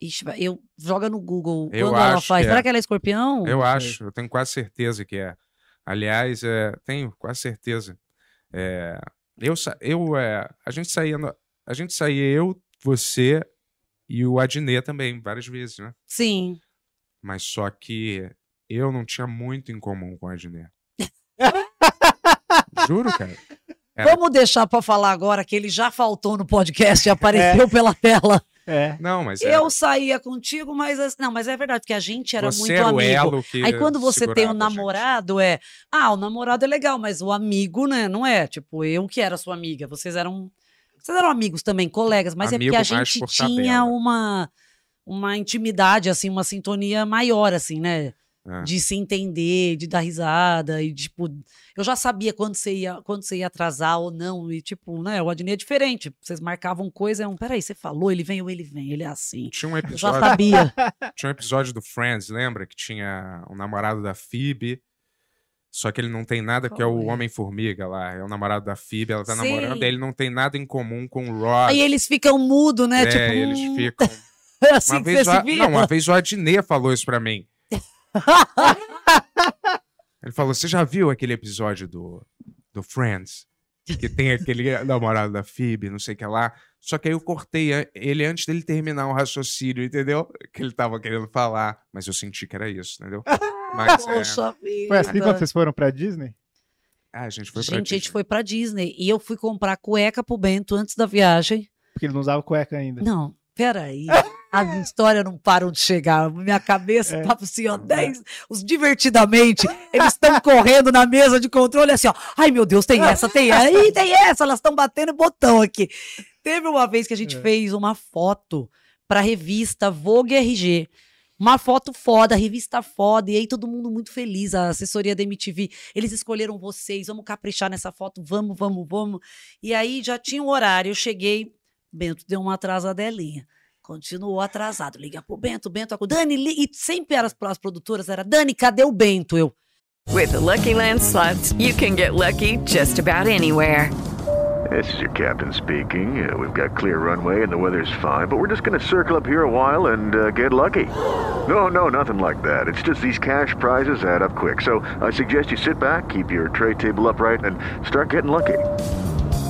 S4: Ixi, vai- eu joga no Google
S3: Eu
S4: quando ela
S3: acho
S4: faz.
S3: que
S4: Será
S3: é.
S4: que ela é escorpião?
S3: Eu acho, eu tenho quase certeza que é. Aliás, é, tenho quase certeza. É, eu, sa- eu, é, a gente saía, no- a gente saía eu, você e o Adnet também, várias vezes, né?
S4: Sim.
S3: Mas só que eu não tinha muito em comum com o Adnet. (laughs) Juro, cara. Era-
S4: Vamos deixar pra falar agora que ele já faltou no podcast e apareceu pela tela.
S5: É.
S3: Não, mas era-
S4: Eu saía contigo, mas as- não, mas é verdade porque a gente era
S3: Você
S4: muito
S3: era o
S4: amigo.
S3: elo que
S4: Aí quando você tem um
S3: a
S4: namorado é, ah, o namorado é legal, mas o amigo, né, não é? Tipo, eu que era sua amiga, vocês eram vocês eram amigos também, colegas, mas
S3: Amigo
S4: é porque a gente tinha
S3: tabela.
S4: uma uma intimidade assim, uma sintonia maior assim, né?
S3: É.
S4: De se entender, de dar risada e tipo, eu já sabia quando você ia, quando você ia atrasar ou não e tipo, né, o Adnê é diferente. Vocês marcavam coisa, é um, peraí, você falou, ele vem ou ele vem, ele é assim.
S3: Tinha um
S4: Eu já
S3: episódio.
S4: sabia. (laughs)
S3: Tinha um episódio do Friends, lembra? Que tinha o namorado da Phoebe. Só que ele não tem nada, que é o Homem-Formiga lá. É o namorado da Phoebe, ela tá
S4: Sei.
S3: namorando, ele não tem nada em comum com o Ross.
S4: Aí eles ficam mudo, né?
S3: É,
S4: tipo,
S3: eles
S4: hum,
S3: ficam.
S4: É (laughs) assim
S3: uma
S4: que
S3: vez
S4: você
S3: o, não, uma vez o Adnet falou isso pra mim. (laughs) Ele falou: Você já viu aquele episódio do, do Friends? que tem aquele namorado da Phoebe, não sei o que lá. Só que aí eu cortei ele antes dele terminar o raciocínio, entendeu? Que ele tava querendo falar. Mas eu senti que era isso, entendeu? (laughs) Mas, é...
S4: Poxa vida.
S5: Foi assim quando vocês foram pra Disney?
S3: Ah, a gente foi pra
S4: Gente, a gente foi pra Disney e eu fui comprar cueca pro Bento antes da viagem.
S5: Porque ele não usava cueca ainda.
S4: Não, peraí. As histórias não param de chegar. Minha cabeça
S5: É.
S4: tava assim, ó, 10. Os divertidamente, eles estão (laughs) correndo na mesa de controle assim, ó. Ai, meu Deus, tem essa, tem essa. Ih, tem essa, elas estão batendo botão aqui. Teve uma vez que a gente
S5: É.
S4: fez uma foto pra revista Vogue RG. Uma foto foda, revista foda, e aí todo mundo muito feliz, a assessoria da MTV. Eles escolheram vocês, vamos caprichar nessa foto, vamos, vamos, vamos. E aí já tinha um horário, eu cheguei, Bento deu uma atrasadelinha. Continuou atrasado. Liga pro Bento, Bento, acu- Dani, li... e sempre era as, as produtoras, era Dani, cadê o Bento? Eu.
S7: With the Lucky Land slots, you can get lucky just about anywhere.
S8: This is your captain speaking. Uh, we've got clear runway and the weather's fine, but we're just going to circle up here a while and uh, get lucky. No, no, nothing like that. It's just these cash prizes add up quick. So I suggest you sit back, keep your tray table upright, and start getting lucky.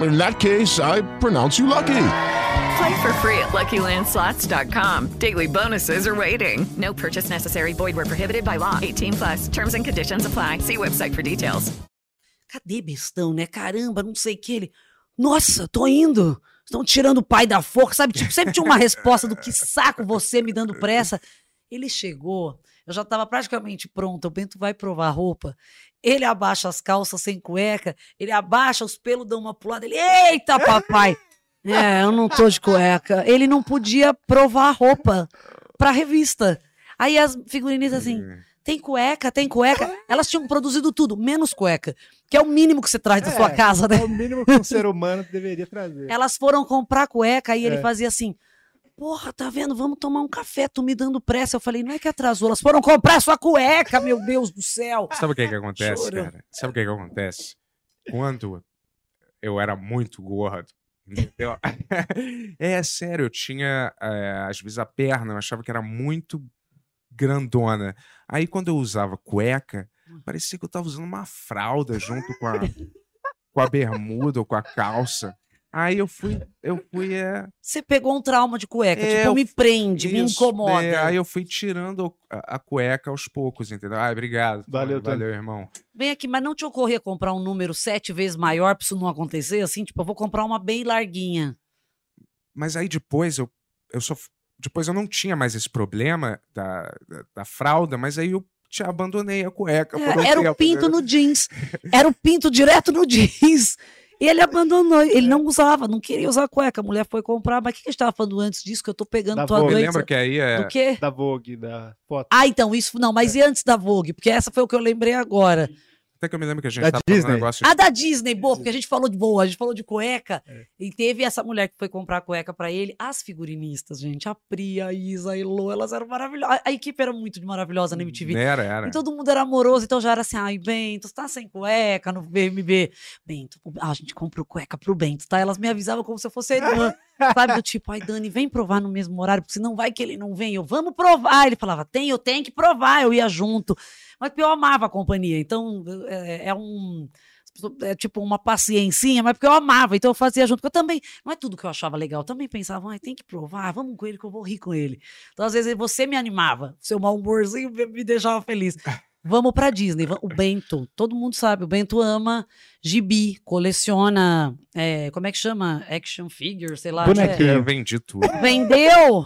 S11: In that case, I pronounce you lucky.
S7: Play for free at LuckyLandSlots.com. Daily bonuses are waiting. No purchase necessary. Void where prohibited by law. 18 plus. Terms and conditions apply. See website for details.
S4: Cadê bestão, né? Caramba, não sei o que ele. Nossa, tô indo. Estão tirando o pai da forca, sabe? Tipo, sempre tinha uma resposta do que saco você me dando pressa. Ele chegou, eu já estava praticamente pronta. O Bento vai provar a roupa. Ele abaixa as calças sem cueca, ele abaixa os pelos, dá uma pulada. Ele, eita, papai! (laughs) É, eu não tô de cueca. Ele não podia provar a roupa pra revista. Aí as figurinistas assim, tem cueca, tem cueca. Elas tinham produzido tudo, menos cueca. Que é o mínimo que você traz da sua casa, né?
S5: É o mínimo que um ser humano deveria trazer.
S4: Elas foram comprar cueca e ele
S5: É.
S4: fazia assim: Porra, tá vendo? Vamos tomar um café, tu me dando pressa. Eu falei: Não é que atrasou, elas foram comprar sua cueca, meu Deus do céu.
S3: Sabe o que que acontece,
S4: Chorou.
S3: cara? Sabe o que que acontece? Quando eu era muito gordo, entendeu? (laughs) é sério, eu tinha, é, às vezes, a perna, eu achava que era muito grandona. Aí, quando eu usava cueca, parecia que eu tava usando uma fralda junto com a, com a bermuda ou com a calça. Aí eu fui, eu fui, é...
S4: Você pegou um trauma de cueca,
S3: É,
S4: tipo,
S3: eu-
S4: me prende, me
S3: Isso,
S4: incomoda.
S3: é, aí eu fui tirando a, a cueca aos poucos, entendeu? Ai, obrigado.
S5: Valeu, Tony.
S3: valeu, irmão.
S4: Vem aqui, mas não te ocorria comprar um número sete vezes maior pra isso não acontecer? Assim, tipo, eu vou comprar uma bem larguinha.
S3: Mas aí depois eu, eu só. Depois eu não tinha mais esse problema da, da, da fralda, mas aí eu te abandonei a cueca. por um
S4: É, era o
S3: tempo,
S4: pinto
S3: né?
S4: no jeans. (laughs) Era o pinto direto no jeans. E ele abandonou, ele não usava, não queria usar cueca. A mulher foi comprar, mas o que que a gente tava falando antes disso? Que eu tô pegando
S5: Da
S4: tua
S5: Vogue.
S4: doença.
S3: Lembra que aí é.
S4: Do quê?
S5: Da Vogue, da foto.
S4: Ah, então, isso. Não, mas e antes da Vogue? Porque essa foi o que eu lembrei agora.
S3: Até que eu me lembro que a gente
S5: Da
S3: tava falando um
S5: Disney.
S3: negócio.
S4: A da Disney, boa, porque a gente falou de boa, a gente falou de cueca.
S3: É.
S4: E teve essa mulher que foi comprar cueca pra ele. As figurinistas, gente, a Pri, a Isa, a Elo, elas eram maravilhosas. A, a equipe era muito maravilhosa na MTV.
S3: Era, era.
S4: E todo mundo era amoroso, então já era assim, ai, Bento, você tá sem cueca no BMB. Bento, ah, a gente comprou cueca pro Bento, tá? Elas me avisavam como se eu fosse a irmã, sabe? Do tipo, ai, Dani, vem provar no mesmo horário, porque senão vai que ele não vem. Eu, vamos provar. Ele falava, tem, eu tenho que provar. Eu ia junto. Mas eu amava a companhia, então é, é um... É tipo uma paciencinha, mas porque eu amava, então eu fazia junto. Porque eu também, não é tudo que eu achava legal, eu também pensava, ai, tem que provar, vamos com ele que eu vou rir com ele. Então, às vezes, você me animava, seu mau humorzinho me deixava feliz. (laughs) Vamos pra Disney. O Bento, todo mundo sabe, o Bento ama gibi, coleciona. é, como é que chama? Action figure, sei lá.
S5: Bonequinho.
S3: Eu vendi tudo.
S4: é. Vendeu!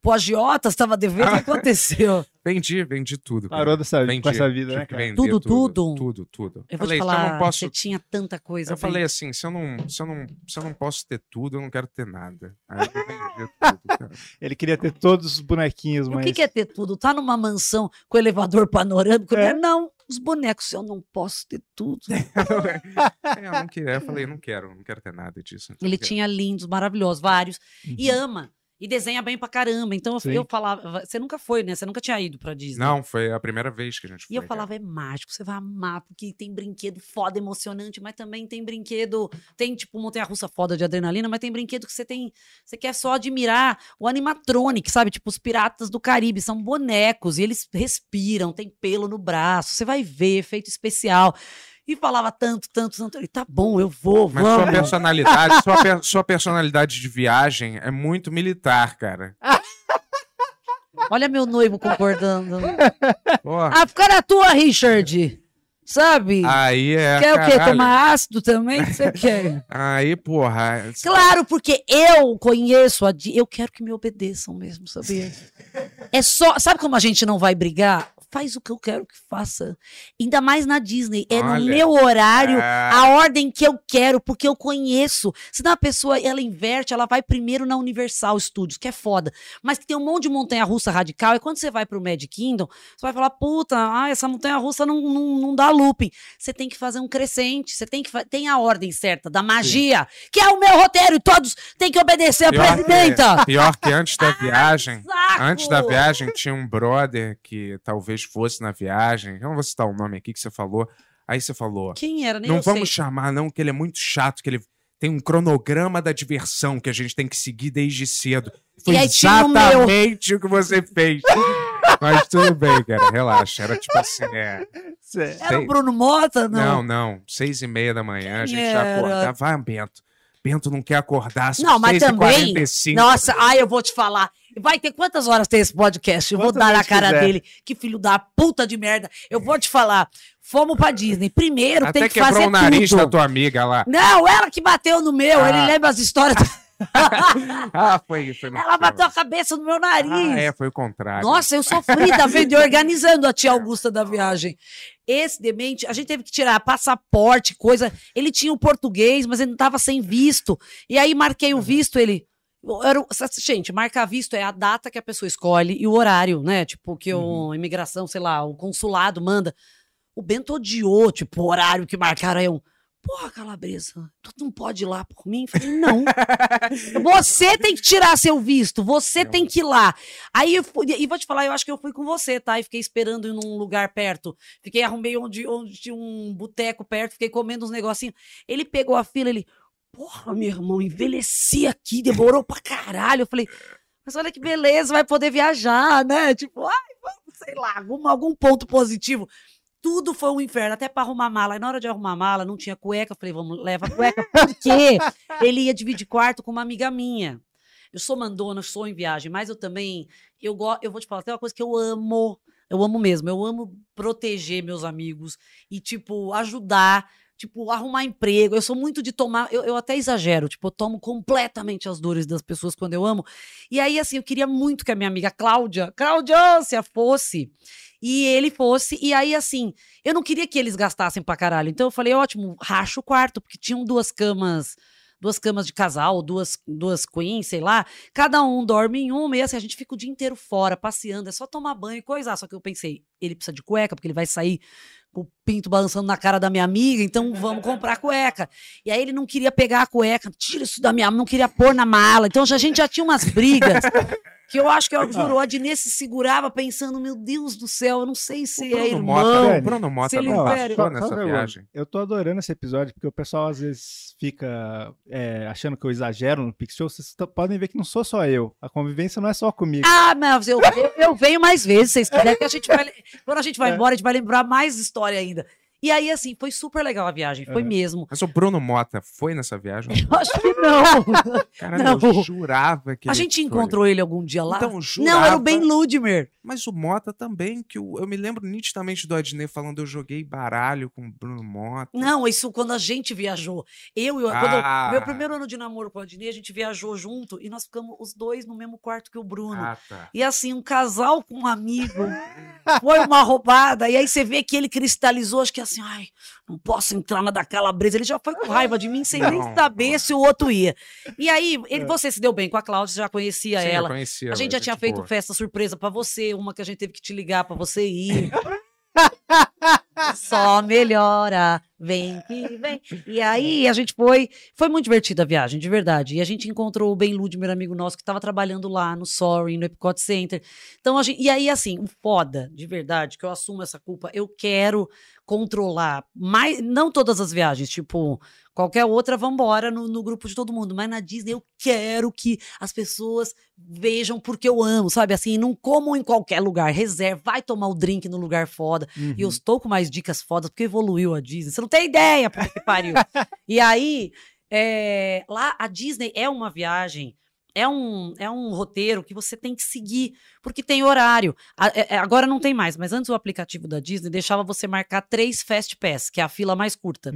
S4: Pô, agiota, estava devendo, o que (laughs) aconteceu?
S3: Vendi, vendi tudo. cara.
S5: Parou dessa,
S3: Vendi.
S5: com essa vida, né, cara?
S3: vender
S4: Tudo, tudo?
S3: Tudo, tudo.
S4: Eu vou
S3: falei,
S4: te falar,
S3: eu não posso.
S4: você tinha tanta coisa.
S3: Eu falei
S4: Bento.
S3: assim, se eu, não, se, eu não, se eu não posso ter tudo, eu não quero ter nada. Aí eu vendi tudo, cara. (laughs)
S5: Ele queria ter todos os bonequinhos,
S4: O
S5: mas.
S4: que, que é ter tudo? Tá numa mansão com elevador panorâmico?
S5: É.
S4: Não, Os bonecos, eu não posso ter tudo. (laughs)
S3: É, eu não queria. Eu falei, não quero, não quero ter nada disso.
S4: Ele
S3: quero.
S4: tinha lindos, maravilhosos, vários. E
S3: Uhum.
S4: ama. E desenha bem pra caramba. Então eu- eu falava. Você nunca foi, né? Você nunca tinha ido pra Disney.
S3: Não, foi a primeira vez que a gente foi.
S4: E eu
S3: cara.
S4: falava, é mágico, você vai amar, porque tem brinquedo foda, emocionante, mas também tem brinquedo, tem tipo montanha-russa foda de adrenalina, mas tem brinquedo que você tem, você quer só admirar o animatronic, sabe? Tipo os piratas do Caribe, são bonecos e eles respiram, tem pelo no braço, você vai ver efeito especial. E falava tanto, tanto, tanto, ele tá bom, eu vou,
S3: Mas sua personalidade, (laughs) sua, per- sua personalidade de viagem é muito militar, cara. (laughs)
S4: Olha meu noivo concordando.
S3: Porra.
S4: Ah, fica na tua, Richard. Sabe?
S3: Aí é.
S4: Quer o quê?
S3: caralho.
S4: Tomar ácido também? O que você quer?
S3: Aí, porra.
S4: Claro, porque eu conheço a. Eu quero que me obedeçam mesmo, sabia? É só. Sabe como a gente não vai brigar? Faz o que eu quero que faça. Ainda mais na Disney. É
S3: Olha.
S4: no meu horário,
S3: Ah.
S4: a ordem que eu quero, porque eu conheço. Senão a pessoa, ela inverte, ela vai primeiro na Universal Studios, que é foda. Mas que tem um monte de montanha-russa radical. E quando você vai pro Mad Kingdom, você vai falar, puta, ah, essa montanha-russa não, não, não dá looping. Você tem que fazer um crescente. Você tem que tem a ordem certa da magia, que é o meu roteiro, e todos têm que obedecer a presidenta.
S3: Que, pior que antes da (laughs) viagem. Antes da viagem, tinha um brother que talvez fosse na viagem. Eu não vou citar o nome aqui que você falou. Aí você falou.
S4: Quem era? Nem
S3: não vamos
S4: sei.
S3: chamar, não, que ele é muito chato, que ele tem um cronograma da diversão que a gente tem que seguir desde cedo. Foi
S4: E tinha o
S3: exatamente o que você fez. (laughs) Mas tudo bem, cara, relaxa. Era tipo assim, é.
S4: Era o Bruno Mota?
S3: Não,
S4: Não.
S3: não. Seis e meia da manhã, a
S4: Quem
S3: gente já
S4: era?
S3: acordava. Vai, Bento. Bento não quer acordar. são
S4: Não, mas também.
S3: 6h45.
S4: Nossa, ai, eu vou te falar. Vai ter quantas horas tem esse podcast? Eu vou dar na cara
S3: quiser.
S4: dele. Que filho da puta de merda. Eu vou te falar. Fomos pra Disney. Primeiro
S3: Até
S4: tem que
S3: quebrou
S4: fazer
S3: o nariz
S4: tudo.
S3: da tua amiga lá.
S4: Não, ela que bateu no meu.
S3: Ah.
S4: Ele lembra as histórias. (laughs)
S3: Ah, foi,
S4: ela bateu a cabeça no meu nariz.
S3: Ah, é, foi o contrário.
S4: Nossa, eu sofri, vendo? E Organizando a tia Augusta da viagem. Esse demente, a gente teve que tirar passaporte, coisa. Ele tinha o português, mas ele não tava sem visto. E aí marquei o visto, ele. Era, gente, marcar visto é a data que a pessoa escolhe e o horário, né? Tipo, que o imigração, sei lá, o consulado manda. O Bento odiou, tipo, o horário que marcaram. Aí eu, porra, Calabresa, tu não pode ir lá por mim? Eu falei, não. (laughs) Você tem que tirar seu visto, você tem que ir lá. Aí eu fui, e vou te falar, eu acho que eu fui com você, tá? E fiquei esperando em um lugar perto. Fiquei, arrumei onde, onde tinha um boteco perto, fiquei comendo uns negocinhos. Ele pegou a fila, ele, porra, meu irmão, envelheci aqui, demorou pra caralho. Eu falei, mas olha que beleza, vai poder viajar, né? Tipo, ai, sei lá, algum, algum ponto positivo. Tudo foi um inferno, até pra arrumar mala. Aí na hora de arrumar mala, não tinha cueca. Eu falei, vamos, leva a cueca. (laughs) Por quê? Ele ia dividir quarto com uma amiga minha. Eu sou mandona, sou em viagem, mas eu também. Eu, go, eu vou te falar, tem uma coisa que eu amo. Eu amo mesmo. Eu amo proteger meus amigos e, tipo, ajudar. Tipo, arrumar emprego. Eu sou muito de tomar. Eu, eu até exagero. Tipo, eu tomo completamente as dores das pessoas quando eu amo. E aí, assim, eu queria muito que a minha amiga Cláudia, Cláudia, fosse. E ele fosse. E aí, assim, eu não queria que eles gastassem pra caralho. Então eu falei, ótimo, racha o quarto, porque tinham duas camas, duas camas de casal, duas, duas queens, sei lá. Cada um dorme em uma, e assim, a gente fica o dia inteiro fora, passeando, é só tomar banho e coisar. Só que eu pensei, ele precisa de cueca, porque ele vai sair com o pinto balançando na cara da minha amiga, então vamos comprar cueca. E aí ele não queria pegar a cueca, tira isso da minha não queria pôr na mala. Então já- a gente já tinha umas brigas. (laughs) Que eu acho que o Adnê se segurava pensando, meu Deus do céu, eu não sei se é
S3: Bruno
S4: irmão.
S3: Mota, o Bruno Mota
S4: se ele
S3: não passou nessa viagem.
S5: Eu tô adorando esse episódio, porque o pessoal às vezes fica é, achando que eu exagero no Pixel. Vocês t- podem ver que não sou só eu. A convivência não é só comigo.
S4: Ah, mas eu, eu, eu venho mais vezes, vocês quiserem, que a gente vai. Quando a gente vai
S3: É.
S4: embora, a gente vai lembrar mais história ainda. E aí, assim, foi super legal a viagem, foi
S3: É.
S4: mesmo.
S3: Mas o Bruno Mota foi nessa viagem? (laughs)
S4: Eu acho que não. (laughs) Não.
S3: eu jurava que
S4: A gente
S3: foi.
S4: encontrou ele algum dia lá?
S3: Então,
S4: Não, era
S3: jurava-
S4: o Ben Ludmer.
S3: Mas o Mota também, que o- eu me lembro nitidamente do Adnet falando eu joguei baralho com o Bruno Mota.
S4: Não, isso quando a gente viajou. Eu e eu-
S3: Ah.
S4: meu primeiro ano de namoro com o Adnê, a gente viajou junto e nós ficamos os dois no mesmo quarto que o Bruno.
S3: Ah, tá.
S4: E assim, um casal com um amigo. Foi uma roubada. E aí você vê que ele cristalizou, acho que assim, ai, não posso entrar na da calabresa. Ele já foi com raiva de mim, sem nem
S3: Não,
S4: saber se o outro ia. E aí, ele, você se deu bem com a Cláudia, você já conhecia
S3: Sim,
S4: ela.
S3: conhecia
S4: a gente já tinha feito
S3: boa.
S4: festa surpresa pra você, uma que a gente teve que te ligar pra você ir. (laughs) só melhora. Vem que vem. (laughs) E aí a gente foi. Foi muito divertida a viagem, de verdade. E a gente encontrou o Ben Ludmer, amigo nosso, que estava trabalhando lá no Sorry, no Epcot Center. Então, a gente, e aí, assim, o foda, de verdade, que eu assumo essa culpa, eu quero controlar mais, não todas as viagens, tipo, qualquer outra, vambora no, no grupo de todo mundo. Mas na Disney eu quero que as pessoas vejam porque eu amo, sabe? Assim, não comam em qualquer lugar, reserva, vai tomar o drink no lugar foda. E eu
S12: Uhum.
S4: estou com mais dicas fodas, porque evoluiu a Disney. Você não tem ideia, puta que pariu. (laughs) e aí, é, lá a Disney é uma viagem. É um, é um roteiro que você tem que seguir, porque tem horário. É- é, agora não tem mais, mas antes o aplicativo da Disney deixava você marcar três Fast Pass, que é a fila mais curta.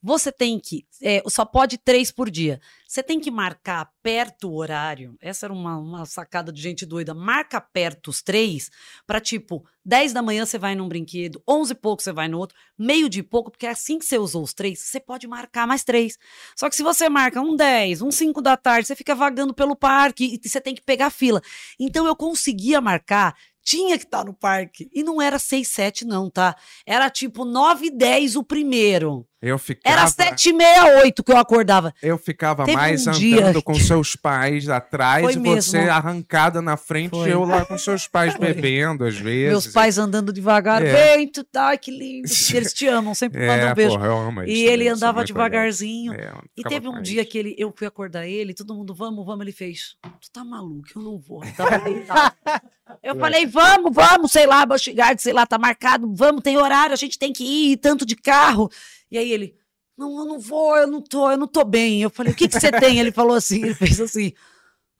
S4: Você tem que. é, só pode três por dia. Você tem que marcar perto o horário. Essa era uma, uma sacada de gente doida. Marca perto os três, para tipo, 10 da manhã você vai num brinquedo, 11 e pouco você vai no outro, meio de pouco, porque assim que você usou os três, você pode marcar mais três. Só que se você marca um 10, um 5 da tarde, você fica vagando pelo parque e você tem que pegar fila. Então eu conseguia marcar. Tinha que estar no parque. E não era 6, 7, não, tá? Era tipo 9 e 10 o primeiro.
S3: Eu ficava,
S4: Era 7 e meia, 8 que eu acordava.
S3: eu ficava
S4: Teve
S3: mais
S4: um
S3: andando
S4: dia (laughs)
S3: com seus pais atrás
S4: Foi
S3: e
S4: mesmo.
S3: você arrancada na frente
S4: Foi.
S3: eu lá com seus pais (laughs)
S4: Foi.
S3: bebendo às vezes.
S4: Meus pais andando devagar.
S3: É.
S4: Vem, tu tá, que lindo. (laughs) Eles te amam, sempre
S3: É,
S4: mandam um beijo.
S3: porra, eu amo eles
S4: e
S3: também,
S4: ele andava devagarzinho.
S3: É,
S4: e teve um dia que ele, eu fui acordar ele, todo mundo, vamos, vamos. Ele fez, tu tá maluco, eu não vou. Eu falei, vamos, vamos, sei lá, Busch sei lá, tá marcado, vamos, tem horário, a gente tem que ir, tanto de carro. E aí ele, não, eu não vou, eu não tô, eu não tô bem. Eu falei, o que que você tem? Ele falou assim, ele fez assim,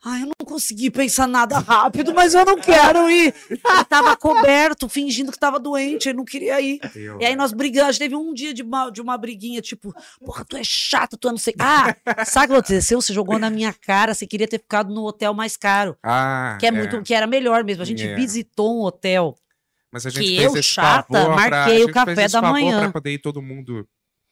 S4: ai, eu não consegui pensar nada rápido, mas eu não quero ir. Ele tava coberto, fingindo que tava doente, ele não queria ir.
S3: Eu-
S4: E aí nós brigamos, teve um dia de uma, de uma briguinha, tipo, porra, tu é chata, tu é não sei. Ah, sabe o que aconteceu? Você jogou na minha cara, você queria ter ficado no hotel mais caro.
S3: Ah,
S4: que é, muito, que era melhor mesmo. A gente
S3: É.
S4: visitou um hotel.
S3: Mas a gente
S4: que
S3: fez
S4: eu, chata,
S3: pra-
S4: marquei
S3: a
S4: o café da manhã.
S3: Pra poder ir todo mundo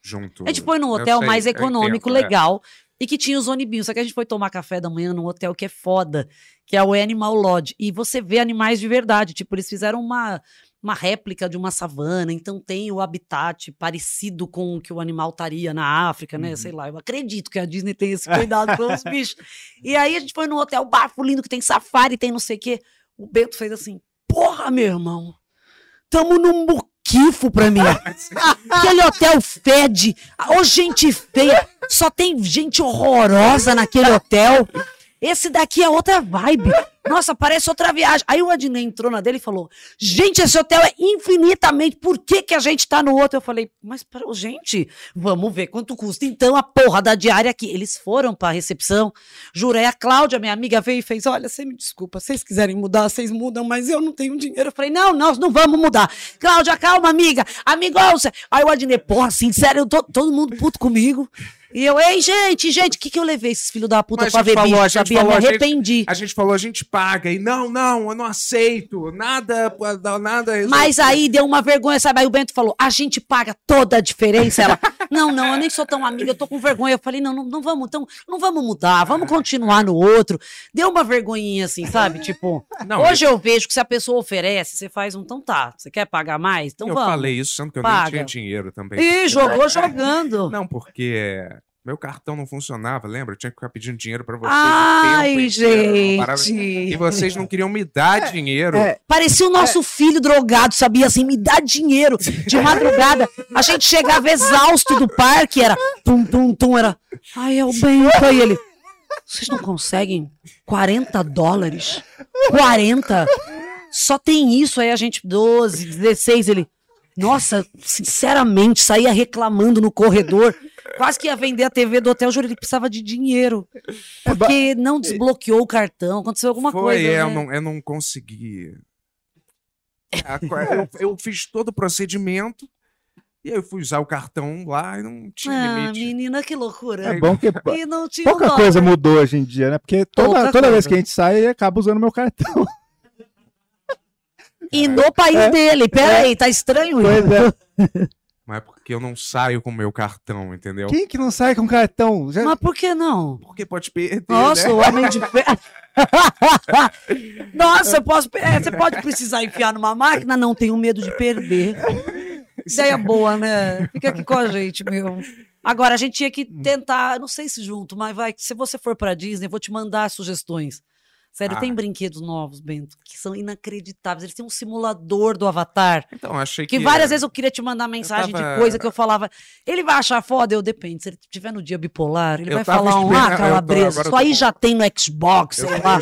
S3: junto.
S4: A gente foi num hotel
S3: sei,
S4: mais econômico,
S3: entendo, é.
S4: legal, e que tinha os onibinhos. Só que a gente foi tomar café da manhã num hotel que é foda, que é o Animal Lodge. E você vê animais de verdade. Tipo, eles fizeram uma, uma réplica de uma savana, então tem o habitat parecido com o que o animal estaria na África,
S3: Uhum.
S4: né? Sei lá, eu acredito que a Disney tem esse cuidado com os (laughs) bichos. E aí a gente foi num hotel bafo lindo que tem safari, tem não sei o quê. O Bento fez assim: porra, meu irmão, tamo num muquifo pra mim. Aquele hotel fede. Ô, gente feia. Só tem gente horrorosa naquele hotel. Esse daqui é outra vibe. Nossa, parece outra viagem. Aí o Adnei entrou na dele e falou: Gente, esse hotel é infinitamente. Por que, que a gente tá no outro? Eu falei: Mas, gente, vamos ver quanto custa então a porra da diária aqui. Eles foram pra recepção. Jurei, a Cláudia, minha amiga, veio e fez: Olha, você me desculpa, vocês quiserem mudar, vocês mudam, mas eu não tenho dinheiro. Eu falei: Não, nós não vamos mudar. Cláudia, calma, amiga. Amigos. Aí o Adnei, porra, assim, sério, eu tô- todo mundo puto comigo. E eu, ei, gente, gente, o que, que eu levei esses filhos da puta
S3: Mas
S4: pra ver
S3: falou,
S4: bicho,
S3: a gente
S4: sabia?
S3: falou,
S4: Me
S3: a gente-
S4: arrependi.
S3: A gente falou, a gente paga. E não, não, eu não aceito. Nada, nada.
S4: Mas aí deu uma vergonha, sabe? Aí o Bento falou: a gente paga toda a diferença. Ela, (laughs) não, não, eu nem sou tão amiga, eu tô com vergonha. Eu falei: não, não, não vamos, então, não vamos mudar, vamos continuar no outro. Deu uma vergonhinha assim, sabe? Tipo,
S3: Não,
S4: hoje eu vejo que se a pessoa oferece, você faz um, então tá, você quer pagar mais? Então
S3: eu
S4: vamos.
S3: falei isso, sendo que eu
S4: Paga.
S3: nem tinha dinheiro também.
S4: Ih, jogou jogando.
S3: Não, porque meu cartão não funcionava, lembra? Eu tinha que ficar pedindo dinheiro pra vocês.
S4: Ai,
S3: tempo
S4: gente.
S3: E vocês não queriam me dar dinheiro.
S4: Parecia o nosso filho drogado, sabia? Assim, me dá dinheiro. De madrugada, a gente chegava exausto do parque, era tum, tum, tum, era. Ai, é o Bento. Aí ele. Vocês não conseguem 40 dólares? 40? Só tem isso. Aí a gente, 12, 16, ele. Nossa, sinceramente, saía reclamando no corredor. Quase que ia vender a TV do hotel, juro, ele precisava de dinheiro. Porque não desbloqueou o cartão, aconteceu alguma
S3: Foi,
S4: coisa.
S3: é,
S4: né?
S3: eu, não, eu não consegui. A co- (laughs) Eu, eu fiz todo o procedimento e aí eu fui usar o cartão lá e não tinha
S4: Ah,
S3: limite.
S4: menina, que loucura.
S5: É bom que
S4: E não tinha
S5: pouca coisa mudou hoje em dia, né? Porque toda,
S4: Pouca
S5: toda vez que a gente sai, ele acaba usando meu cartão.
S4: E no país
S5: É.
S4: dele. Pera aí, tá estranho
S5: Pois
S4: isso?
S5: é.
S3: Mas é porque eu não saio com o meu cartão, entendeu?
S5: Quem que não sai com cartão? Já-
S4: Mas por que não?
S3: Porque pode perder.
S4: Nossa,
S3: né?
S4: o homem de ferro. (laughs) Nossa, posso. é, você pode precisar enfiar numa máquina? Não, tenho medo de perder. Ideia boa, né? Fica aqui com a gente, meu. Agora, a gente tinha que
S3: Hum.
S4: tentar, não sei se junto, mas vai, se você for pra Disney, eu vou te mandar sugestões. Sério,
S3: Ah.
S4: tem brinquedos novos, Bento, que são inacreditáveis. Eles têm um simulador do Avatar.
S3: Então, achei
S4: Que
S3: que.
S4: várias vezes eu queria te mandar mensagem
S3: tava-
S4: de coisa que eu falava. Ele vai achar foda? Eu depende. Se ele tiver no dia bipolar, ele
S3: Eu
S4: vai falar um ah,
S3: tô-
S4: calabresa. Isso
S3: tô
S4: aí já tem no Xbox,
S3: Eu
S4: sei lá.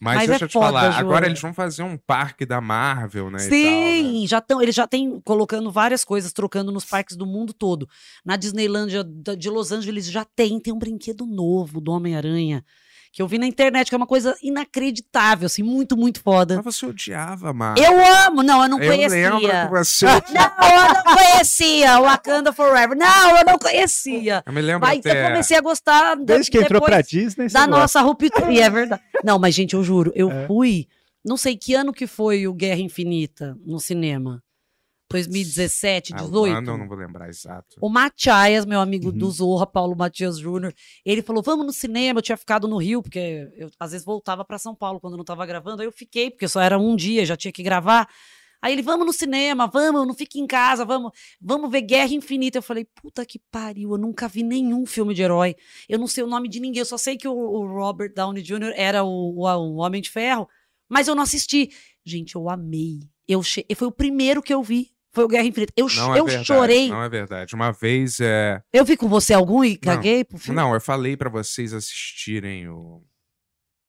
S3: Mas,
S4: Mas é
S3: deixa eu te
S4: foda,
S3: falar,
S4: João.
S3: agora eles vão fazer um parque da Marvel, né? e tal, né?
S4: Sim, já estão, eles já têm colocando várias coisas, trocando nos parques do mundo todo. Na Disneylândia da- de Los Angeles já tem, tem um brinquedo novo do Homem-Aranha, que eu vi na internet, que é uma coisa inacreditável, assim, muito, muito foda.
S3: Mas você odiava, Marvel.
S4: Eu amo, não, eu não
S3: Eu
S4: conhecia.
S3: lembro que você
S4: Não, eu não conhecia Wakanda Forever. Não, eu não conhecia.
S3: Eu me lembro
S4: Mas
S3: até-
S4: eu comecei a gostar da-
S5: Desde que entrou pra Disney,
S4: da nossa ruptura. É verdade. Não, mas gente, eu juro, eu
S5: É.
S4: fui, não sei que ano que foi o Guerra Infinita no cinema. 2017,
S3: Ah, o
S4: 18.
S3: ano eu não vou lembrar exato.
S4: O Matias, meu amigo
S3: Uhum.
S4: do Zorra, Paulo Matias Júnior, ele falou: vamos no cinema. Eu tinha ficado no Rio, porque eu às vezes voltava para São Paulo quando não tava gravando. Aí eu fiquei, porque só era um dia, já tinha que gravar. Aí ele, vamos no cinema, vamos, não fique em casa, vamos, vamos ver Guerra Infinita. Eu falei, puta que pariu, eu nunca vi nenhum filme de herói. Eu não sei o nome de ninguém, eu só sei que o, o Robert Downey Jr. era o, o, o Homem de Ferro, mas eu não assisti. Gente, eu amei. Eu che... Foi o primeiro que eu vi. Foi o Guerra Infinita. Eu,
S3: Não é
S4: eu
S3: verdade,
S4: chorei.
S3: Não é verdade. Uma vez é.
S4: Eu vi com você algum e caguei pro filme?
S3: Não, eu falei pra vocês assistirem o...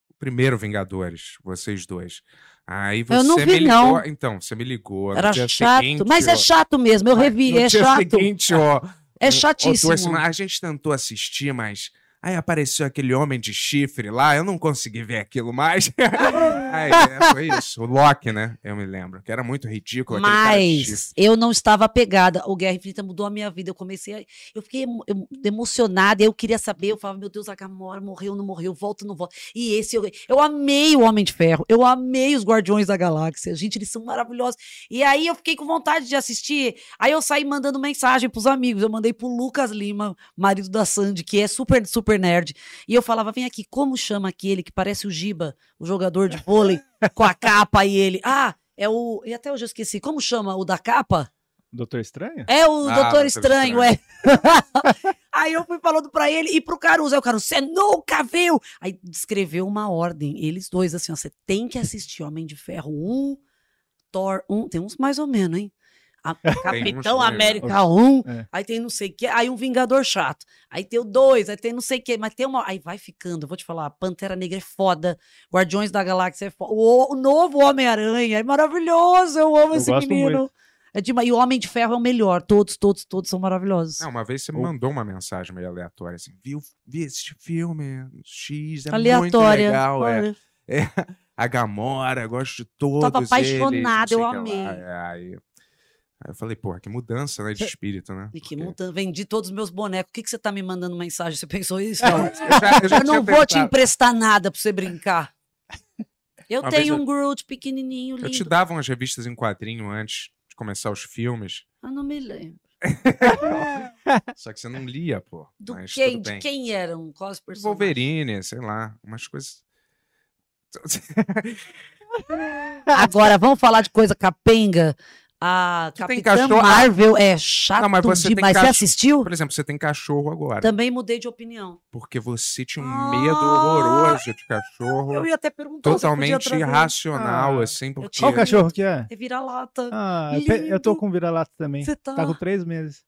S3: o primeiro Vingadores, vocês dois. Aí você
S4: Eu não
S3: me
S4: vi,
S3: ligou.
S4: não.
S3: Então, você me ligou. no
S4: Era
S3: dia
S4: chato.
S3: seguinte,
S4: mas é
S3: ó.
S4: chato mesmo, eu revi,
S3: No
S4: é
S3: dia
S4: chato.
S3: seguinte, ó. (laughs)
S4: É
S3: ó,
S4: chatíssimo.
S3: assim, a gente tentou assistir, mas. Aí apareceu aquele homem de chifre lá, eu não consegui ver aquilo mais. (laughs) Aí, é, foi isso. O Loki, né? Eu me lembro. Que era muito ridículo.
S4: Mas eu não estava apegada. O Guerra Infinita mudou a minha vida. Eu comecei a... Eu fiquei emo- emo- emocionada. Eu queria saber. Eu falava, meu Deus, a Gamora morreu, não morreu, volta, não volta. E esse, eu, eu amei o Homem de Ferro. Eu amei os Guardiões da Galáxia. Gente, eles são maravilhosos. E aí eu fiquei com vontade de assistir. Aí eu saí mandando mensagem pros amigos. Eu mandei pro Lucas Lima, marido da Sandy, que é super, super nerd. E eu falava, vem aqui, como chama aquele que parece o Giba, o jogador de vôlei, com a capa e ele. Ah, é o. E até hoje eu esqueci. Como chama o da capa?
S5: Doutor Estranho?
S4: É o
S5: Ah,
S4: Doutor
S5: Doutor
S4: Estranho,
S5: Estranho.
S4: é. (laughs) Aí eu fui falando pra ele e pro Caruso. Aí o Caruso, você nunca viu? Aí descreveu uma ordem. Eles dois, assim, ó, você tem que assistir Homem de Ferro 1, Thor 1. Tem uns mais ou menos, hein? A- (laughs) Capitão
S5: né?
S4: América 1,
S5: É.
S4: aí tem não sei o que, aí um Vingador chato, aí tem o 2, aí tem não sei o que, mas tem uma. Aí vai ficando, vou te falar, Pantera Negra é foda, Guardiões da Galáxia é foda, o, o novo Homem-Aranha é maravilhoso, eu amo
S3: Eu
S4: esse menino.
S3: muito.
S4: É demais. E o Homem de Ferro é o melhor, todos, todos, todos são maravilhosos.
S3: Não, uma vez você me mandou uma mensagem meio aleatória assim, viu, vi esse filme, X, é muito
S4: Aleatória,
S3: legal, é,
S4: olha.
S3: é (laughs) a Gamora, eu gosto de todos
S4: Tava apaixonada, eu amei.
S3: É, aí, aí eu falei, porra, que mudança, né, de (laughs) espírito, né?
S4: E que multa, vendi todos os meus bonecos. O que, que você tá me mandando mensagem? Você pensou isso?
S3: Não,
S4: Não,
S3: eu já- eu já
S4: não
S3: tinha
S4: vou te emprestar nada pra você brincar. Eu
S3: Uma
S4: tenho
S3: eu-
S4: um Groot pequenininho, lindo.
S3: Eu te dava umas revistas em quadrinho antes de começar os filmes,
S4: Eu não me lembro. (laughs)
S3: só que você não lia, pô.
S4: Do quem, de quem eram? Quais personagens?
S3: Wolverine, sei lá, umas coisas...
S4: Agora, vamos falar de coisa capenga? A
S3: tem
S4: Capitã
S3: cachorro-
S4: Marvel é chato
S3: Não, mas você tem
S4: demais. Você assistiu?
S3: Por exemplo, você tem cachorro agora.
S4: Também mudei de opinião.
S3: Porque você tinha um medo horroroso de cachorro.
S4: Eu ia até perguntar
S3: Totalmente irracional,
S5: Ah,
S3: assim, porque.
S5: Qual cachorro que é?
S4: É vira-lata.
S5: Ah, eu tô com vira-lata também.
S4: Você tá?
S5: Tá com três meses.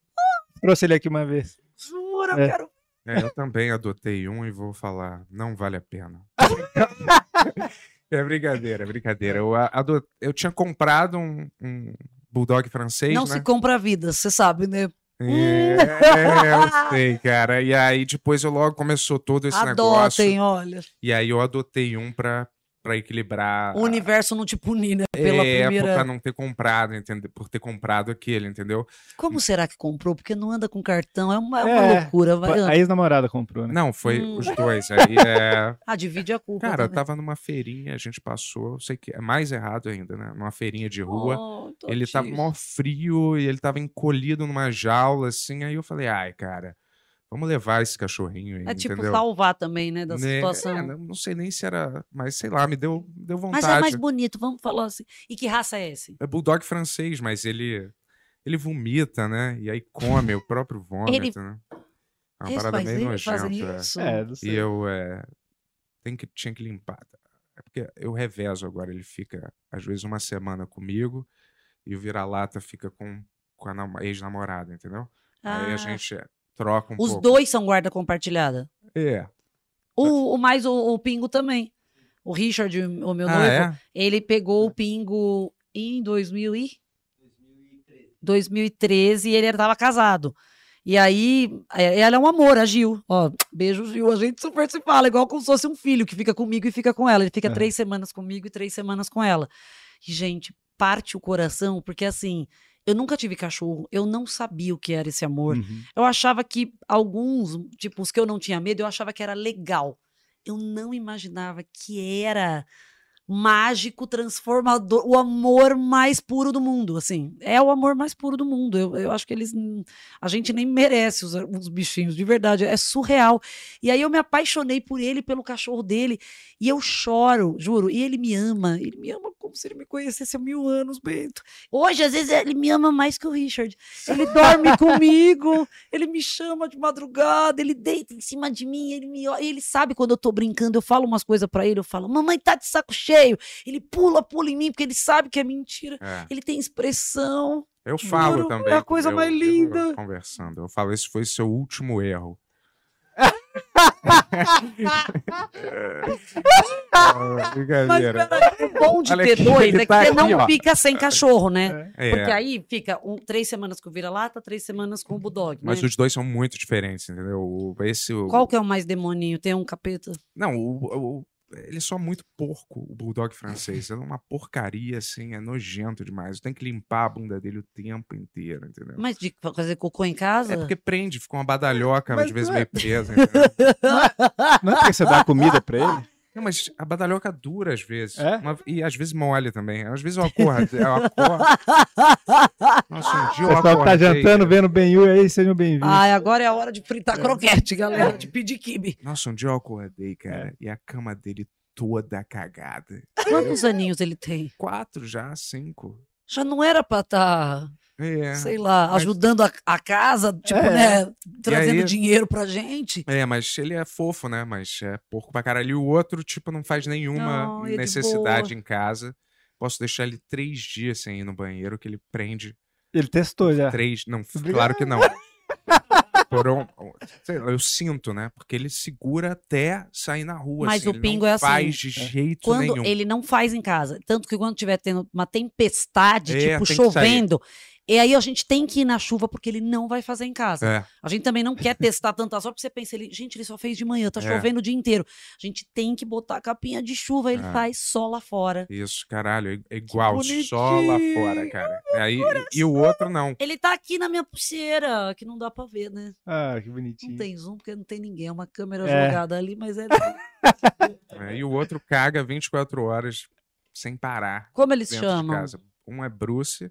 S5: Trouxe ele aqui uma vez.
S4: Jura,
S5: É.
S4: eu quero.
S3: É, eu também adotei um e vou falar, não vale a pena. (laughs) é brincadeira, é brincadeira. Eu, a- ado- eu tinha comprado um, um bulldog francês,
S4: Não
S3: né?
S4: se compra a vida, você sabe, né?
S3: É, eu (laughs) sei, cara. E aí depois eu logo começou todo esse negócio.
S4: Adotem, olha.
S3: E aí eu adotei um pra, pra equilibrar.
S4: O universo não te punir, né? Pela
S3: é,
S4: primeira.
S3: pra não ter comprado, entendeu? Por ter comprado aquele, entendeu?
S4: Como será que comprou? Porque não anda com cartão. É uma, é uma
S5: É,
S4: loucura. Vai...
S5: A ex-namorada comprou, né?
S3: Não, foi
S4: Hum.
S3: os dois. (laughs) Aí é.
S4: Ah, divide a culpa.
S3: Cara,
S4: também.
S3: tava numa feirinha, a gente passou, eu sei que é mais errado ainda, né? Numa feirinha de rua.
S4: Oh,
S3: ele tava mó frio e ele tava encolhido numa jaula, assim. Aí eu falei, ai, cara, vamos levar esse cachorrinho aí.
S4: É tipo
S3: entendeu?
S4: salvar também, né? Da
S3: Né?
S4: situação.
S3: É, não, sei nem se era. Mas sei lá, me deu, me deu vontade.
S4: Mas é mais bonito, vamos falar assim. E que raça é esse?
S3: É bulldog francês, mas ele. Ele vomita, né? E aí come o próprio (laughs) vômito,
S4: Ele-
S3: né? É uma parada meio nojenta.
S5: É, não
S3: E eu é, tenho que, tinha que limpar. tá? É porque eu revezo agora. Ele fica, às vezes, uma semana comigo e o vira-lata fica com, com a nam- ex-namorada, entendeu? Aí a
S4: Ah.
S3: gente é, troca um
S4: Os
S3: pouco.
S4: dois são guarda compartilhada.
S3: É.
S4: O, o mais o, o Pingo também. O Richard, o meu
S3: Ah,
S4: noivo,
S3: é?
S4: ele pegou o Pingo em 2000 e... 2013 e ele estava casado. E aí, é- ela é um amor, a Gil. Ó, beijo, Gil. A gente super se fala, igual como se fosse um filho que fica comigo e fica com ela. Ele fica
S5: É.
S4: três semanas comigo e três semanas com ela. E, gente, parte o coração, porque assim, eu nunca tive cachorro, eu não sabia o que era esse amor.
S5: Uhum.
S4: Eu achava que alguns, tipo, os que eu não tinha medo, eu achava que era legal. Eu não imaginava que era mágico, transformador, o amor mais puro do mundo, assim. É o amor mais puro do mundo. Eu, eu acho que eles. A gente nem merece os, os bichinhos, de verdade. É surreal. E aí eu me apaixonei por ele, pelo cachorro dele. E eu choro, juro. E ele me ama. Ele me ama como se ele me conhecesse há mil anos, Bento. Hoje, às vezes, ele me ama mais que o Richard. Ele dorme (laughs) comigo, ele me chama de madrugada, ele deita em cima de mim, ele me olha, ele sabe quando eu tô brincando, eu falo umas coisas pra ele, eu falo, mamãe tá de saco cheio. Ele pula, pula em mim, porque ele sabe que é mentira.
S3: É.
S4: Ele tem expressão.
S3: Eu falo também.
S4: É a coisa
S3: eu-
S4: mais
S3: eu-
S4: linda.
S3: conversando. Eu falo, esse foi seu último erro. (laughs) Ah, Brincadeira.
S4: O bom de ter dois é que
S3: tá
S4: você
S3: aqui,
S4: não
S3: ó.
S4: fica sem cachorro, né?
S3: É.
S4: Porque aí fica um- três semanas com o vira-lata, três semanas com o bulldog.
S3: Mas
S4: né?
S3: os dois são muito diferentes, entendeu? Esse, o-
S4: Qual que é o mais demoninho? Tem um capeta?
S3: Não, o, o- ele é só muito porco, o bulldog francês. É uma porcaria, assim, é nojento demais. Tem que limpar a bunda dele o tempo inteiro, entendeu?
S4: Mas de fazer cocô em casa?
S3: É porque prende, fica uma badalhoca,
S5: Mas
S3: às vezes
S5: não é-
S3: meio presa, entendeu? (laughs)
S5: Não é porque você dá comida pra ele?
S3: Não, mas a badalhoca dura às vezes.
S5: É?
S3: Uma- e às vezes molha também. Às vezes eu acordo. Eu acordo (laughs) Nossa, um dia eu
S5: Pessoal que tá jantando, vendo Ben aí, sejam bem-vindos.
S4: Ai, agora é a hora de fritar croquete, galera, de pedir kibe.
S3: Nossa, um dia eu acordei, cara, e a cama dele toda cagada.
S4: Quantos aninhos ele tem?
S3: Quatro já, cinco.
S4: Já não era pra estar,
S3: É.
S4: sei lá,
S3: Mas-
S4: ajudando a, a casa, tipo,
S5: É.
S4: né, trazendo
S3: aí-
S4: dinheiro pra gente.
S3: É, mas ele é fofo, né? Mas é porco pra caralho. E o outro, tipo, não faz nenhuma
S4: Não, é de
S3: necessidade em casa. Posso deixar ele três dias sem ir no banheiro, que ele prende
S5: Ele testou já.
S3: três. Não,
S5: Obrigado.
S3: claro que não. (laughs) Por um, sei lá, eu sinto, né? Porque ele segura até sair na rua.
S4: Mas
S3: assim,
S4: o
S3: ele
S4: pingo
S3: não
S4: é assim.
S3: faz de jeito
S4: Quando
S3: nenhum.
S4: ele não faz em casa. Tanto que quando tiver tendo uma tempestade,
S3: É,
S4: tipo,
S3: tem
S4: chovendo, e aí a gente tem que ir na chuva porque ele não vai fazer em casa.
S3: É.
S4: A gente também não quer testar tanta sorte, porque você pensa, ele, gente, ele só fez de manhã, tá
S3: É.
S4: chovendo o dia inteiro. A gente tem que botar a capinha de chuva, ele
S3: É.
S4: faz só lá fora.
S3: Isso, caralho, é- igual, só lá fora, cara. É Aí, e o outro não.
S4: Ele tá aqui na minha pulseira, que não dá pra ver, né?
S5: Ah, que
S4: Não
S5: bonitinho.
S4: tem zoom, porque não tem ninguém. É uma câmera
S5: É.
S4: jogada ali, mas é. (laughs)
S3: É, e o outro caga 24 horas sem parar.
S4: Como eles chamam?
S3: casa. Um é Bruce.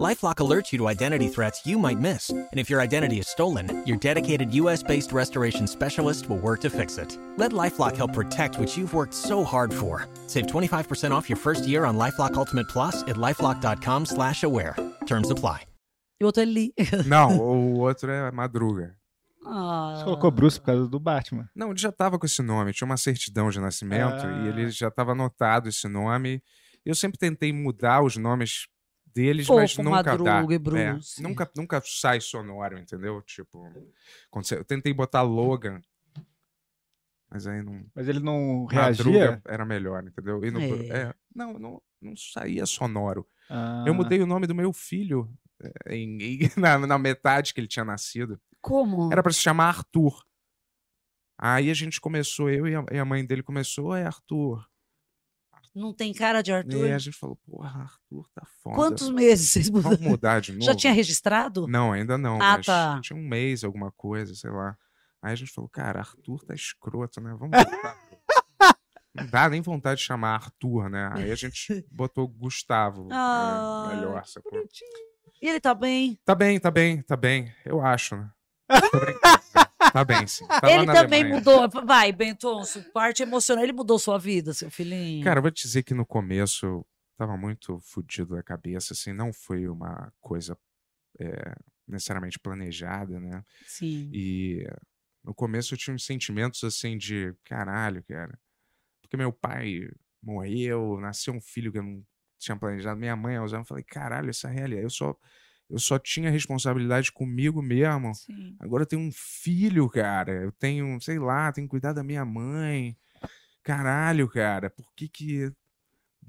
S12: Lifelock alerts you to identity threats you might miss. And if your identity is stolen, your dedicated US based restoration specialist will work to fix it. Let Lifelock help protect what you've worked so hard for. Save 25% off your first year on Lifelock Ultimate Plus at lifelock.com slash aware. Terms apply.
S4: E o outro é Lee. (laughs)
S3: Não, o outro é Madruga.
S4: Ah.
S5: Você colocou Bruce por causa do Batman.
S3: Não, ele já tava com esse nome, tinha uma certidão de nascimento
S5: Ah.
S3: e ele já tava anotado esse nome. Eu sempre tentei mudar os nomes deles, mas nunca dá.
S4: Madruga
S3: É, nunca, nunca sai sonoro, entendeu? Tipo, você- eu tentei botar Logan, mas aí não.
S5: Mas ele não
S3: Madruga
S5: reagia?
S3: era melhor, entendeu? E no-
S4: É.
S3: é, não, não, não saía sonoro.
S5: Ah.
S3: Eu mudei o nome do meu filho eh, em- em- (laughs) na, na metade que ele tinha nascido.
S4: Como?
S3: Era pra se chamar Arthur. Aí a gente começou, eu e a, e a mãe dele começou, é Arthur.
S4: Não tem cara de Arthur?
S3: E a gente falou, porra, Arthur tá foda.
S4: Quantos meses vocês mudaram?
S3: Vamos mudar (laughs) de novo?
S4: Já tinha registrado?
S3: Não, ainda não.
S4: Ah, tá.
S3: Tinha um mês, alguma coisa, sei lá. Aí a gente falou, cara, Arthur tá escroto, né? Vamos botar. (laughs) Não dá nem vontade de chamar Arthur, né? Aí a gente (laughs) botou Gustavo.
S4: Ah,
S3: é, melhor, sacou?
S4: E ele tá bem?
S3: Tá bem, tá bem, tá bem. Eu acho, né? Brincando. Tá bem, sim. Tá
S4: ele também
S3: Alemanha.
S4: mudou. Vai, Bentonço, parte emocional. Ele mudou sua vida, seu filhinho.
S3: Cara, eu vou te dizer que no começo eu tava muito fudido da cabeça, assim, não foi uma coisa é, necessariamente planejada, né?
S4: Sim.
S3: E no começo eu tinha uns sentimentos assim de caralho, cara. Porque meu pai morreu, nasceu um filho que eu não tinha planejado, minha mãe, eu falei, caralho, essa realidade. Eu só, eu só tinha responsabilidade comigo mesmo.
S4: Sim.
S3: Agora eu tenho um filho, cara. Eu tenho, sei lá, tenho que cuidar da minha mãe. Caralho, cara, por que que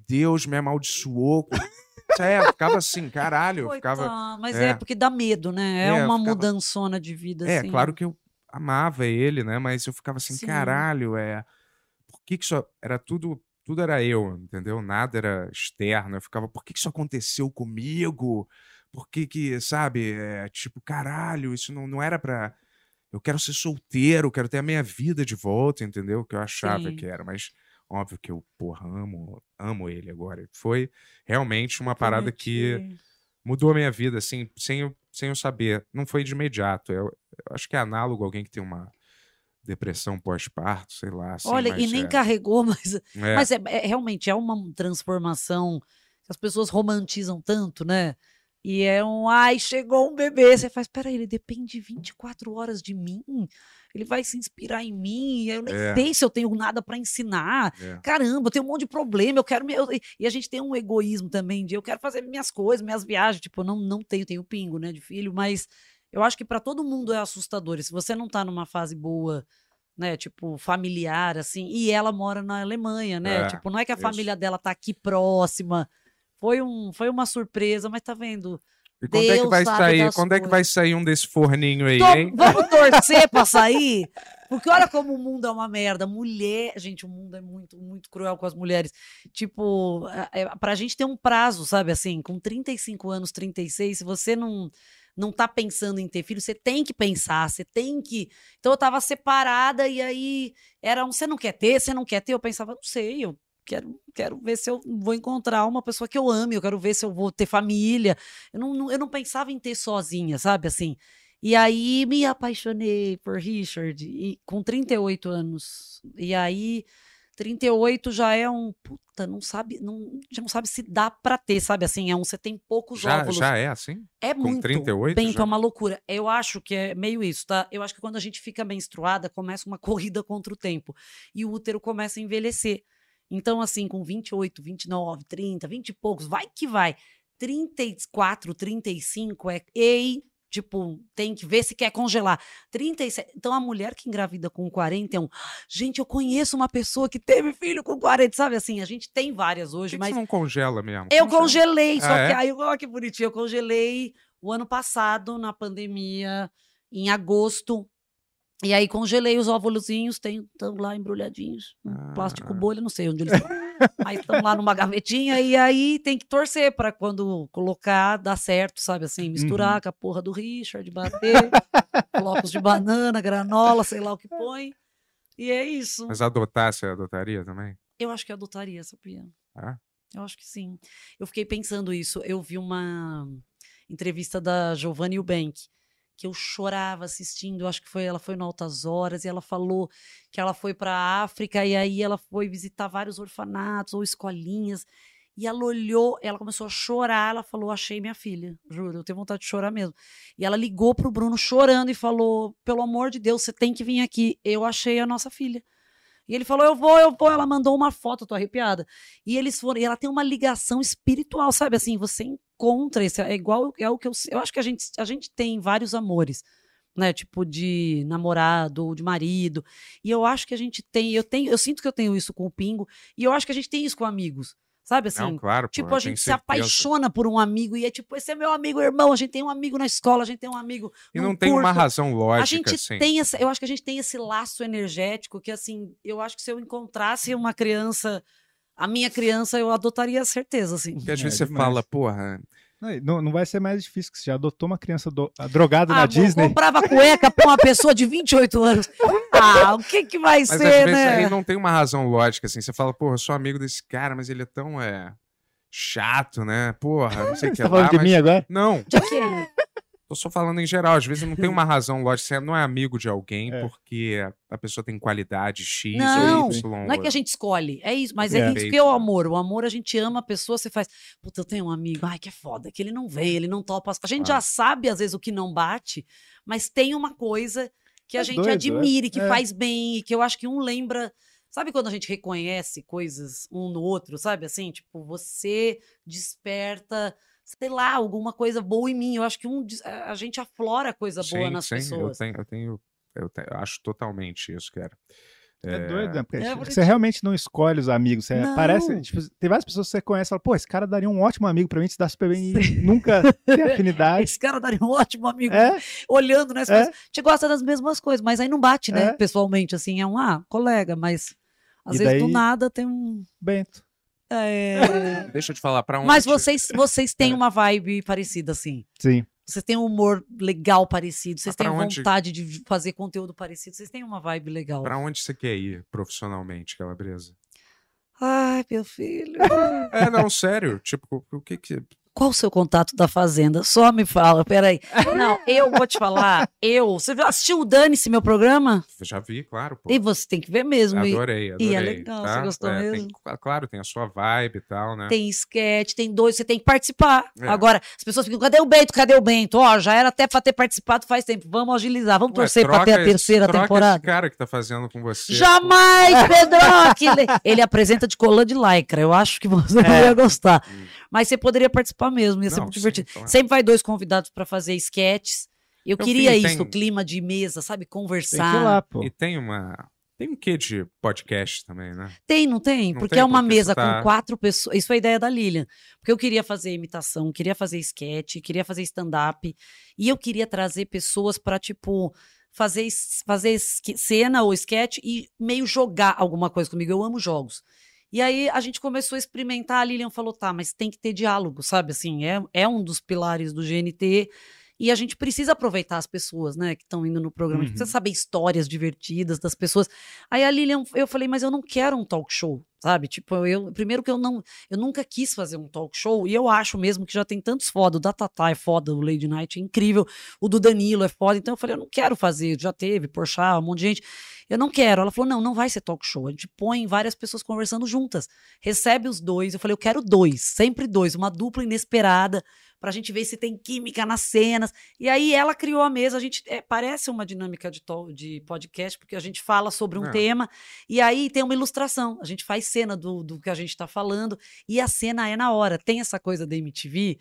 S3: Deus me amaldiçoou? (laughs) É, ficava assim, caralho, eu ficava.
S4: Coitado, Mas é. porque dá medo, né? É,
S3: É,
S4: uma
S3: ficava-
S4: mudançona de vida,
S3: É,
S4: assim.
S3: claro que eu amava ele, né? Mas eu ficava assim,
S4: Sim.
S3: caralho, é. Por que que isso. Era tudo. Tudo era eu, entendeu? Nada era externo. Eu ficava, por que que isso aconteceu comigo? Por que que, sabe? É, tipo, caralho, isso não, não era pra. Eu quero ser solteiro, quero ter a minha vida de volta, entendeu? Que eu achava
S4: Sim.
S3: que era. Mas óbvio que eu, porra, amo, amo ele agora. Foi realmente uma parada que
S4: Prometi.
S3: mudou a minha vida, assim, sem eu, sem eu saber. Não foi de imediato. Eu, eu acho que é análogo a alguém que tem uma depressão pós-parto, sei lá. assim,
S4: Olha, e nem
S3: é-
S4: carregou, (laughs) mas,
S3: É.
S4: mas é, é- realmente é uma transformação que as pessoas romantizam tanto, né? E é um, ai, chegou um bebê. Você faz, peraí, ele depende 24 horas de mim? Ele vai se inspirar em mim? Eu nem
S3: É.
S4: sei se eu tenho nada para ensinar.
S3: É.
S4: Caramba, eu tenho um monte de problema, eu quero... me- eu- e a gente tem um egoísmo também de eu quero fazer minhas coisas, minhas viagens. Tipo, eu não, não tenho, tenho pingo, né, de filho, mas eu acho que para todo mundo é assustador. E se você não tá numa fase boa né, tipo, familiar, assim, e ela mora na Alemanha, né?
S3: É,
S4: tipo, não é que a
S3: isso.
S4: família dela tá aqui próxima. Foi, um, foi uma surpresa, mas tá vendo?
S3: E quando é que
S4: Deus
S3: vai sair? Quando é que vai sair um desse forninho aí,
S4: Tô-
S3: hein?
S4: vamos torcer pra (laughs) sair? Porque olha como o mundo é uma merda. Mulher, gente, o mundo é muito, muito cruel com as mulheres. Tipo, é, é, pra gente ter um prazo, sabe assim, com 35 anos, 36, se você não não tá pensando em ter filho, você tem que pensar, você tem que. Então eu tava separada e aí era um, você não quer ter, você não quer ter, eu pensava, não sei, eu quero, quero ver se eu vou encontrar uma pessoa que eu ame, eu quero ver se eu vou ter família. Eu não, não- eu não pensava em ter sozinha, sabe assim? E aí me apaixonei por Richard e, com 38 anos. E aí 38 já é um puta, não sabe, não, já não sabe se dá pra ter, sabe assim, é um você tem poucos
S3: Já,
S4: óvulos.
S3: já é assim?
S4: É
S3: Com
S4: muito.
S3: 38
S4: Bento,
S3: já?
S4: é uma loucura. Eu acho que é meio isso, tá? Eu acho que quando a gente fica menstruada, começa uma corrida contra o tempo. E o útero começa a envelhecer. Então, assim, com 28, 29, 30, 20 e poucos, vai que vai. 34, 35 é. Ei, tipo, tem que ver se quer congelar. 37. Então, a mulher que engravida com 40 é um. Gente, eu conheço uma pessoa que teve filho com 40, sabe assim? A gente tem várias hoje,
S3: que, que
S4: mas.
S3: você não congela mesmo?
S4: Eu
S3: Congela.
S4: congelei, só
S3: Ah,
S4: que
S3: é?
S4: aí, olha que bonitinho, eu congelei o ano passado, na pandemia, em agosto. E aí congelei os óvulozinhos, estão lá embrulhadinhos,
S3: Ah.
S4: plástico bolha, não sei onde eles estão. Mas estão lá numa gavetinha, e aí tem que torcer para quando colocar, dar certo, sabe assim? Misturar
S5: Uhum.
S4: com a porra do Richard, bater, (laughs) flocos de banana, granola, sei lá o que põe. E é isso.
S3: Mas adotar, você adotaria também?
S4: Eu acho que eu adotaria, sabia?
S3: Ah?
S4: Eu acho que sim. Eu fiquei pensando isso. Eu vi uma entrevista da Giovanni Eubank, que eu chorava assistindo. Acho que foi ela foi no Altas Horas e ela falou que ela foi para a África e aí ela foi visitar vários orfanatos ou escolinhas. E ela olhou, ela começou a chorar. Ela falou: Achei minha filha, juro, eu tenho vontade de chorar mesmo. E ela ligou pro Bruno chorando e falou: Pelo amor de Deus, você tem que vir aqui. Eu achei a nossa filha. E ele falou: Eu vou, eu vou. Ela mandou uma foto, eu tô arrepiada. E eles foram, e ela tem uma ligação espiritual, sabe? Assim, você encontra esse. É igual é o que eu. Eu acho que a gente, a gente tem vários amores, né? Tipo de namorado ou de marido. E eu acho que a gente tem. Eu, tenho, eu sinto que eu tenho isso com o Pingo. E eu acho que a gente tem isso com amigos. Sabe assim?
S3: Não, claro, pô,
S4: tipo,
S3: eu
S4: a gente se
S3: certeza.
S4: apaixona por um amigo e é tipo, esse é meu amigo, irmão. A gente tem um amigo na escola, a gente tem um amigo.
S3: E não tem uma razão lógica,
S4: A gente
S3: assim.
S4: tem essa, eu acho que a gente tem esse laço energético que assim, eu acho que se eu encontrasse uma criança, a minha criança, eu adotaria certeza, assim.
S3: Porque às
S5: É
S3: vezes você
S5: demais.
S3: fala, porra,
S5: Não, não vai ser mais difícil, que você já adotou uma criança do- drogada
S4: Ah,
S5: na Disney.
S4: comprava cueca pra uma pessoa de 28 anos. Ah, o que que vai
S3: Mas às
S4: ser,
S3: vezes
S4: né?
S3: aí não tem uma razão lógica, assim. Você fala, porra, eu sou amigo desse cara, mas ele é tão é, chato, né? Porra, não sei o que
S5: Você tá
S3: lá.
S5: falando de
S3: mas-
S5: mim agora?
S3: Não,
S4: De quê?
S3: Tô só falando em geral. Às vezes não tem uma (laughs) razão lógica. Você não é amigo de alguém
S5: É.
S3: porque a pessoa tem qualidade X
S4: Não,
S3: ou Y.
S4: não é que a gente escolhe, é isso, mas
S3: É.
S4: é, isso que é o amor. O amor, a gente ama a pessoa, você faz, puta, eu tenho um amigo, ai, que é foda, que ele não vem, ele não topa. A gente já
S3: Claro.
S4: sabe, às vezes, o que não bate, mas tem uma coisa que a
S5: É
S4: gente
S5: doido, é.
S4: admire, que
S5: É.
S4: faz bem, e que eu acho que um lembra. Sabe quando a gente reconhece coisas um no outro, sabe? Assim, tipo, você desperta, sei lá, alguma coisa boa em mim. Eu acho que um, des- a gente aflora coisa boa
S3: Sim,
S4: nas
S3: sim,
S4: pessoas.
S3: Eu tenho, eu tenho, eu tenho- eu acho totalmente isso, cara.
S5: É doido, né? Porque
S4: É
S5: você
S4: bonitinho.
S5: realmente não escolhe os amigos. Você
S4: Não.
S5: parece, tipo, tem várias pessoas que você conhece e fala, pô, esse cara daria um ótimo amigo pra mim, se dá super bem e nunca (laughs) tem afinidade.
S4: Esse cara daria um ótimo amigo.
S5: É?
S4: Olhando, né? Você
S5: É.
S4: fala, A gente gosta das mesmas coisas, mas aí não bate, né?
S5: É.
S4: Pessoalmente, assim, é um, ah, colega, mas às
S5: E
S4: vezes do
S5: daí-
S4: nada tem um.
S5: Bento.
S4: É...
S3: Deixa eu te falar pra onde.
S4: mas vocês, vocês
S3: É.
S4: têm uma vibe parecida, assim.
S5: Sim.
S4: Vocês têm um humor legal parecido, vocês
S3: Ah, pra
S4: têm
S3: onde-
S4: vontade de fazer conteúdo parecido, vocês têm uma vibe legal.
S3: Pra onde você quer ir profissionalmente, Calabresa?
S4: Ai, meu filho.
S3: É, não, sério. Tipo, o que que.
S4: Qual o seu contato da Fazenda? Só me fala, peraí. (laughs) Não, eu vou te falar. Eu. Você assistiu o Dane-se, meu programa?
S3: Já vi, claro, pô.
S4: E você tem que ver mesmo.
S3: Adorei, adorei.
S4: E é legal,
S3: tá?
S4: você gostou
S3: É, tem-
S4: mesmo?
S3: claro, tem a sua vibe e tal, né?
S4: Tem sketch, tem dois, você tem que participar.
S3: É.
S4: Agora, as pessoas ficam, cadê o Bento? Cadê o Bento? Ó, já era até pra ter participado faz tempo. Vamos agilizar, vamos
S3: Ué,
S4: torcer pra ter a
S3: esse-
S4: terceira
S3: troca
S4: temporada.
S3: esse cara que tá fazendo com você.
S4: Jamais, (laughs) Pedroque! Ele, ele apresenta de colã de lycra. Eu acho que você não ia gostar. Mas você poderia participar mesmo, ia ser.
S3: Não,
S4: muito
S3: sim,
S4: divertido.
S3: claro.
S4: Sempre vai dois convidados pra fazer sketches. Eu,
S3: Eu
S4: queria
S3: vi,
S4: isso,
S3: tem-
S4: clima de mesa, sabe?
S5: Tem que
S4: Conversar.
S5: ir lá, pô.
S3: E tem uma. Tem um quê de podcast também, né?
S4: Tem, não tem?
S3: Não
S4: porque
S3: tem,
S4: é uma
S3: porque
S4: mesa
S3: tá-
S4: com quatro pessoas. Isso foi a ideia da Lilian. Porque eu queria fazer imitação, queria fazer sketch, queria fazer stand-up. E eu queria trazer pessoas pra, tipo, fazer, fazer cena ou sketch e meio jogar alguma coisa comigo. Eu amo jogos. E aí a gente começou a experimentar. A Lilian falou: tá, mas tem que ter diálogo, sabe? Assim, é, é um dos pilares do GNT. E a gente precisa aproveitar as pessoas, né, que estão indo no programa. A gente
S5: Uhum.
S4: precisa saber histórias divertidas das pessoas. Aí a Lilian, eu falei, mas eu não quero um talk show, sabe? Tipo, eu, primeiro que eu não, eu nunca quis fazer um talk show, e eu acho mesmo que já tem tantos foda, o da Tatá é foda, o Lady Night é incrível, o do Danilo é foda, então eu falei, eu não quero fazer, já teve, Porchat, um monte de gente, eu não quero. Ela falou, não, não vai ser talk show, a gente põe várias pessoas conversando juntas, recebe os dois, eu falei, eu quero dois, sempre dois, uma dupla inesperada, pra gente ver se tem química nas cenas. E aí ela criou a mesa, a gente é, parece uma dinâmica de, de podcast, porque a gente fala sobre um
S3: É.
S4: tema e aí tem uma ilustração. A gente faz cena do, do que a gente está falando e a cena é na hora. Tem essa coisa da MTV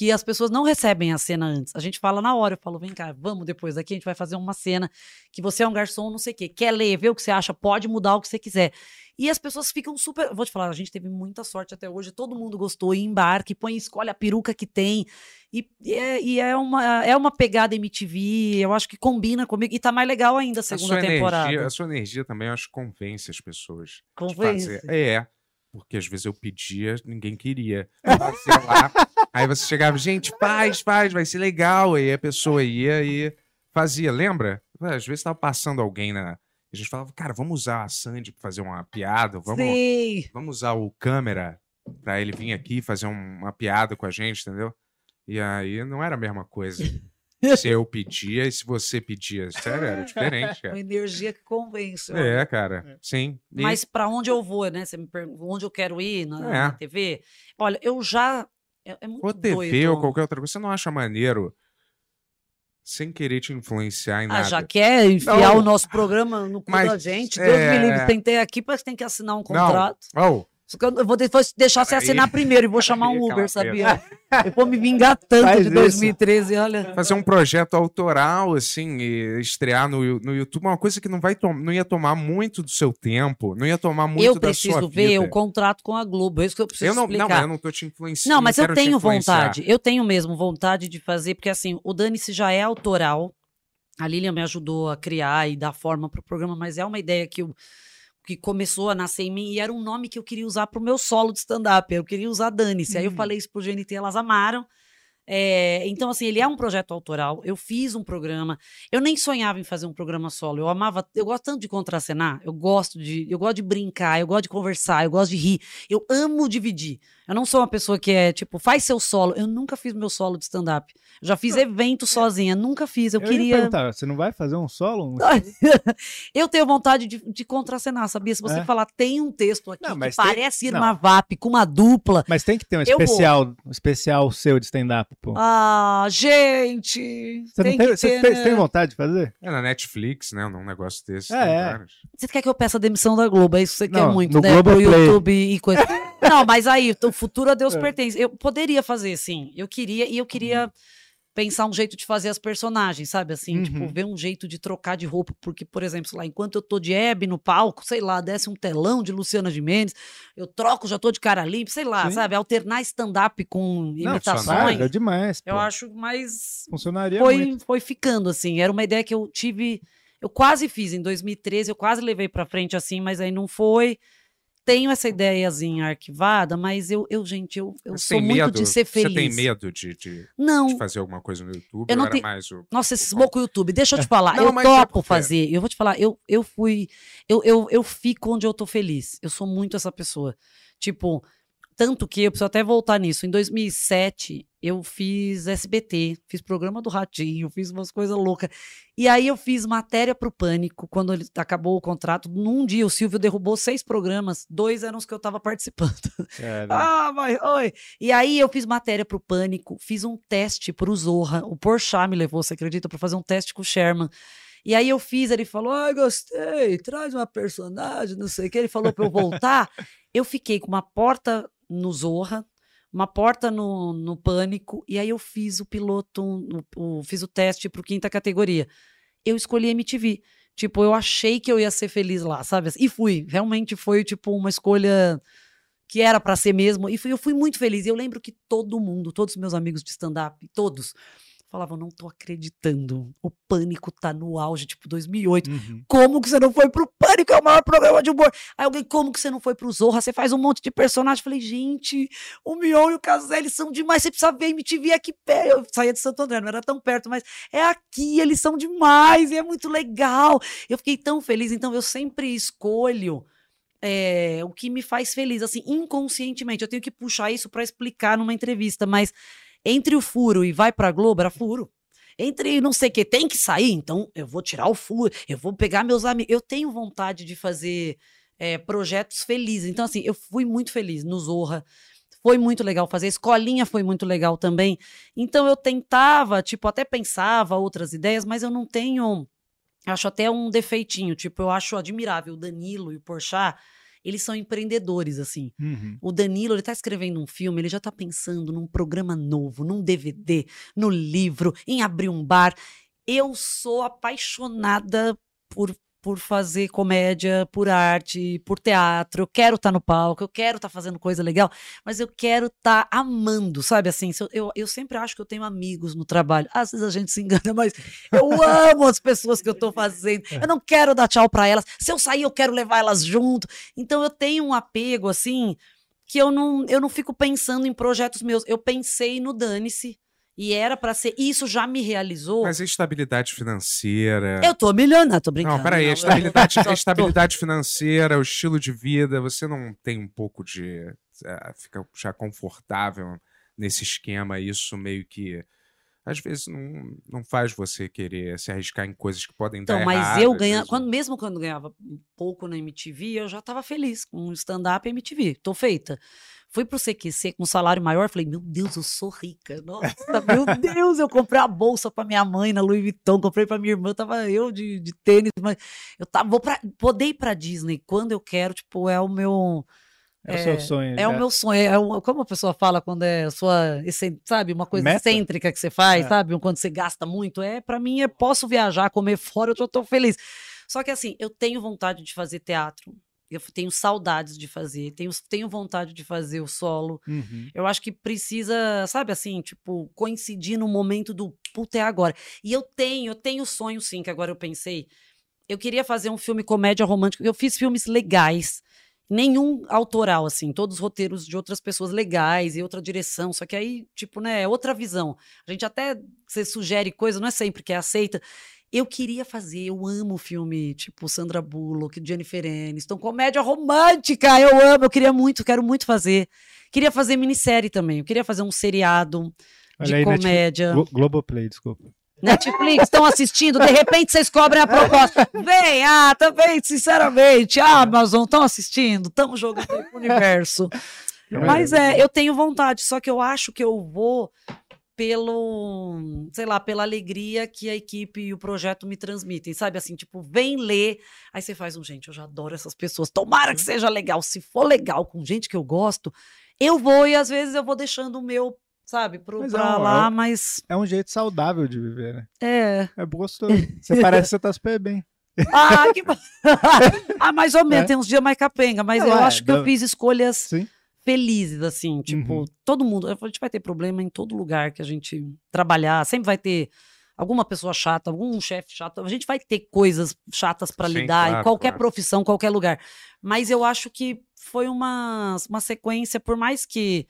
S4: que as pessoas não recebem a cena antes. A gente fala na hora, eu falo, vem cá, vamos depois daqui, a gente vai fazer uma cena que você é um garçom, não sei o quê. Quer ler, ver o que você acha, pode mudar o que você quiser. E as pessoas ficam super. Vou te falar, a gente teve muita sorte até hoje, todo mundo gostou, e embarque, põe, escolhe a peruca que tem. E, e é, e é uma, é uma pegada MTV, eu acho que combina comigo. E tá mais legal ainda a
S3: A
S4: segunda
S3: sua,
S4: temporada.
S3: energia, a sua energia também, eu acho que convence as pessoas.
S4: Convence?
S3: É. Porque às vezes eu pedia, ninguém queria. Eu lá, aí você chegava, gente, faz, faz, vai ser legal. Aí a pessoa ia e fazia, lembra? Às vezes tava passando alguém na. A gente falava, cara, vamos usar a Sandy pra fazer uma piada, vamos,
S4: Sim.
S3: vamos usar o câmera pra ele vir aqui fazer um- uma piada com a gente, entendeu? E aí não era a mesma coisa. (laughs) se eu pedia e se você pedia. Sério, era diferente, cara.
S4: Uma energia que convence.
S3: É, cara. Sim. E-
S4: Mas para onde eu vou, né? Você me pergunta onde eu quero ir na,
S3: É.
S4: na TV. Olha, eu já. É, é muito
S3: Ou TV
S4: doido.
S3: ou qualquer outra coisa, você não acha maneiro sem querer te influenciar em
S4: Ah,
S3: nada.
S4: já quer enfiar
S3: Não.
S4: o nosso programa no cu
S3: Mas,
S4: da gente?
S3: é,
S4: Deus me livre, tentei aqui, mas tem que assinar um contrato.
S3: Não. Oh,
S4: que eu eu vou depois deixar você
S3: Aí-
S4: assinar primeiro e vou chamar um
S3: aí,
S4: Uber, sabia? Eu vou me vingar tanto
S3: Faz
S4: de
S3: isso.
S4: 2013, olha.
S3: Fazer um projeto autoral, assim, e estrear no, no YouTube, uma coisa que não, vai não ia tomar muito do seu tempo, não ia tomar muito
S4: eu
S3: da
S4: preciso
S3: sua
S4: ver
S3: vida.
S4: o contrato com a Globo, é isso que eu preciso
S3: eu não, não,
S4: explicar.
S3: eu não tô te influenciando.
S4: Não, mas eu
S3: quero te
S4: tenho vontade. Eu tenho mesmo vontade de fazer, porque assim, o Dane-se já é autoral. A Lilian me ajudou a criar e dar forma para o programa, mas é uma ideia que, eu, que começou a nascer em mim e era um nome que eu queria usar para o meu solo de stand-up. Eu queria usar Dane-se. Aí eu falei isso pro GNT, elas amaram. É, então, assim, ele é um projeto autoral. Eu fiz um programa. Eu nem sonhava em fazer um programa solo. Eu amava, eu gosto tanto de contracenar, eu gosto de, eu gosto de brincar, eu gosto de conversar, eu gosto de rir. Eu amo dividir. Eu não sou uma pessoa que é tipo, faz seu solo. Eu nunca fiz meu solo de stand-up. Já fiz evento sozinha, nunca fiz. Eu,
S5: Eu ia
S4: queria.
S5: perguntar, você não vai fazer um solo? Um- (laughs)
S4: eu tenho vontade de, de contracenar, sabia? Se você
S5: É?
S4: falar, tem um texto aqui que
S5: mas tem-
S4: parece ir
S5: não.
S4: uma VAP com uma dupla.
S5: Mas tem que ter um especial, um especial seu de stand-up, pô.
S4: Ah, gente!
S5: você,
S4: tem
S5: não tem,
S4: que
S5: você
S4: ter,
S5: tem-
S4: né?
S5: você tem vontade de fazer?
S3: É na Netflix, né? Um negócio desse.
S5: É, é.
S4: Você quer que eu peça a demissão da Globo? É isso que você quer
S5: Não,
S4: muito,
S5: no
S4: né? Pro
S5: Globoplay.
S4: YouTube e coisa. (laughs) Não, mas aí, o futuro a Deus
S5: É.
S4: pertence. Eu poderia fazer, sim. Eu queria, e eu queria pensar um jeito de fazer as personagens, sabe? Assim, tipo,
S5: Uhum.
S4: ver um jeito de trocar de roupa. Porque, por exemplo, sei lá, enquanto eu tô de Hebe no palco, sei lá, desce um telão de Luciana Gimenez, eu troco, já tô de cara limpa, sei lá,
S5: Sim.
S4: sabe? Alternar stand-up com
S5: Não,
S4: imitações.
S5: é demais.
S4: Eu
S5: pô.
S4: acho mais
S5: Funcionaria
S4: foi,
S5: muito.
S4: foi ficando assim. Era uma ideia que eu tive. Eu quase fiz em 2013, eu quase levei pra frente assim, mas aí não foi. Tenho essa ideiazinha arquivada, mas eu, eu gente, eu, eu
S3: Mas
S4: sou muito
S3: medo-
S4: de ser feliz.
S3: Você tem medo de, de,
S4: Não.
S3: de fazer alguma coisa no YouTube?
S4: Eu não tenho-
S3: mais o...
S4: Nossa, esse smoke YouTube, deixa eu te falar.
S3: Não,
S4: eu
S3: é
S4: topo
S3: porque-
S4: fazer. Eu vou te falar, eu, eu fui. Eu, eu, eu fico onde eu tô feliz. Eu sou muito essa pessoa. Tipo, tanto que eu preciso até voltar nisso. Em 2007, eu fiz SBT, fiz programa do Ratinho, fiz umas coisas loucas. E aí eu fiz matéria pro Pânico, quando ele acabou o contrato. Num dia, o Silvio derrubou seis programas, dois eram os que eu tava participando. (laughs) Ah, mas oi. E aí eu fiz matéria pro Pânico, fiz um teste pro Zorra. O Porchat me levou, você acredita, pra fazer um teste com o Sherman. E aí eu fiz, ele falou: "Ai, gostei, traz uma personagem, não sei o que". Ele falou pra eu voltar. eu fiquei com uma porta no Zorra, uma porta no, no Pânico, e aí eu fiz o piloto, fiz o teste pro quinta categoria. Eu escolhi MTV. Tipo, eu achei que eu ia ser feliz lá, sabe? E fui. Realmente foi, tipo, uma escolha que era pra ser mesmo. E fui, eu fui muito feliz. E eu lembro que todo mundo, todos os meus amigos de stand-up, todos, falavam: não tô acreditando. O pânico tá no auge, tipo 2008.
S5: Uhum.
S4: Como que você não foi pro Pânico? É o maior programa de humor. Aí alguém, como que você não foi pro Zorra? Você faz um monte de personagem. Falei, gente, o Mion e o Caselli são demais. Você precisa ver MTV aqui perto. Eu saía de Santo André, não era tão perto, mas é aqui, eles são demais e é muito legal. Eu fiquei tão feliz. Então, eu sempre escolho é, o que me faz feliz, assim, inconscientemente. Eu tenho que puxar isso para explicar numa entrevista, mas entre o furo e vai pra Globo, era furo. Entre não sei o que, tem que sair, então eu vou tirar o furo, eu vou pegar meus amigos. Eu tenho vontade de fazer é, projetos felizes. Então, assim, eu fui muito feliz no Zorra. Foi muito legal fazer. Escolinha foi muito legal também. Então, eu tentava, tipo, até pensava outras ideias, mas eu não tenho. Acho até um defeitinho. Tipo, eu acho admirável o Danilo e o Porchat. Eles são empreendedores, assim.
S5: Uhum.
S4: O Danilo, ele tá escrevendo um filme, ele já tá pensando num programa novo, num DVD, no livro, em abrir um bar. Eu sou apaixonada por, por fazer comédia, por arte, por teatro. Eu quero estar no palco, eu quero estar fazendo coisa legal, mas eu quero estar amando, sabe? Assim, eu, eu, eu sempre acho que eu tenho amigos no trabalho. Às vezes a gente se engana, mas eu amo as pessoas que eu tô fazendo. Eu não quero dar tchau para elas. Se eu sair, eu quero levar elas junto. Então eu tenho um apego, assim, que eu não, eu não fico pensando em projetos meus. Eu pensei no Dane-se. E era para ser. E isso já me realizou.
S3: Mas a estabilidade financeira.
S4: Eu tô milionária, tô brincando.
S3: Não, peraí, a
S4: eu-
S3: estabilidade,
S4: tô-
S3: a
S4: tô-
S3: estabilidade financeira, o estilo de vida, você não tem um pouco de. é, fica já confortável nesse esquema, isso meio que. Às vezes não, não faz você querer se arriscar em coisas que podem
S4: Então,
S3: dar
S4: mas
S3: errado,
S4: eu
S3: às
S4: ganhava,
S3: vezes.
S4: quando, mesmo quando ganhava um pouco na MTV, eu já tava feliz com o stand-up e MTV. Tô feita. Fui pro CQC com um salário maior, falei, meu Deus, eu sou rica. Nossa, meu (laughs) Deus, eu comprei a bolsa pra minha mãe na Louis Vuitton, comprei pra minha irmã, tava eu de, de tênis, mas eu tava, vou pra, poder ir pra Disney quando eu quero, tipo, é o meu
S5: É, o seu sonho.
S4: É o meu sonho. É o- como a pessoa fala quando é sua, sabe, uma coisa
S5: Meta?
S4: excêntrica que você faz,
S5: É.
S4: sabe? Quando você gasta muito. É, para mim, é posso viajar, comer fora, eu já tô feliz. Só que assim, eu tenho vontade de fazer teatro. Eu tenho saudades de fazer, tenho, tenho vontade de fazer o solo.
S5: Uhum.
S4: Eu acho que precisa, sabe assim, tipo, coincidir no momento do puta é agora. E eu tenho, eu tenho sonho sim, que agora eu pensei. Eu queria fazer um filme comédia romântica. Eu fiz filmes legais. Nenhum autoral, assim, todos roteiros de outras pessoas legais e outra direção. Só que aí, tipo, né, é outra visão. A gente até você sugere coisa, não é sempre que é aceita. Eu queria fazer, eu amo filme tipo Sandra Bullock, Jennifer Aniston, comédia romântica, eu amo, eu queria muito, quero muito fazer. Queria fazer minissérie também, eu queria fazer um seriado de
S5: Olha aí, Netflix-
S4: comédia.
S5: Glo- Globoplay, desculpa.
S4: Netflix, estão assistindo, de repente vocês cobrem a proposta. Vem, ah, também, sinceramente, Amazon, estão assistindo, estamos jogando pro universo. Mas é, eu tenho vontade, só que eu acho que eu vou pelo, sei lá, pela alegria que a equipe e o projeto me transmitem, sabe? Assim, tipo, vem ler, aí você faz um, gente, eu já adoro essas pessoas, tomara que seja legal, se for legal com gente que eu gosto, eu vou e às vezes eu vou deixando o meu, sabe, pro,
S5: Mas
S4: pra
S5: é um-
S4: lá,
S5: é um-
S4: mas...
S5: É um jeito saudável de viver, né?
S4: É.
S5: É gostoso. Você parece que você tá super bem. (laughs)
S4: Ah, que... (laughs) ah, mais ou menos,
S5: É.
S4: tem uns dias mais capenga, mas
S5: Não,
S4: eu
S5: é,
S4: acho que eu fiz escolhas
S5: Sim.
S4: felizes, assim, tipo,
S5: Uhum.
S4: todo mundo, a gente vai ter problema em todo lugar que a gente trabalhar, sempre vai ter alguma pessoa chata, algum chefe chato, a gente vai ter coisas chatas para lidar em
S3: claro,
S4: qualquer
S3: claro.
S4: profissão, qualquer lugar, mas eu acho que foi uma, uma sequência, por mais que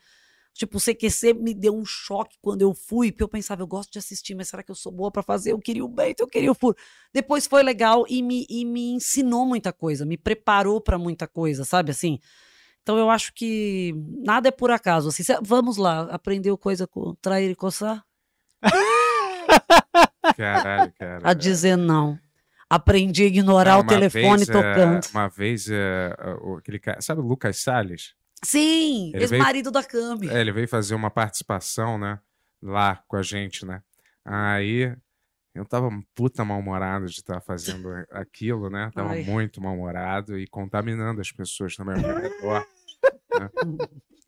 S4: Tipo, o CQC me deu um choque quando eu fui, porque eu pensava, eu gosto de assistir, mas será que eu sou boa para fazer? Eu queria o Bento, eu queria o Furo. Depois foi legal e me, e me ensinou muita coisa, me preparou para muita coisa, sabe assim? Então eu acho que nada é por acaso. Assim, vamos lá, aprendeu coisa com trair e coçar? (laughs)
S3: Caralho, cara.
S4: A dizer não. Aprendi a ignorar o telefone
S3: vez, é,
S4: tocando.
S3: uma vez, é, o- aquele cara, sabe o Lucas Salles?
S4: Sim, ex-marido da Cami.
S3: É, ele veio fazer uma participação, né? Lá com a gente, né? Aí eu tava puta mal-humorado de estar fazendo aquilo, né? Tava
S4: Ai.
S3: muito mal-humorado e contaminando as pessoas também ao meu redor. né?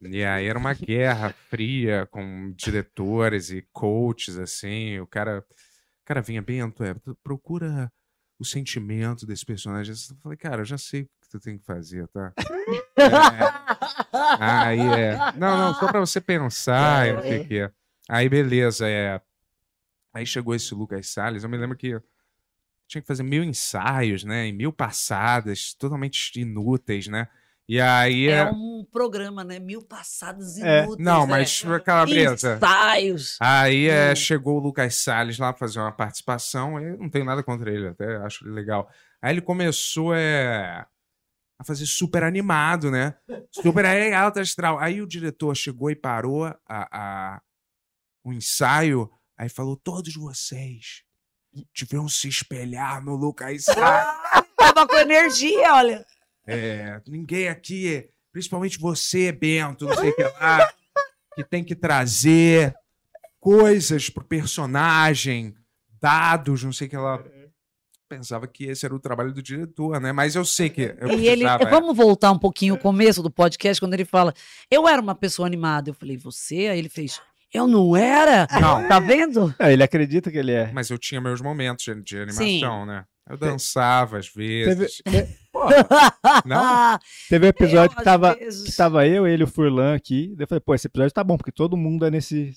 S3: E aí era uma guerra fria com diretores e coaches, assim. O cara, o cara vinha, Bento, é, procura o sentimento desse personagem. Eu falei, cara, eu já sei o que tu tem que fazer, tá? (laughs) É. Aí é. Não, não, só pra você pensar, e não sei o quê. Aí beleza, é. Aí chegou esse Lucas Salles, eu me lembro que tinha que fazer mil ensaios, né? Em mil passadas, totalmente inúteis, né? E aí
S4: É
S3: é.
S4: um programa, né? Mil passadas
S3: É,
S4: inúteis.
S3: não,
S4: né?
S3: mas calabresa.
S4: Ensaios.
S3: Aí é,
S4: Hum.
S3: chegou o Lucas Salles lá pra fazer uma participação. Eu não tenho nada contra ele, até acho legal. Aí ele começou é, a fazer super animado, né? Super aí, alta astral. Aí o diretor chegou e parou a, a- o ensaio. Aí falou: Todos vocês deviam se espelhar no Lucas. (laughs)
S4: Tava com energia, olha.
S3: É, ninguém aqui, principalmente você, Bento, não sei o que lá, que tem que trazer coisas pro personagem, dados, não sei o que lá. Pensava que esse era o trabalho do diretor, né? Mas eu sei que eu
S4: E ele,
S3: é.
S4: vamos voltar um pouquinho o começo do podcast, quando ele fala, eu era uma pessoa animada. Eu falei, você? Aí ele fez, eu não era?
S3: Não.
S4: Tá vendo?
S5: É, ele acredita que ele é.
S3: Mas eu tinha meus momentos de, de
S4: Sim.
S3: animação, né? Eu dançava às
S5: Teve,
S3: vezes.
S5: te- (laughs)
S3: Não?
S5: teve um episódio
S4: Eu,
S5: que tava,
S4: vezes.
S5: que tava eu, ele e o Furlan aqui. Eu falei, pô, esse episódio tá bom, porque todo mundo é nesse,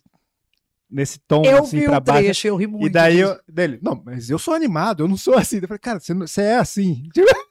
S5: nesse tom
S4: Eu
S5: assim
S4: vi
S5: pra baixo.
S4: trecho, eu ri muito
S5: E daí eu, dele, não, mas eu sou animado, eu não sou assim. Eu falei, cara, você, não- você é assim. (laughs) Tipo,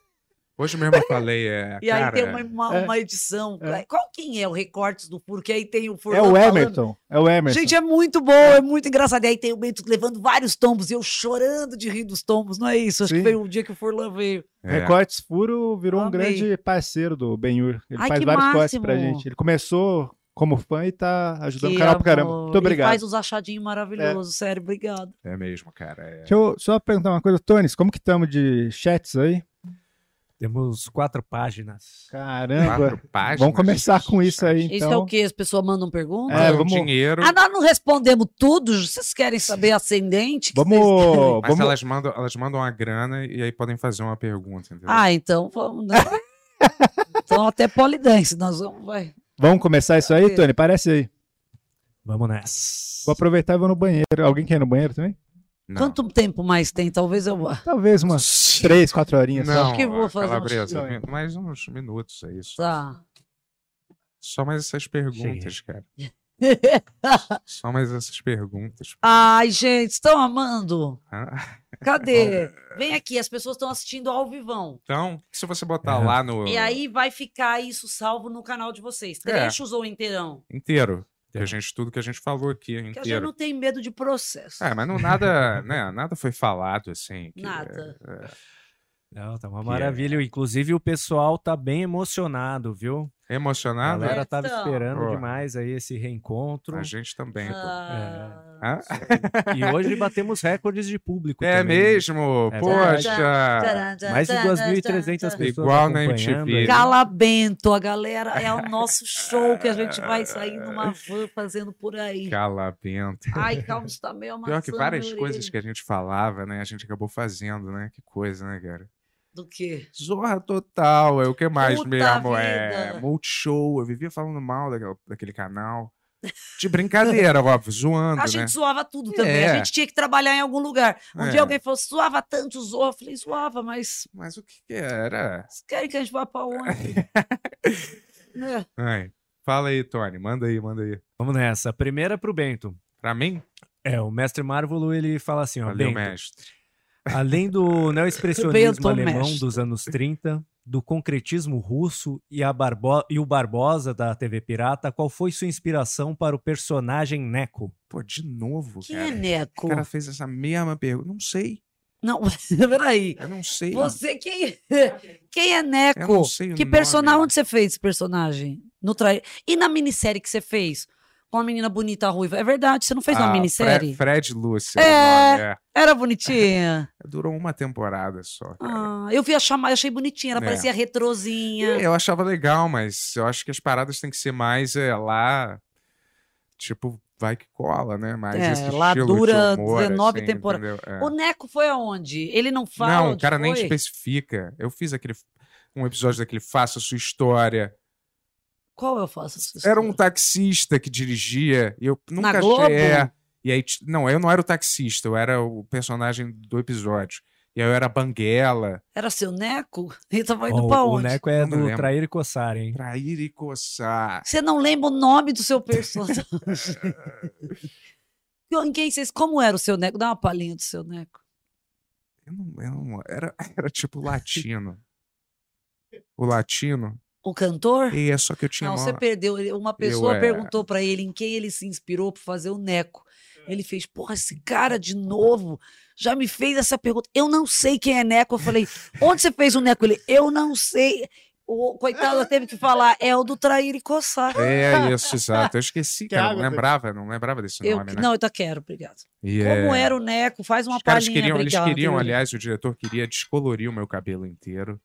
S3: Hoje mesmo eu falei, é. (laughs)
S4: E aí
S3: cara,
S4: tem uma, uma,
S5: é.
S4: uma edição. Qual quem é o recortes do furo? Que aí tem o furo.
S5: é o Emerson. É o Emerson.
S4: Gente, é muito bom, é muito engraçado. E aí tem o Bento levando vários tombos e eu chorando de rir dos tombos, não é isso? Acho
S5: Sim.
S4: que foi o dia que o Furlan veio.
S3: É.
S5: Recortes Furo virou um
S4: Amei.
S5: grande parceiro do Benhur. Ele
S4: Ai,
S5: faz vários cortes pra
S4: máximo.
S5: gente. Ele começou como fã e tá ajudando
S4: Que
S5: o canal pra caramba.
S4: amor.
S5: Muito obrigado.
S4: E faz os achadinhos maravilhosos, sério, obrigado.
S3: É mesmo, cara. É...
S5: Deixa eu só perguntar uma coisa, Tonis, como que estamos de chats aí?
S2: Temos quatro páginas.
S5: Caramba.
S3: Quatro páginas
S5: Vamos começar com isso aí,
S4: Isso é
S5: então.
S4: o quê? As pessoas mandam perguntas?
S5: É, vamos-
S3: dinheiro.
S4: Ah, nós não respondemos tudo? Vocês querem saber ascendente? Que
S5: Vamos,
S3: Mas
S5: vamos,
S3: elas mandam, elas mandam uma grana e aí podem fazer uma pergunta, entendeu?
S4: Ah, então vamos, né? (laughs) Então até polidense, nós vamos, vai.
S5: Vamos começar isso aí. Tony? Parece aí.
S2: Vamos nessa.
S5: Vou aproveitar e vou no banheiro. Alguém quer ir no banheiro também?
S4: Quanto tempo mais tem? Talvez eu vá.
S5: Talvez umas três, quatro horinhas.
S3: Não,
S4: Acho que vou fazer um
S3: Calabresa,
S4: xixi.
S3: mais uns minutos, é isso.
S4: Tá.
S3: Só mais essas perguntas, cara. (laughs) Só mais essas perguntas.
S4: Ai, gente, estão amando?
S3: Ah.
S4: Cadê? Vem aqui, as pessoas estão assistindo ao vivão.
S3: Então, se você botar lá no
S4: E aí vai ficar isso salvo no canal de vocês.
S3: É.
S4: Trechos ou inteirão?
S3: inteiro, que a gente tudo que a gente falou aqui
S4: Porque a gente
S3: inteiro.
S4: não tem medo de processo.
S3: É, mas não nada, (laughs) né? Nada foi falado assim. que-
S4: Nada.
S3: é,
S2: Não, tá uma
S3: Que
S2: maravilha. Inclusive, o pessoal tá bem emocionado, viu?
S3: É
S2: A
S3: emocionado.
S2: galera tava
S4: Então.
S2: esperando
S3: Pô.
S2: demais aí esse reencontro.
S3: A gente também.
S4: Ah,
S3: Hã?
S2: E hoje batemos recordes de público.
S3: É
S2: também.
S3: mesmo?
S2: É
S3: Poxa!
S2: Mais de 2.300 pessoas
S3: Igual na MTV.
S2: aí.
S4: Cala Bento, a galera é o nosso show que a gente vai sair numa van fazendo por aí.
S3: Cala Bento.
S4: Ai, calma, isso tá meio amassando.
S3: Pior que várias coisas que a gente falava, né? A gente acabou fazendo, né? Que coisa, né, cara?
S4: Do quê?
S3: Zorra total. É o que mais
S4: Puta
S3: mesmo? É
S4: vida.
S3: Multishow. Eu vivia falando mal daquela- daquele canal. De brincadeira, óbvio, zoando, (laughs)
S4: A
S3: né?
S4: gente zoava tudo também.
S3: É.
S4: A gente tinha que trabalhar em algum lugar. Um
S3: É.
S4: dia alguém falou, zoava tanto, zoava. Eu falei, zoava, mas
S3: Mas o que que era?
S4: vocês querem que a gente vá pra onde? (laughs) É.
S3: Ai, fala aí, Tony. Manda aí, manda aí.
S2: Vamos nessa. A primeira pro Bento.
S3: Pra mim?
S2: É, o mestre Marvolo, ele fala assim, ó.
S3: Valeu,
S2: Bento,
S3: mestre.
S2: Além do neoexpressionismo alemão
S4: mestre.
S2: dos anos 30, do concretismo russo e, a Barbo- e o Barbosa da TV Pirata, qual foi sua inspiração para o personagem Neco?
S3: Pô, de novo,
S4: Quem
S3: cara.
S4: é Neco?
S3: O cara fez essa mesma pergunta. Não sei.
S4: Não, (laughs) peraí.
S3: Eu não sei.
S4: Você, quem, quem é
S3: Eu
S4: Neco?
S3: não sei o
S4: Que personagem? Onde você fez esse personagem? No trai... E na minissérie que você fez? Com a menina bonita ruiva. É verdade, você não fez uma
S3: Ah,
S4: minissérie?
S3: Fre- Fred Lúcia.
S4: É.
S3: é.
S4: Era bonitinha. (laughs)
S3: Durou uma temporada só.
S4: Ah, eu vi a chamada, achei bonitinha. Ela
S3: É.
S4: parecia retrozinha.
S3: Eu achava legal, mas eu acho que as paradas têm que ser mais é, lá. Tipo, vai que cola, né? Mais
S4: É,
S3: esse
S4: lá dura
S3: humor,
S4: 19
S3: assim,
S4: temporadas.
S3: É.
S4: O Neco foi aonde? Ele não fala.
S3: Não, o cara nem especifica. Eu fiz aquele um episódio daquele Faça a Sua História.
S4: Qual eu faço? essa
S3: Era um taxista que dirigia e eu nunca achei.
S4: Globo?
S3: É, e aí, não, eu não era o taxista, eu era o personagem do episódio. E aí eu era Banguela.
S4: Era seu Neco? (laughs) Ele tava indo
S2: Ó,
S4: pra
S2: o
S4: onde?
S2: Neco é do
S3: lembro.
S2: Trair e Coçar, hein?
S3: Trair e coçar.
S4: Você não lembra o nome do seu personagem? (laughs) em quem vocês. Como era o seu Neco? Dá uma palhinha do seu Neco.
S3: Eu não, eu não- era, (laughs) era tipo latino. O latino.
S4: O cantor?
S3: E é só que eu tinha.
S4: Não,
S3: mó-
S4: você perdeu. Uma pessoa
S3: é.
S4: perguntou pra ele em quem ele se inspirou pra fazer o Neco. Ele fez, porra, esse cara de novo já me fez essa pergunta. Eu não sei quem é Neco. Eu falei, onde você fez o Neco? Ele, eu não sei. O coitado teve que falar, é o do trair e coçar.
S3: É isso, exato. Eu esqueci, cara. Não lembrava, não lembrava desse
S4: Eu,
S3: nome, né?
S4: Não, eu tá quero, obrigado.
S3: E
S4: Como
S3: é-
S4: era o Neco? Faz uma palhinha,
S3: queriam, eles
S4: obrigado.
S3: queriam, aliás, o diretor queria descolorir o meu cabelo inteiro.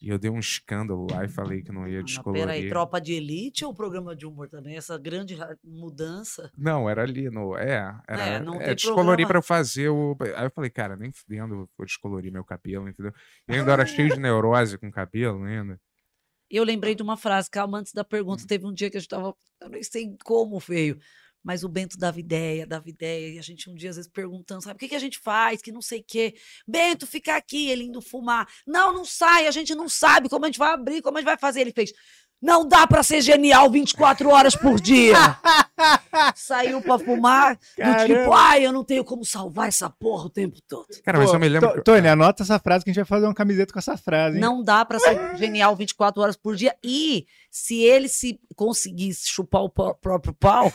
S3: E eu dei um escândalo lá e falei que não ia
S4: Mas
S3: descolorir.
S4: peraí, tropa de elite ou programa de humor também? Essa grande ra- mudança.
S3: Não, era ali no. É, era.
S4: É,
S3: É,
S4: não
S3: descolorir pra eu fazer o. Aí eu falei, cara, nem fudendo, vou descolorir meu cabelo, entendeu? E ainda era cheio de neurose com cabelo ainda.
S4: Eu lembrei de uma frase, calma, antes da
S3: Hum.
S4: pergunta, teve um dia que a gente tava, eu nem sei como veio, mas o Bento dava ideia, dava ideia, e a gente um dia às vezes perguntando, sabe, o que, que a gente faz, que não sei o quê. Bento, fica aqui, ele indo fumar. Não, não sai, a gente não sabe como a gente vai abrir, como a gente vai fazer. Ele fez, não dá pra ser genial 24 horas por dia. Saiu pra fumar, do tipo, ai, eu não tenho como salvar essa porra o tempo todo.
S3: Cara, mas
S5: Pô,
S3: eu me lembro.
S5: Tony, anota essa frase que a gente vai fazer uma camiseta com essa frase. Hein?
S4: Não dá pra ser genial 24 horas por dia. E se ele se conseguisse chupar o próprio pau,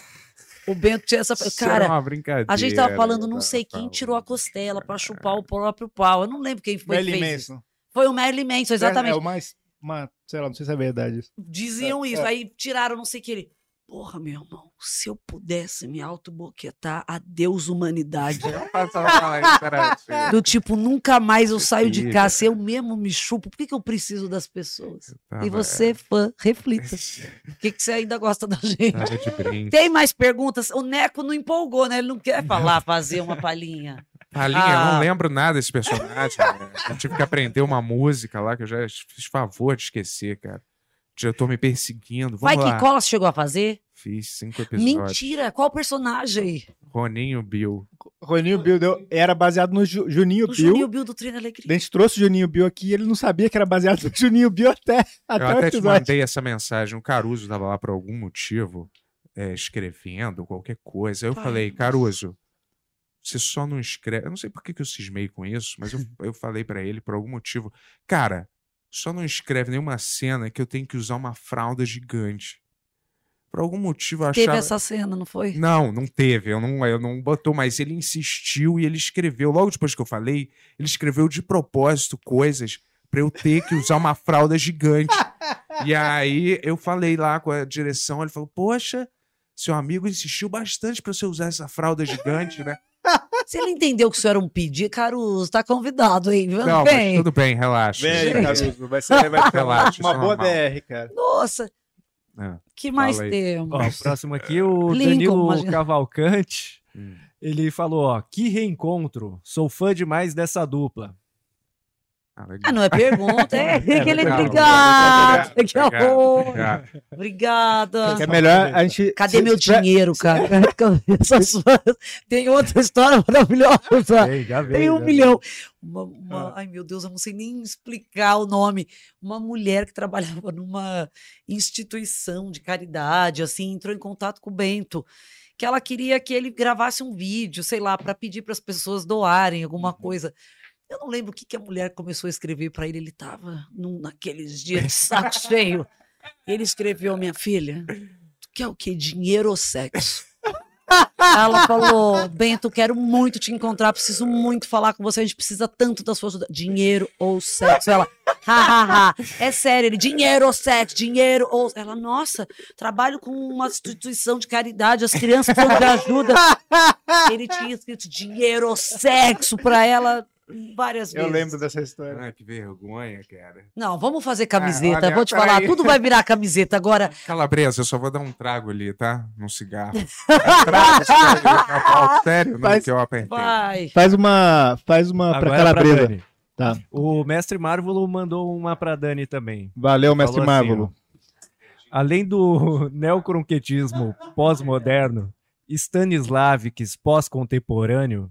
S4: o Bento tinha essa.
S3: Isso
S4: Cara,
S3: brincadeira.
S4: a gente tava falando, não sei quem
S3: falando.
S4: tirou a costela pra chupar o próprio pau. Eu não lembro quem foi que
S5: Marilyn
S4: fez.
S5: Manson.
S4: Foi o Marilyn Manson, exatamente.
S5: É, o mais. Uma, sei lá, não sei se é verdade isso.
S4: Diziam
S5: É,
S4: isso.
S5: é.
S4: Aí tiraram não sei o que ele. Porra, meu irmão, se eu pudesse me autoboquetar, adeus humanidade. (laughs) Do tipo, nunca mais eu saio de casa, se eu mesmo me chupo, por que, que eu preciso das pessoas?
S3: tava-
S4: E você, fã, reflita. (laughs) Por que, que você ainda gosta da gente? Tem mais perguntas? O Neco não empolgou, né? Ele não quer falar, fazer uma palhinha.
S3: Palinha, eu
S4: Ah.
S3: não lembro nada desse personagem. né? Eu tive que aprender uma música lá que eu já fiz favor de esquecer, cara. Já tô me perseguindo. Vamos
S4: Vai
S3: lá.
S4: que cola você chegou a fazer?
S3: Fiz cinco episódios.
S4: Mentira! Qual personagem?
S3: Roninho Bill.
S5: Roninho Bill deu- era baseado no Ju- Juninho
S4: O
S5: Bill.
S4: Juninho Bill do Treino Alegria.
S5: A gente trouxe o Juninho Bill aqui e ele não sabia que era baseado no Juninho Bill até, até
S3: Eu
S5: o
S3: até te mandei essa mensagem. O Caruso tava lá por algum motivo, é, escrevendo qualquer coisa. Eu
S4: Pai,
S3: falei, Caruso, você só não escreve. Eu não sei por que, que eu cismei com isso, mas eu, (laughs) eu falei pra ele por algum motivo. Cara, só não escreve nenhuma cena que eu tenho que usar uma fralda gigante. Por algum motivo eu
S4: Teve
S3: achava.
S4: essa cena, não foi?
S3: Não, não teve. Eu não, eu não botou, mas ele insistiu e ele escreveu. Logo depois que eu falei, ele escreveu de propósito coisas pra eu ter que usar uma fralda gigante. (laughs) e aí eu falei lá com a direção, ele falou: Poxa, seu amigo insistiu bastante pra você usar essa fralda gigante, né?
S4: Se ele entendeu que isso era um pedido, Caruso, tá convidado aí, viu?
S3: Não, mas
S4: Vem.
S3: tudo bem, relaxa. Gente.
S5: Caruso. Vai ser, vai ser
S3: Relaxa,
S5: uma
S3: é
S5: boa
S3: normal.
S5: DR, cara.
S4: Nossa,
S3: É,
S4: que mais temos?
S2: Ó, o próximo aqui, o
S4: Lincoln,
S2: Danilo
S4: imagina.
S2: Cavalcante.
S3: Hum.
S2: Ele falou, ó, que reencontro. Sou fã demais dessa dupla.
S4: Ah, não é pergunta, é, (laughs) aquele
S2: legal.
S4: obrigado. Que
S3: Obrigado,
S4: horror.
S3: obrigado.
S4: Obrigada.
S5: Que é melhor a gente.
S4: Cadê
S5: se-
S4: meu
S5: se
S4: dinheiro, cara? (laughs) (laughs) Essas fãs- Tem outra história maravilhosa.
S2: Ei, já veio,
S4: Tem um
S2: já
S4: milhão. Uma, uma- ai, meu Deus, eu não sei nem explicar o nome. Uma mulher que trabalhava numa instituição de caridade, assim, entrou em contato com o Bento. Que ela queria que ele gravasse um vídeo, sei lá, para pedir para as pessoas doarem alguma coisa. Eu não lembro o que, que a mulher começou a escrever para ele. Ele estava naqueles dias de saco cheio. Ele escreveu, minha filha, tu quer o quê? Dinheiro ou sexo? Ela falou, Bento, quero muito te encontrar, preciso muito falar com você, a gente precisa tanto da sua ajuda. Dinheiro ou sexo? Ela, ha, ha, ha. É sério, ele, dinheiro ou sexo? Dinheiro ou... Ela, nossa, trabalho com uma instituição de caridade, as crianças precisam de ajuda. Ele tinha escrito dinheiro ou sexo pra ela várias
S5: Eu
S4: vezes.
S5: lembro dessa história.
S3: Ah, que vergonha, cara.
S4: Não, vamos fazer camiseta,
S3: olha,
S4: vou te falar, tudo vai virar camiseta. Agora, (laughs)
S3: Calabresa, eu só vou dar um trago ali, tá? Num cigarro. (laughs) É trago, sério, Cavalo, sério, não
S5: Faz-
S3: que eu apertei.
S4: vai.
S5: Faz uma, faz uma pra
S2: Agora
S5: calabresa.
S2: Dani.
S5: Tá.
S2: O mestre Marvolo mandou uma pra Dani também.
S5: Valeu, mestre
S2: assim,
S5: Marvolo.
S2: ó, Além do (laughs) neocronquetismo pós-moderno, Stanislavski pós-contemporâneo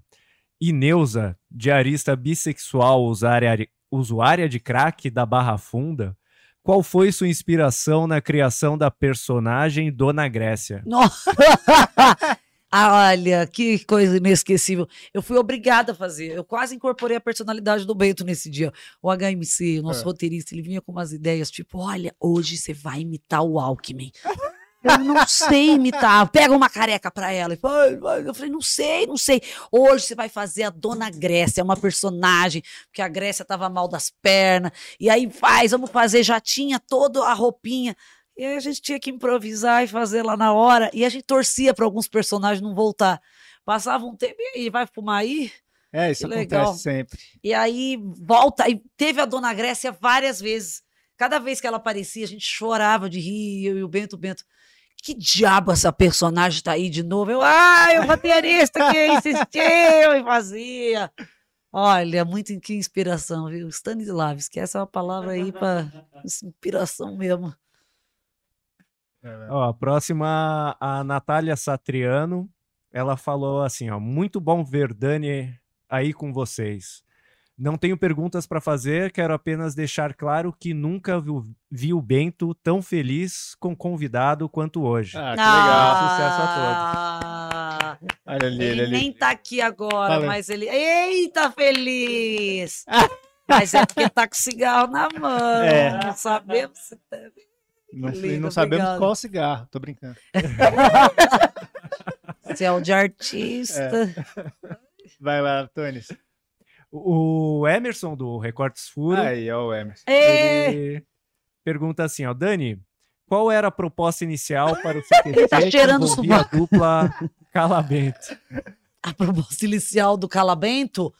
S2: e Neuza, diarista bissexual usuária, usuária de crack da Barra Funda, qual foi sua inspiração na criação da personagem Dona Grécia?
S4: Nossa! (laughs) Ah, Olha, que coisa inesquecível. Eu fui obrigada a fazer. Eu quase incorporei a personalidade do Bento nesse dia. O HMC, o nosso
S5: É.
S4: roteirista, ele vinha com umas ideias tipo: olha, hoje você vai imitar o Alckmin. Eu não sei imitar. Pega uma careca pra ela. Eu falei, não sei, não sei. Hoje você vai fazer a Dona Grécia, uma personagem, porque a Grécia tava mal das pernas. E aí faz, vamos fazer. Já tinha toda a roupinha. E aí a gente tinha que improvisar e fazer lá na hora. E a gente torcia para alguns personagens não voltar. Passava um tempo e aí, vai fumar aí?
S5: É, isso
S4: Que
S5: acontece
S4: legal.
S5: sempre.
S4: E aí volta. E teve a Dona Grécia várias vezes. Cada vez que ela aparecia, a gente chorava de rir. Eu e o Bento, o Bento. Que diabo essa personagem tá aí de novo? Eu, ai, o roteirista que insistiu e fazia. Olha, muito que inspiração, viu? Stanislavski, essa é uma palavra aí para inspiração mesmo.
S2: Ó, a próxima, a Natália Satriano, ela falou assim, ó, muito bom ver Dani aí com vocês. Não tenho perguntas para fazer, quero apenas deixar claro que nunca vi, o- vi o Bento tão feliz com convidado quanto hoje.
S5: Ah, que legal.
S2: Sucesso a
S4: Ah,
S5: Olha ali,
S4: ele
S5: ele ali.
S4: nem tá aqui agora, mas ele. Eita, feliz! Mas é porque tá com cigarro na mão.
S5: É.
S4: Não sabemos se tá-
S5: Não,
S4: Lindo,
S5: não sabemos
S4: obrigado.
S5: qual cigarro. Tô brincando.
S4: se é o de artista.
S5: Vai lá, Tonis.
S2: O Emerson do Recortes Furo,
S5: Aí, ó o Emerson.
S2: Ele pergunta assim, ó, Dani, qual era a proposta inicial para o CQC (laughs)
S4: Ele tá
S2: que
S4: cheirando
S2: envolvia a dupla Calabento? (laughs)
S4: a proposta inicial do Calabento,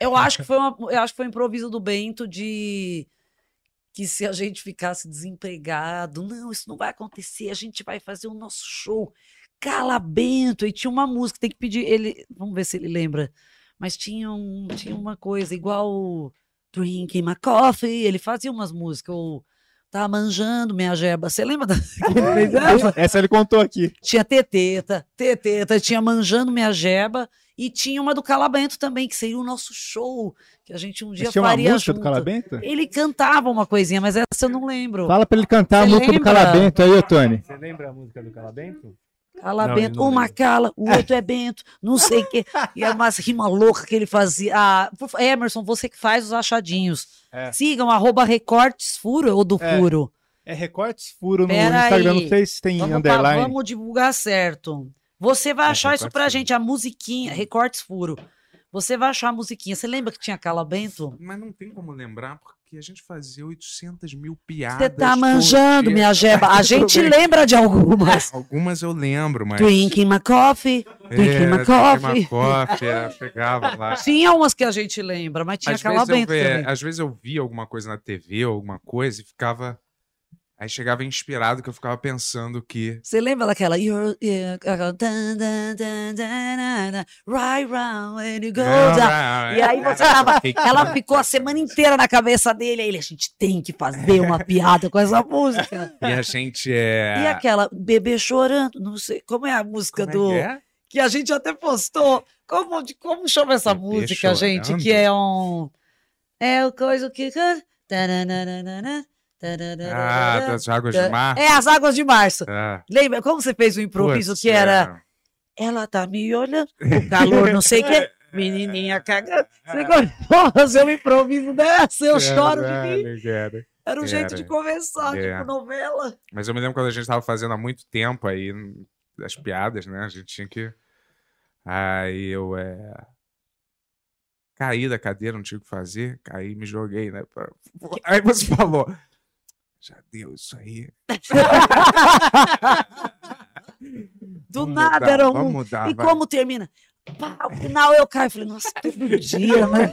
S4: eu acho que foi uma, eu acho que foi um improviso do Bento de que se a gente ficasse desempregado, não, isso não vai acontecer, a gente vai fazer o nosso show. Calabento, e tinha uma música, tem que pedir ele, vamos ver se ele lembra. Mas tinha, um, tinha uma coisa igual o Drinking My Coffee, ele fazia umas músicas, ou Tá manjando minha jeba. Você lembra da... (laughs) essa?
S5: Ele contou aqui.
S4: Tinha teteta, teteta, tinha manjando minha jeba e tinha uma do Calabento também, que seria o nosso show, que a gente um dia
S5: tinha uma
S4: faria
S5: música do
S4: junto.
S5: Calabento?
S4: Ele cantava uma coisinha, mas essa eu não lembro.
S5: Fala pra ele cantar a
S4: Você
S5: música do
S4: lembra?
S5: Calabento aí, ô Tony.
S2: Você lembra a música do Calabento?
S4: Cala
S2: Não,
S4: Bento, uma
S2: lembra.
S4: cala, o outro é Bento, não sei o quê. E é umas rimas loucas que ele fazia. Ah, Emerson, você que faz os achadinhos.
S5: É.
S4: Sigam, arroba recortes furo ou do
S5: É.
S4: furo.
S5: É recortes furo no
S4: Pera
S5: Instagram,
S4: aí.
S5: não sei se tem
S4: Vamos,
S5: underline.
S4: vamos divulgar certo. Você vai
S5: É,
S4: achar isso pra
S5: furo.
S4: gente, a musiquinha, recortes furo. Você vai achar a musiquinha. Você lembra que tinha Cala Bento?
S3: Mas não tem como lembrar, porque a gente fazia 800 mil piadas.
S4: Você tá manjando,
S3: dia.
S4: minha jeba. A gente
S3: bem.
S4: lembra de algumas.
S3: Algumas eu lembro, mas.
S4: Drinking my coffee, drinking my coffee.
S3: Drinking my coffee, é, pegava lá. (laughs)
S4: Tinha umas que a gente lembra, mas tinha
S3: às ve-
S4: também.
S3: às vezes eu via alguma coisa na TV alguma coisa e ficava. Aí chegava inspirado que eu ficava pensando que.
S4: Você lembra daquela You're, Right round when you go down. E aí você tava, ela ficou a semana inteira na cabeça dele. Aí ele, a gente tem que fazer uma piada com essa música.
S3: E a gente é.
S4: E aquela bebê chorando, não sei, como é a música
S3: Como
S4: do
S3: é que é?
S4: que a gente até postou. Como, de- como chama essa música, gente?
S3: chorando?
S4: Que é um é o coisa que tananana,
S3: Ah, das águas de março.
S4: É as águas de março.
S3: É.
S4: Lembra como você fez o improviso
S3: Putz,
S4: que era
S3: é.
S4: ela tá me olhando, o calor não sei o quê, (laughs) menininha cagando. Você começou a fazer um improviso dessa, eu choro de.
S3: Caralho, cara.
S4: Era um jeito
S3: Era.
S4: de conversar,
S3: É.
S4: tipo novela.
S3: Mas eu me lembro quando a gente tava fazendo há muito tempo aí as piadas, né? A gente tinha que. Aí eu é. Caí da cadeira, não tinha o que fazer, caí e me joguei, né? Aí você falou. Já deu isso aí. (laughs)
S4: Do
S3: Vamos
S4: nada
S3: mudar,
S4: era um.
S3: vamos mudar,
S4: e
S3: vai.
S4: como termina? Pá, ao final eu caio. Falei, nossa, todo dia, né?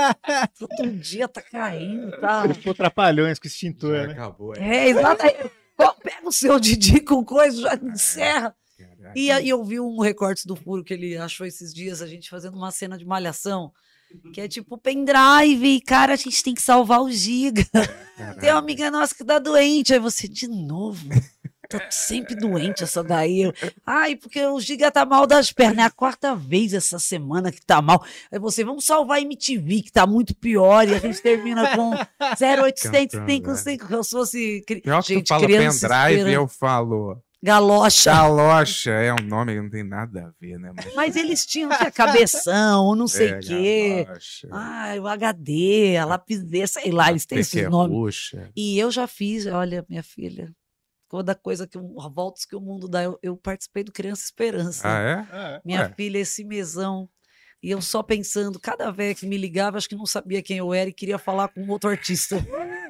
S4: (laughs) todo dia tá caindo, tá?
S5: Ficou trapalhões com extintor, né?
S3: Acabou.
S4: É, exatamente. Pô, Pega o seu (laughs) Didi com coisa, já encerra. E aí eu vi um recorte do furo que ele achou esses dias, a gente fazendo uma cena de malhação, que é tipo pendrive, cara, a gente tem que salvar o Giga. Tem uma amiga nossa que tá doente, aí você, de novo? Tá sempre doente essa daí. Ai, porque o Giga tá mal das pernas. É a quarta vez essa semana que tá mal. Aí você, vamos salvar a MTV, que tá muito pior. E a gente termina com 0800, tem com cinco, como se fosse.
S3: Pior que
S4: gente,
S3: tu fala pendrive, eu falo.
S4: Galocha.
S3: Galocha, é um nome que não tem nada a ver, né? Mas...
S4: Mas eles tinham que a cabeção, não sei o
S3: É,
S4: quê.
S3: galocha.
S4: Ai, o HD, a lapiseira, sei lá, eles têm esses nomes. E eu já fiz, olha, minha filha, toda coisa que, o- voltas que o mundo dá, eu, eu participei do Criança Esperança.
S3: Ah, é? É?
S4: Minha
S3: Ué.
S4: filha, esse mesão. E eu só pensando, cada vez que me ligava, acho que não sabia quem eu era e queria falar com outro artista.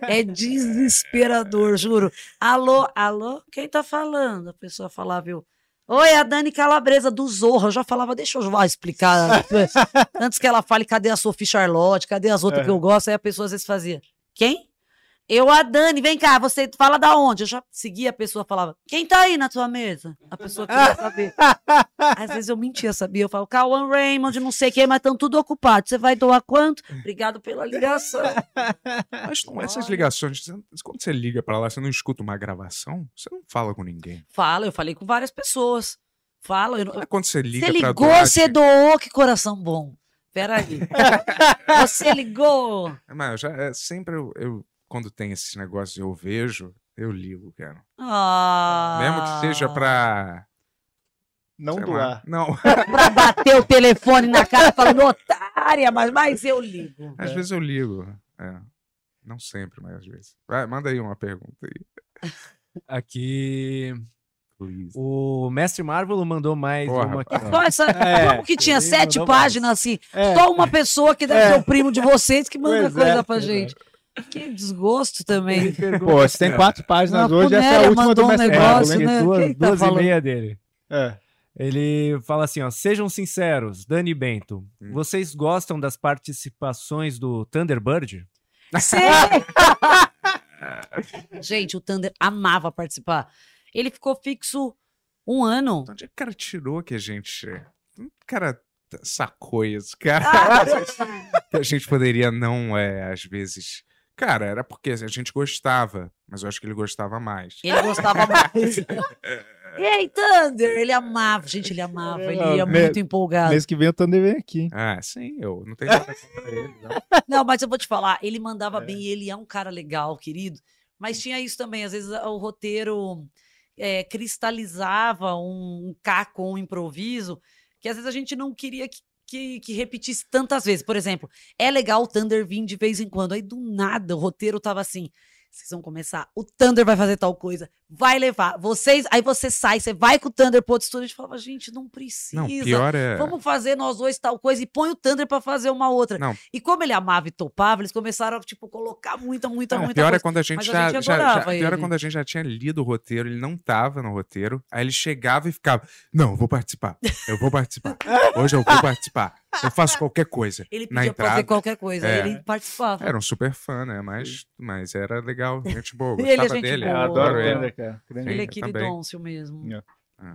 S4: É desesperador, juro. Alô, alô, quem tá falando? A pessoa falava, eu. Oi, a Dani Calabresa do Zorra. Eu já falava, deixa eu lá explicar. (laughs) Antes que ela fale, cadê a Sophie Charlotte? Cadê as outras
S5: É.
S4: que eu gosto? Aí a pessoa às vezes fazia, quem? Eu, a Dani, vem cá, você fala da onde? Eu já seguia a pessoa, falava, quem tá aí na tua mesa? A pessoa queria saber. (laughs) Às vezes eu mentia, sabia? Eu falo, Cauã Raymond, não sei quem, mas estão tudo ocupados. Você vai doar quanto? Obrigado pela ligação.
S3: Mas não, essas ligações, quando você liga pra lá, você não escuta uma gravação? Você não fala com ninguém.
S4: Fala, eu falei com várias pessoas. Fala, eu não...
S3: Quando você liga
S4: Você
S3: pra
S4: ligou,
S3: doar,
S4: você doou, que coração bom. Peraí. (laughs) você ligou.
S3: É, Mas eu já, é, sempre eu, eu- quando tem esses negócios eu vejo, eu ligo, cara.
S4: Ah.
S3: Mesmo que seja pra.
S5: Não
S3: sei lá,
S5: doar.
S3: Não. (laughs)
S4: pra bater o telefone na cara falando, otária, mas, mas eu ligo.
S3: Às vezes eu ligo. É. Não sempre, mas às vezes. Vai, manda aí uma pergunta aí. (laughs)
S2: Aqui.
S3: Please.
S2: O Mestre Marvel mandou mais
S3: Porra,
S2: uma aqui.
S4: Só essa, (laughs)
S2: É,
S4: como que tinha sete
S2: mandou mais.
S4: páginas assim?
S2: É.
S4: Só uma pessoa que deve
S2: É.
S4: ser o primo de vocês que manda
S5: Pois
S4: coisa
S5: é,
S4: pra
S5: é.
S4: gente. Que desgosto também.
S5: Pô, se tem quatro páginas
S4: Uma
S5: hoje, essa é a última do
S4: um negócio,
S5: hein?
S4: né?
S2: duas,
S4: Quem tá
S2: duas e meia dele.
S5: É.
S2: Ele fala assim, ó, sejam sinceros, Dani Bento,
S3: Hum.
S2: vocês gostam das participações do Thunderbird?
S4: Sim! (laughs) gente, o Thunder amava participar. Ele ficou fixo um ano.
S3: Onde é que o cara tirou que a gente. O cara sacou isso, cara. (laughs) (laughs) a gente poderia não, é, às vezes, Cara, era porque a gente gostava, mas eu acho que ele gostava mais.
S4: Ele gostava mais. (laughs) Ei, Thunder! Ele amava, gente, ele amava, ele ia
S5: Me-
S4: muito empolgado.
S5: Mês que vem o Thunder vem aqui.
S3: Ah, sim, eu não tenho (laughs) nada contra ele, não.
S4: Não, mas eu vou te falar, ele mandava bem, ele é um cara legal, querido. Mas tinha isso também, às vezes o roteiro é, cristalizava um, um caco, um improviso, que às vezes a gente não queria que, que, que repetisse tantas vezes. Por exemplo, é legal o Thunder vir de vez em quando. Aí do nada o roteiro tava assim. Vocês vão começar, o Thunder vai fazer tal coisa, vai levar. Vocês, aí você sai, você vai com o Thunder pro outro estúdio e a gente falava, gente, não precisa.
S3: Não, pior é-
S4: Vamos fazer nós dois tal coisa e põe o Thunder pra fazer uma outra.
S3: Não.
S4: E como ele amava e topava, eles começaram a, tipo, colocar muita, muita,
S3: Não,
S4: muita
S3: pior
S4: coisa.
S3: é quando a gente,
S4: Mas
S3: já,
S4: a gente
S3: já- já- pior é
S4: ele.
S3: quando a gente já tinha lido o roteiro, ele não tava no roteiro, aí ele chegava e ficava, não, eu vou participar, eu vou participar, hoje eu vou participar, eu faço qualquer coisa.
S4: Ele
S3: na
S4: podia
S3: entrada.
S4: fazer qualquer coisa,
S3: É.
S4: ele participava.
S3: Era um super fã, né? Mas, mas era legal, gente boa, (laughs)
S4: Ele é
S3: gostava
S4: gente
S3: dele.
S4: boa.
S5: Eu adoro o
S3: ele.
S5: Cara. Grande-
S4: ele é queridôncio mesmo.
S3: Ah.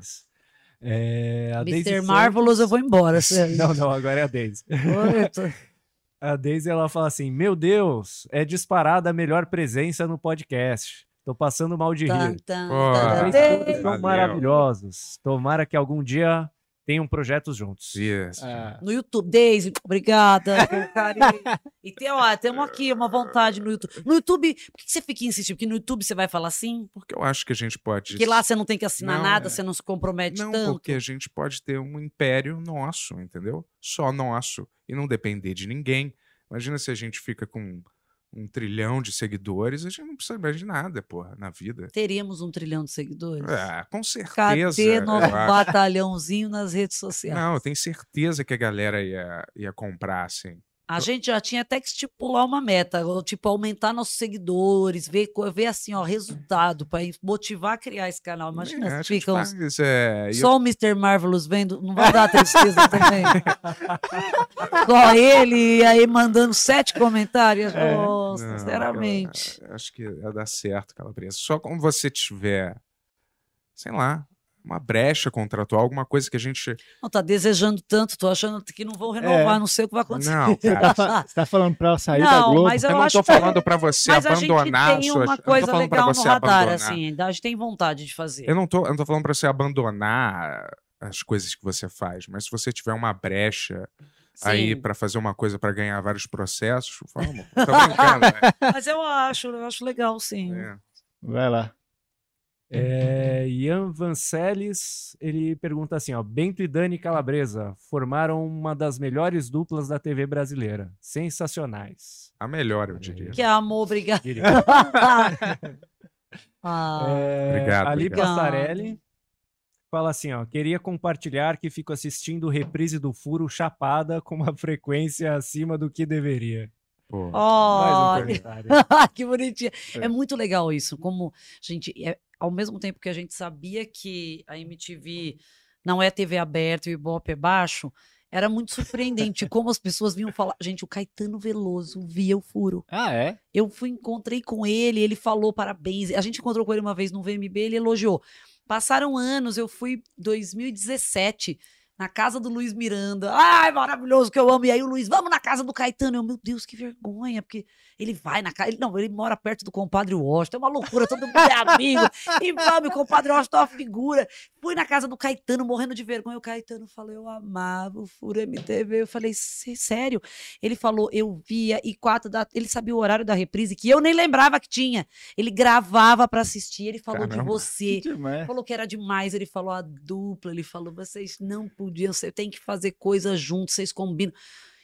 S2: É, a Daisy
S4: Mr.
S2: Santos-
S4: Marvelous, eu vou embora.
S2: Não, não, agora é a Daisy. (laughs) A Daisy ela fala assim: Meu Deus, é disparada a melhor presença no podcast. Tô passando mal de rir.
S4: tan,
S3: Pô,
S4: tan,
S3: Valeu.
S2: maravilhosos. Tomara que algum dia tenham projetos juntos.
S3: Yes.
S5: Ah,
S4: No YouTube, Daisy, obrigada. (laughs) E tem, ó, temos aqui uma vontade no YouTube. No YouTube, por que que você fica insistindo? Porque no YouTube você vai falar assim?
S3: Porque eu acho que a gente pode.
S4: Porque lá você não tem que assinar
S3: Não,
S4: nada,
S3: é.
S4: você não se compromete
S3: Não,
S4: tanto.
S3: porque a gente pode ter um império nosso, entendeu? Só nosso. E não depender de ninguém. Imagina se a gente fica com um trilhão de seguidores, a gente não precisa mais de nada, porra, na vida.
S4: Teríamos um trilhão de seguidores.
S3: Ah, com certeza.
S4: Cadê
S3: acho.
S4: batalhãozinho nas redes sociais?
S3: Não, eu tenho certeza que a galera ia, ia comprar, assim.
S4: A gente já tinha até que estipular uma meta, tipo, aumentar nossos seguidores, ver, ver assim, ó, resultado, para motivar a criar esse canal. Imagina
S3: É,
S4: se ficam
S3: faz, é,
S4: só o Mr. Marvelous vendo, não vai dar tristeza também. (laughs) só ele aí mandando sete comentários. Nossa,
S3: Não,
S4: sinceramente.
S3: eu acho que ia dar certo, Calabresa. Só quando você tiver, sei lá, uma brecha contratual, alguma coisa que a gente.
S4: Não, tá desejando tanto, tô achando que não vão renovar,
S5: É.
S4: não sei o que vai acontecer.
S3: Não, (laughs)
S5: Você
S3: cara.
S5: tá, você tá falando pra ela sair da
S4: Não,
S5: Globo?
S4: mas eu,
S3: Eu não
S4: acho
S3: tô
S4: que-
S3: falando pra você
S4: mas
S3: abandonar
S4: a gente tem
S3: suas- eu
S4: uma
S3: não tô
S4: coisa
S3: pra
S4: legal no radar,
S3: abandonar.
S4: assim, a gente tem vontade de fazer.
S3: Eu não tô, eu não tô falando pra você abandonar as coisas que você faz, mas se você tiver uma brecha aí
S4: Sim.
S3: pra fazer uma coisa pra ganhar vários processos, vamos. (laughs) Tô brincando, né?
S4: Mas eu acho, eu acho legal, sim.
S3: É.
S5: Vai lá.
S2: É, Ian Vancelis, ele pergunta assim, ó, Bento e Dani Calabresa formaram uma das melhores duplas da TV brasileira. Sensacionais.
S3: A melhor, eu diria.
S4: Que amor, obrigado. (laughs) Ah,
S2: É,
S3: Obrigado,
S2: Ali
S3: obrigado.
S2: Passarelli fala assim, ó, queria compartilhar que fico assistindo reprise do Furo Chapada com uma frequência acima do que deveria.
S3: Pô.
S2: Mais um comentário. (laughs)
S4: que bonitinho. É. muito legal isso. Como, gente, é- ao mesmo tempo que a gente sabia que a MTV não é TV aberta e o Ibope é baixo, era muito surpreendente como as pessoas vinham falar. Gente, o Caetano Veloso via o furo.
S5: Ah, é?
S4: Eu fui, encontrei com ele, ele falou parabéns. A gente encontrou com ele uma vez no VMB, ele elogiou. Passaram anos, eu fui 2017 na casa do Luiz Miranda. Ai, maravilhoso que eu amo. E aí o Luiz, vamos na casa do Caetano. Eu, meu Deus, que vergonha, porque ele vai na casa. Ele, não, ele mora perto do compadre Washington. É uma loucura, todo mundo é amigo. E vamos, o compadre Washington é uma figura. Fui na casa do Caetano, morrendo de vergonha. O Caetano falou, eu amava o Furo MTV. Eu falei, "Cê- sério? Ele falou, eu via e quatro da. Ele sabia o horário da reprise, que eu nem lembrava que tinha. Ele gravava pra assistir, ele falou de
S3: Caramba.
S4: você.
S5: Que demais.
S4: Falou que era demais, ele falou a dupla, ele falou, vocês não podiam, você tem que fazer coisas juntos, vocês combinam.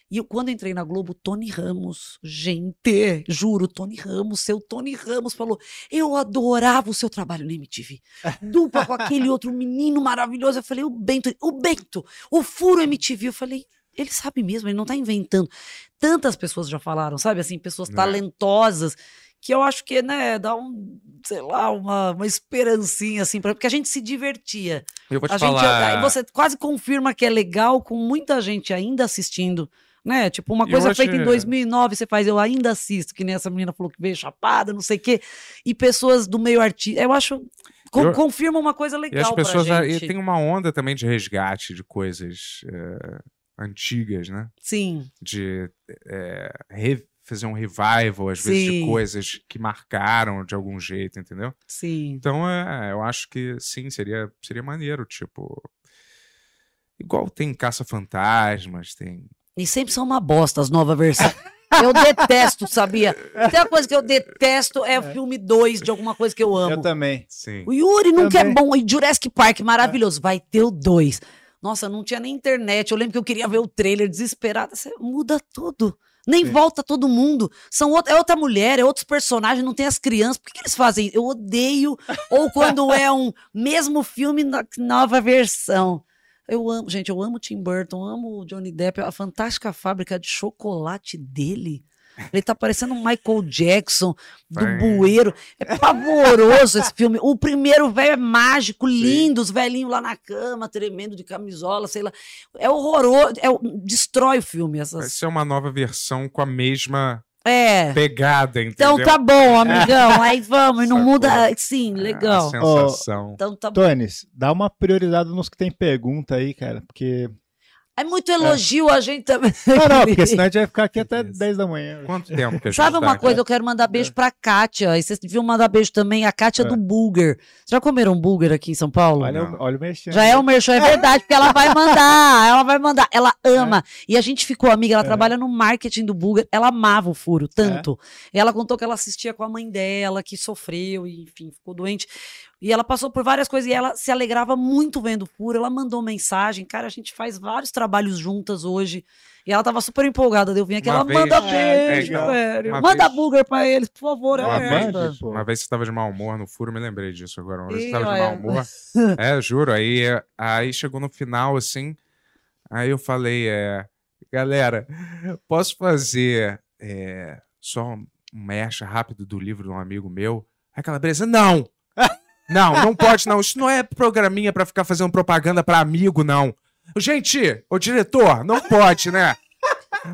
S4: E eu, quando entrei na Globo, Tony Ramos, gente, juro, Tony Ramos, seu Tony Ramos falou, eu adorava o seu trabalho na MTV. (laughs) Dupla com aquele outro menino maravilhoso. Eu falei, o Bento, o Bento, o Furo MTV. Eu falei, ele sabe mesmo, ele não tá inventando. Tantas pessoas já falaram, sabe assim, pessoas
S3: É.
S4: talentosas, que eu acho que, né, dá um, sei lá, uma, uma esperancinha, assim, pra, porque a gente se divertia.
S3: Eu vou te
S4: a gente,
S3: falar.
S4: aí você quase confirma que é legal com muita gente ainda assistindo. Né? Tipo, uma
S3: E
S4: coisa feita em 2009, você faz, eu ainda assisto, que nem essa menina falou que veio chapada, não sei o quê, e pessoas do meio artístico. Eu acho. con-
S3: Eu-
S4: confirma uma coisa
S3: E
S4: legal
S3: as pessoas. E
S4: gente.
S3: tem uma onda também de resgate de coisas é, antigas, né?
S4: Sim.
S3: De é, re- fazer um revival, às vezes, de
S4: Sim.
S3: coisas que marcaram de algum jeito, entendeu?
S4: Sim.
S3: Então, é, eu acho que sim, seria, seria maneiro, tipo. Igual tem Caça-Fantasmas, tem.
S4: E sempre são uma bosta as novas versões. (laughs) Eu detesto, sabia? Tem uma coisa que eu detesto é o filme 2 de alguma coisa que eu amo.
S5: Eu também.
S3: Sim.
S4: O Yuri nunca é
S5: Também.
S4: bom. E Jurassic Park, maravilhoso. Vai ter o 2. Nossa, não tinha nem internet. Eu lembro que eu queria ver o trailer desesperada. Você muda tudo. Nem volta todo mundo. São outra, é outra mulher, é outros personagens, não tem as crianças. Por que, que eles fazem? Eu odeio. Ou quando é um (laughs) mesmo filme, nova versão. Eu amo, gente, eu amo Tim Burton, amo o Johnny Depp, a fantástica fábrica de chocolate dele. Ele tá parecendo um Michael Jackson do
S3: Vai.
S4: bueiro. É pavoroso esse (laughs) filme. O primeiro velho é mágico, lindo, os velhinhos lá na cama, tremendo de camisola, sei lá. É horroroso, é, destrói o filme.
S3: Vai
S4: Essas...
S3: ser uma nova versão com a mesma
S4: É.
S3: pegada, entendeu?
S4: Então tá bom, (laughs) amigão. Aí vamos, e não
S3: Sacou.
S4: muda. Sim, legal.
S3: A sensação.
S4: Então tá bom.
S5: Tones, dá uma prioridade nos que tem pergunta aí, cara, porque...
S4: É muito elogio a gente também.
S5: Não, não, porque senão a gente vai ficar aqui até 10 da manhã.
S3: Quanto tempo que a gente
S4: Sabe uma
S3: tá,
S4: coisa? Eu quero mandar beijo pra Kátia. E vocês deviam mandar beijo também a Kátia
S5: É.
S4: do Bulger. Já comeram bulger aqui em São Paulo?
S5: Olha, o- olha o mexendo.
S4: Já é o merchan, é verdade, porque ela vai mandar, (laughs) ela vai mandar, ela ama. E a gente ficou amiga, ela
S5: É.
S4: trabalha no marketing do Bulgar, ela amava o furo, tanto. E ela contou que ela assistia com a mãe dela, que sofreu, e enfim, ficou doente. E ela passou por várias coisas e ela se alegrava muito vendo o furo. Ela mandou mensagem, cara, a gente faz vários trabalhos juntas hoje. E ela tava super empolgada de eu vir aqui.
S3: Uma
S4: ela
S3: vez-
S4: manda
S3: É,
S4: beijo,
S3: legal.
S4: velho.
S3: Uma
S4: Manda
S3: vez-
S4: Bulgar pra eles, por favor.
S3: Uma
S4: é
S3: vez,
S4: essa.
S3: uma vez você tava de mau humor no furo, eu me lembrei disso agora. Uma vez você tava de mau humor. (laughs) É, juro. Aí, aí chegou no final, assim. Aí eu falei, é. Galera, posso fazer é, só um mecha rápido do livro de um amigo meu? Aí aquela beleza, não! (laughs) Não, não pode, não. Isso não é programinha pra ficar fazendo propaganda pra amigo, não. Gente, o diretor, não pode, né?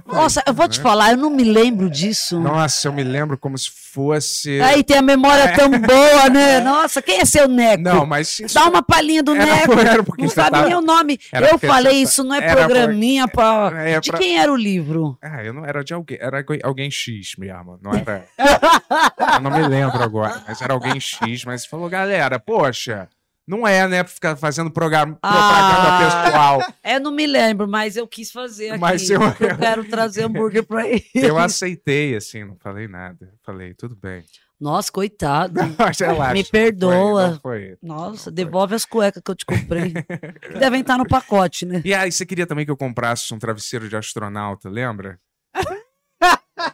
S4: Nossa, eu vou te falar, eu não me lembro disso.
S3: Nossa, eu me lembro como se fosse.
S4: Aí tem a memória tão boa, né? Nossa, quem é seu Neco?
S3: Não, mas isso-
S4: Dá uma palhinha do
S3: Era-
S4: Neco.
S3: era porque
S4: não sabe
S3: tava-
S4: nem o nome.
S3: Era
S4: eu falei,
S3: você-
S4: isso não é
S3: era por-
S4: programinha pra...
S3: É
S4: De
S3: pra-
S4: quem era o livro?
S3: Ah, eu não era de alguém, era alguém- alguém X mesmo, não era. (laughs) eu não me lembro agora, mas era alguém X, mas falou, galera, poxa, não é, né, pra ficar fazendo programa, propaganda pessoal. (laughs)
S4: É, não me lembro, mas eu quis fazer aqui.
S3: Mas eu-
S4: eu quero trazer hambúrguer pra ele.
S3: Eu aceitei, assim, não falei nada. Falei, tudo bem.
S4: Nossa, coitado. (laughs)
S3: Relaxa,
S4: Me
S3: foi,
S4: perdoa.
S3: não foi,
S4: Nossa, devolve as cuecas que eu te comprei. (laughs) Devem estar no pacote, né?
S3: E aí, você queria também que eu comprasse um travesseiro de astronauta, lembra?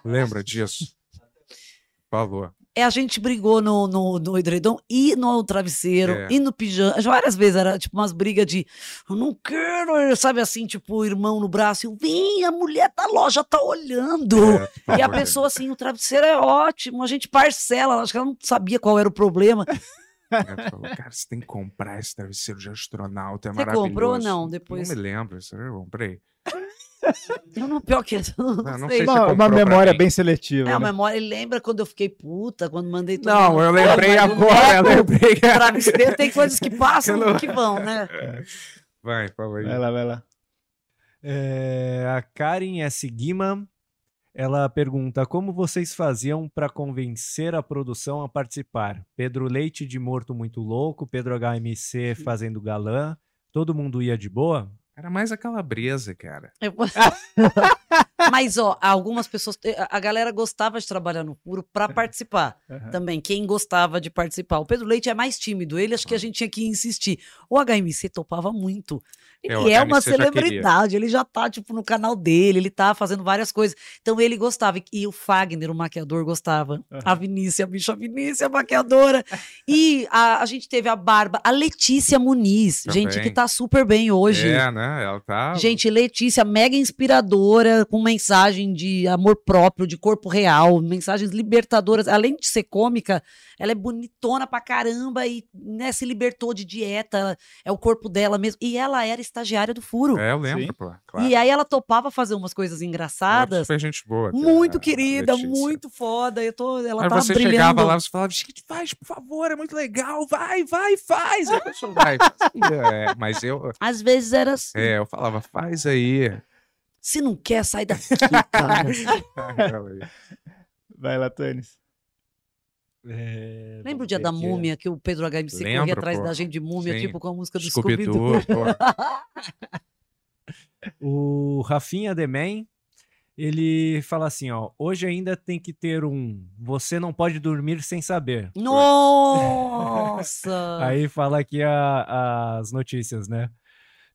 S3: Lembra disso? Falou.
S4: É, a gente brigou no, no, no edredom e no travesseiro
S3: É.
S4: e no pijama. Várias vezes era tipo umas brigas de eu não quero, sabe assim, tipo, o irmão no braço. Eu, vem, a mulher da loja tá olhando.
S3: É,
S4: e a pessoa assim, o travesseiro é ótimo, a gente parcela. Acho que ela não sabia qual era o problema.
S3: Ela falou, cara, você tem que comprar esse travesseiro de astronauta, é
S4: Você
S3: maravilhoso.
S4: comprou ou não depois?
S3: Não me lembro, eu comprei.
S4: Eu não, pior que eu não,
S3: não
S4: sei.
S3: sei se
S5: Uma, uma
S3: pra
S5: memória bem seletiva.
S4: É, a
S5: né?
S4: memória, ele lembra quando eu fiquei puta, quando mandei todo
S3: Não,
S4: mundo-
S3: eu lembrei agora, eu
S4: Neco,
S3: lembrei.
S4: o Travesseiro tem coisas que passam
S3: não-
S4: que vão, né?
S3: Vai, fala aí.
S5: Vai lá, vai lá.
S2: É, a Karen S. Guiman, ela pergunta como vocês faziam para convencer a produção a participar? Pedro Leite de Morto Muito Louco, Pedro HMC fazendo galã, todo mundo ia de boa?
S3: Era mais a calabresa, cara. (laughs)
S4: Eu- Mas, ó, algumas pessoas. A a galera gostava de trabalhar no puro pra participar
S5: Aham.
S4: também. Quem gostava de participar. O Pedro Leite é mais tímido. Ele acho que a gente tinha que insistir. O HMC topava muito. Ele
S3: É,
S4: é, uma celebridade. Ele já tá, tipo, no canal dele. Ele tá fazendo várias coisas. Então ele gostava. E- o Fagner, o maquiador, gostava. A Vinícius, a bicha Vinícius, a maquiadora. E a, a gente teve a Barba, a Letícia Muniz. Gente,
S3: Também.
S4: que tá super bem hoje.
S3: É, né? Ela tá.
S4: Gente, Letícia, mega inspiradora, com mensagem de amor próprio, de corpo real, mensagens libertadoras. Além de ser cômica, ela é bonitona pra caramba e né, se libertou de dieta. ela- é o corpo dela mesmo. E ela era estagiária do furo.
S3: É, eu lembro, pô. Claro.
S4: E aí ela topava fazer umas coisas engraçadas.
S3: Super gente boa. até,
S4: Muito querida,
S3: Letícia.
S4: muito foda. Eu tô, ela
S3: Aí
S4: tá
S3: você
S4: brilhando.
S3: chegava lá, você falava, gente, faz, por favor, é muito legal, vai, vai, faz. Aí a pessoa vai. (laughs) É, mas eu,
S4: Às vezes era assim.
S3: É, eu falava, faz aí.
S4: Se não quer, sai daqui, cara. (laughs)
S5: Vai lá, Tânis.
S2: É,
S4: Lembra o dia da
S2: aqui.
S4: múmia que o Pedro HMC corria
S3: Lembro,
S4: atrás
S3: pô.
S4: da gente de múmia,
S3: Sim.
S4: tipo com a música do
S3: Scooby-Doo,
S4: Scooby-Doo? (laughs)
S2: O Rafinha The Man, ele fala assim, ó, hoje ainda tem que ter um você não pode dormir sem saber.
S4: Nossa!
S2: Aí fala aqui a- as notícias, né?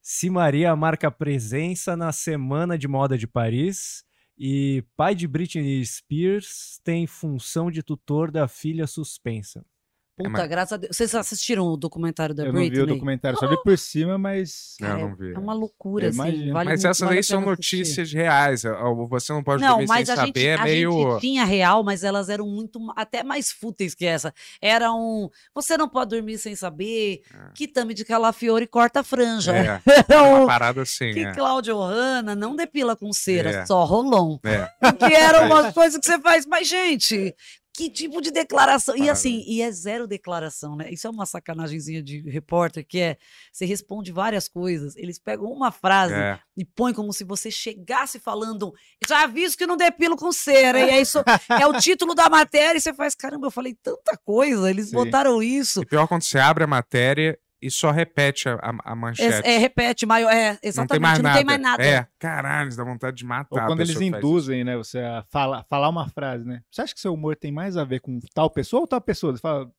S2: Se Maria marca presença na Semana de Moda de Paris e pai de Britney Spears tem função de tutor da filha suspensa.
S4: Puta, graças a Deus. Vocês assistiram o documentário da
S5: Eu não
S4: Britney?
S5: vi o documentário, só vi por cima, mas.
S3: Eu não vi.
S4: É uma loucura,
S5: Eu
S4: assim. Vale
S3: Mas
S4: muito-
S3: essas
S4: vale
S3: aí
S4: a
S3: são
S4: pena assistir.
S3: notícias reais. ó, Você não pode
S4: Não,
S3: dormir
S4: mas
S3: sem
S4: a gente,
S3: saber. É
S4: a
S3: meio.
S4: gente tinha real, mas elas eram muito até mais fúteis que essa. Era um. Você não pode dormir sem saber. Que tame de calafiore corta a franja.
S3: É, (laughs) é uma
S4: um-
S3: parada assim.
S4: que
S3: é.
S4: Cláudio Hanna não depila com cera,
S3: É.
S4: só rolão.
S3: É. (laughs)
S4: Que era
S3: É
S4: uma coisa que você faz. Mas, gente, que tipo de declaração? E assim, e é zero declaração, né? Isso é uma sacanagemzinha de repórter, que é, você responde várias coisas, eles pegam uma frase
S3: É.
S4: e põem como se você chegasse falando, já aviso que não depilo com cera, e é isso, é o título da matéria, e você faz, caramba, eu falei tanta coisa, eles
S3: Sim.
S4: botaram isso.
S3: E pior quando você abre a matéria e só repete a, a- a manchete.
S4: É, é, repete, maior, é,
S3: não tem
S4: exatamente,
S3: mais
S4: não
S3: nada.
S4: tem mais nada.
S3: É, caralho, dá vontade de matar.
S5: Ou
S3: a
S5: quando eles induzem, né, você a fala, falar uma frase, né? Você acha que seu humor tem mais a ver com tal pessoa ou tal pessoa? Você fala,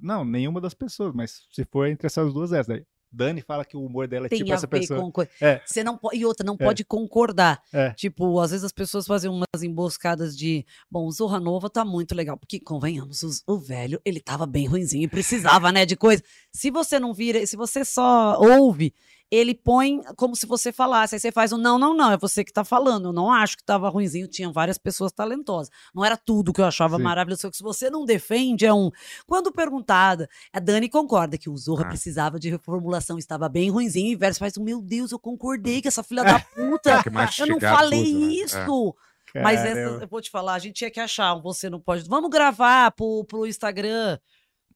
S5: não, nenhuma das pessoas, mas se for entre essas duas, essa. Daí, Dani fala que o humor dela é
S4: tem
S5: tipo essa pessoa.
S4: com.
S5: É.
S4: Você não pode, e outra, não
S5: É.
S4: pode concordar.
S5: É.
S4: Tipo, às vezes as pessoas fazem umas emboscadas de, bom, o Zorra Nova tá muito legal, porque convenhamos, os- o, velho, ele tava bem ruinzinho e precisava, né, de coisa. Se você não vira, se você só ouve, ele põe como se você falasse, aí você faz um não, não, não, é você que tá falando. Eu não acho que tava ruinzinho, tinha várias pessoas talentosas. Não era tudo que eu achava
S5: Sim.
S4: maravilhoso, que se você não defende, é um. Quando perguntada, a Dani concorda que o Zorra
S3: Ah.
S4: precisava de reformulação, estava bem ruinzinho, e Verso faz, meu Deus, eu concordei que essa filha (laughs) da puta.
S3: que
S4: eu não falei
S3: tudo, né?
S4: isso. Mas essa, eu vou te falar, a gente tinha que achar um Você Não Pode. Vamos gravar pro, pro Instagram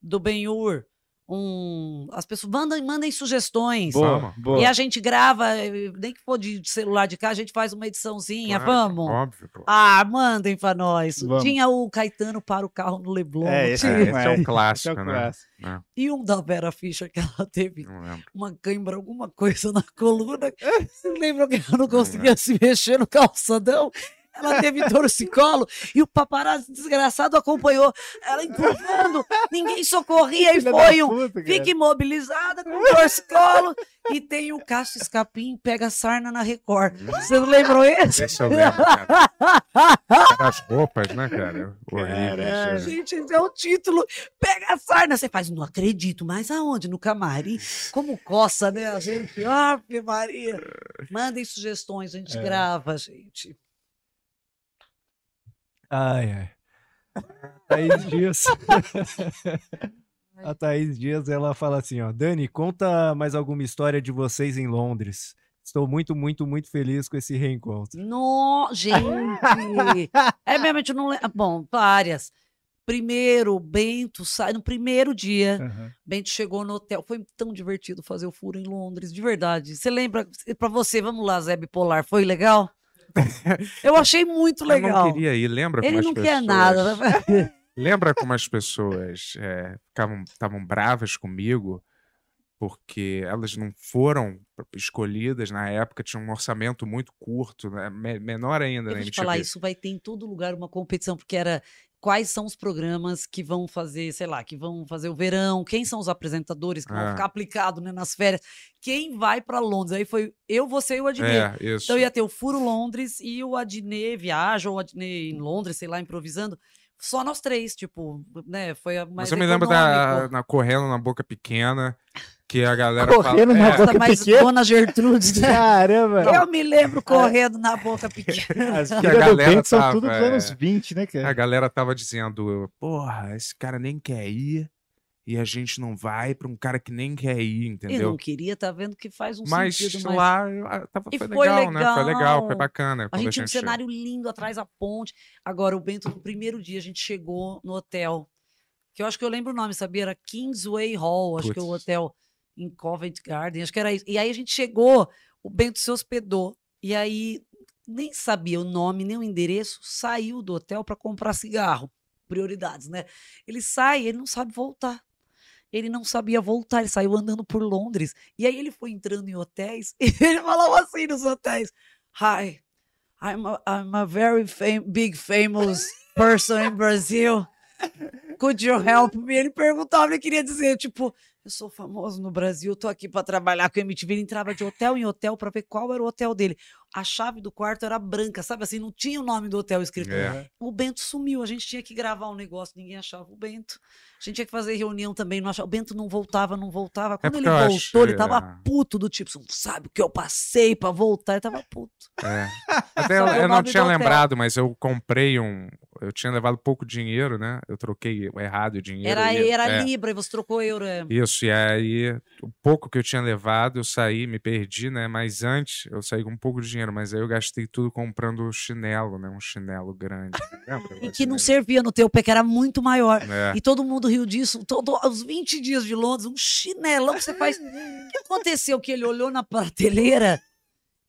S4: do Benhur. Um, as pessoas mandem, mandem sugestões.
S5: Boa, boa.
S4: E a gente grava, nem que for de celular de cá, a gente faz uma ediçãozinha.
S3: Claro,
S4: Vamos?
S3: Óbvio, pô.
S4: Ah, mandem pra nós.
S5: Vamos.
S4: Tinha o Caetano para o carro no Leblon.
S5: É, esse.
S3: É, esse é um clássico, (laughs)
S5: Esse é o
S3: né?
S5: clássico.
S3: É,
S4: E um da Vera Fischer que ela teve
S3: não lembro.
S4: uma cãibra, alguma coisa na coluna. (laughs) Você lembra que ela não conseguia se mexer no calçadão? Ela teve torcicolo e o paparazzi desgraçado acompanhou ela empurrando, ninguém socorria e foi um.
S5: cara.
S4: Fica imobilizada com torcicolo e tem o Cássio Escapim pega sarna na Record. Você não lembrou esse?
S3: Esse eu lembro, cara. As roupas, né, cara? Horrível.
S5: Caralho.
S4: Gente, esse é o título. Pega a sarna. Você faz, não acredito, mas aonde? No camarim? Como coça, né? A gente, ave Maria. Mandem sugestões, a gente
S5: É.
S4: grava, gente.
S2: Ai, ai. Thaís Dias. A Thaís Dias, ela fala assim, ó. Dani, conta mais alguma história de vocês em Londres. Estou muito, muito, muito feliz com esse reencontro.
S4: No, gente. é mesmo, a gente não lembra. Bom, várias. Primeiro, Bento sai no primeiro dia.
S5: Aham.
S4: Bento chegou no hotel. Foi tão divertido fazer o furo em Londres, de verdade. Você lembra? Pra você, vamos lá, Zé Bipolar, foi legal? (laughs) Eu achei muito
S3: Eu
S4: legal.
S3: não queria ir. Lembra
S4: Ele
S3: como as
S4: não
S3: pessoas...
S4: quer nada. (laughs)
S3: Lembra como as pessoas é, ficavam estavam bravas comigo porque elas não foram escolhidas na época, tinham um orçamento muito curto, né, me- menor ainda
S4: Eu
S3: na
S4: te
S3: MTV.
S4: falar, isso vai ter em todo lugar uma competição, porque era quais são os programas que vão fazer, sei lá, que vão fazer o verão, quem são os apresentadores que vão
S3: É.
S4: ficar aplicados né, nas férias, quem vai para Londres. Aí foi eu, você e o Adnet.
S3: É.
S4: Então ia ter o Furo Londres e o Adnet viaja, ou o Adnet em Londres, sei lá, improvisando. Só nós três, tipo, né? Foi a mais
S3: Mas eu me lembro da na, correndo na boca pequena, que a galera
S5: Correndo
S3: fala,
S5: na
S3: é,
S5: boca
S4: mas
S5: pequena?
S4: Dona Gertrude, né?
S5: Caramba!
S4: Eu me lembro correndo na boca pequena.
S5: As
S3: que a galera
S5: são
S3: tava,
S5: tudo dos
S3: é.
S5: anos 20, né,
S3: a
S5: cara?
S3: galera tava dizendo, porra, esse cara nem quer ir e a gente não vai pra um cara que nem quer ir, entendeu?
S4: não queria, tá vendo que faz um
S3: Mas
S4: sentido. Mas
S3: lá eu- ah, tava,
S4: E
S3: foi,
S4: foi
S3: legal, né? Foi legal, foi
S4: legal.
S3: bacana.
S4: a gente tinha um cenário lindo atrás da ponte. Agora, o Bento, no primeiro dia, a gente chegou no hotel, que eu acho que eu lembro o nome, sabia? Era Kingsway Hall, acho que é o hotel em Covent Garden, acho que era isso. E aí a gente chegou, o Bento se hospedou. E aí nem sabia o nome, nem o endereço, saiu do hotel para comprar cigarro. Prioridades, né? Ele sai, ele não sabe voltar. Ele não sabia voltar, ele saiu andando por Londres. E aí ele foi entrando em hotéis (laughs) e ele falava assim nos hotéis: Hi, I'm a, I'm a very fam big famous person in Brazil. Could you help me? Ele perguntava, ele queria dizer, tipo, eu sou famoso no Brasil, tô aqui para trabalhar com o MTV. Ele entrava de hotel em hotel para ver qual era o hotel dele. A chave do quarto era branca, sabe assim, não tinha o nome do hotel escrito.
S3: É.
S4: O Bento sumiu, a gente tinha que gravar um negócio, ninguém achava o Bento. A gente tinha que fazer reunião também, não achava. O Bento não voltava, não voltava. Quando ele
S3: É eu
S4: voltou, ele
S3: acho-
S4: tava puto do tipo, você não sabe o que eu passei para voltar, ele tava puto.
S3: É. Até eu, eu não tinha lembrado, mas eu comprei um. Eu tinha levado pouco dinheiro, né? Eu troquei errado o dinheiro.
S4: Era,
S3: e-
S4: era
S3: é.
S4: Libra e você trocou euro.
S3: Isso, e aí, o pouco que eu tinha levado, eu saí, me perdi, né? Mas antes, eu saí com um pouco de dinheiro, mas aí eu gastei tudo comprando chinelo, né? Um chinelo grande. (laughs)
S4: E que não servia no teu pé, que era muito maior.
S3: É.
S4: E todo mundo riu disso. Todo, aos 20 dias de Londres, um chinelão que você faz. O que aconteceu? Que ele olhou na prateleira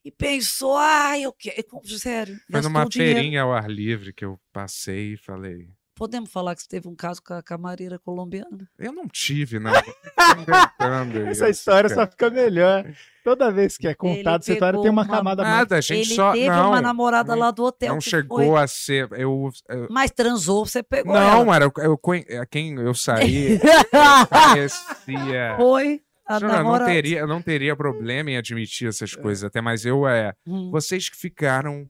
S4: e pensou, ah, eu quero. Sério.
S3: Foi numa
S4: dinheiro.
S3: feirinha ao ar livre que eu passei e falei.
S4: Podemos falar que você teve um caso com a camareira colombiana?
S3: Eu não tive, não. (laughs)
S5: Essa
S3: isso,
S5: história
S3: cara.
S5: só fica melhor. Toda vez que é contada essa história, tem uma camada mais.
S3: Nada, a gente
S4: Ele
S3: só.
S4: teve
S3: não,
S4: uma namorada
S3: não-
S4: lá do hotel.
S3: Não
S4: que
S3: chegou
S4: foi-
S3: a ser. Eu, eu-
S4: Mas transou, você pegou
S3: não,
S4: ela.
S3: era eu, a quem eu saí. (laughs) eu conhecia.
S4: Foi a
S3: Jura, eu não teria, não teria problema em admitir essas coisas, até mas eu é.
S4: Hum.
S3: Vocês que ficaram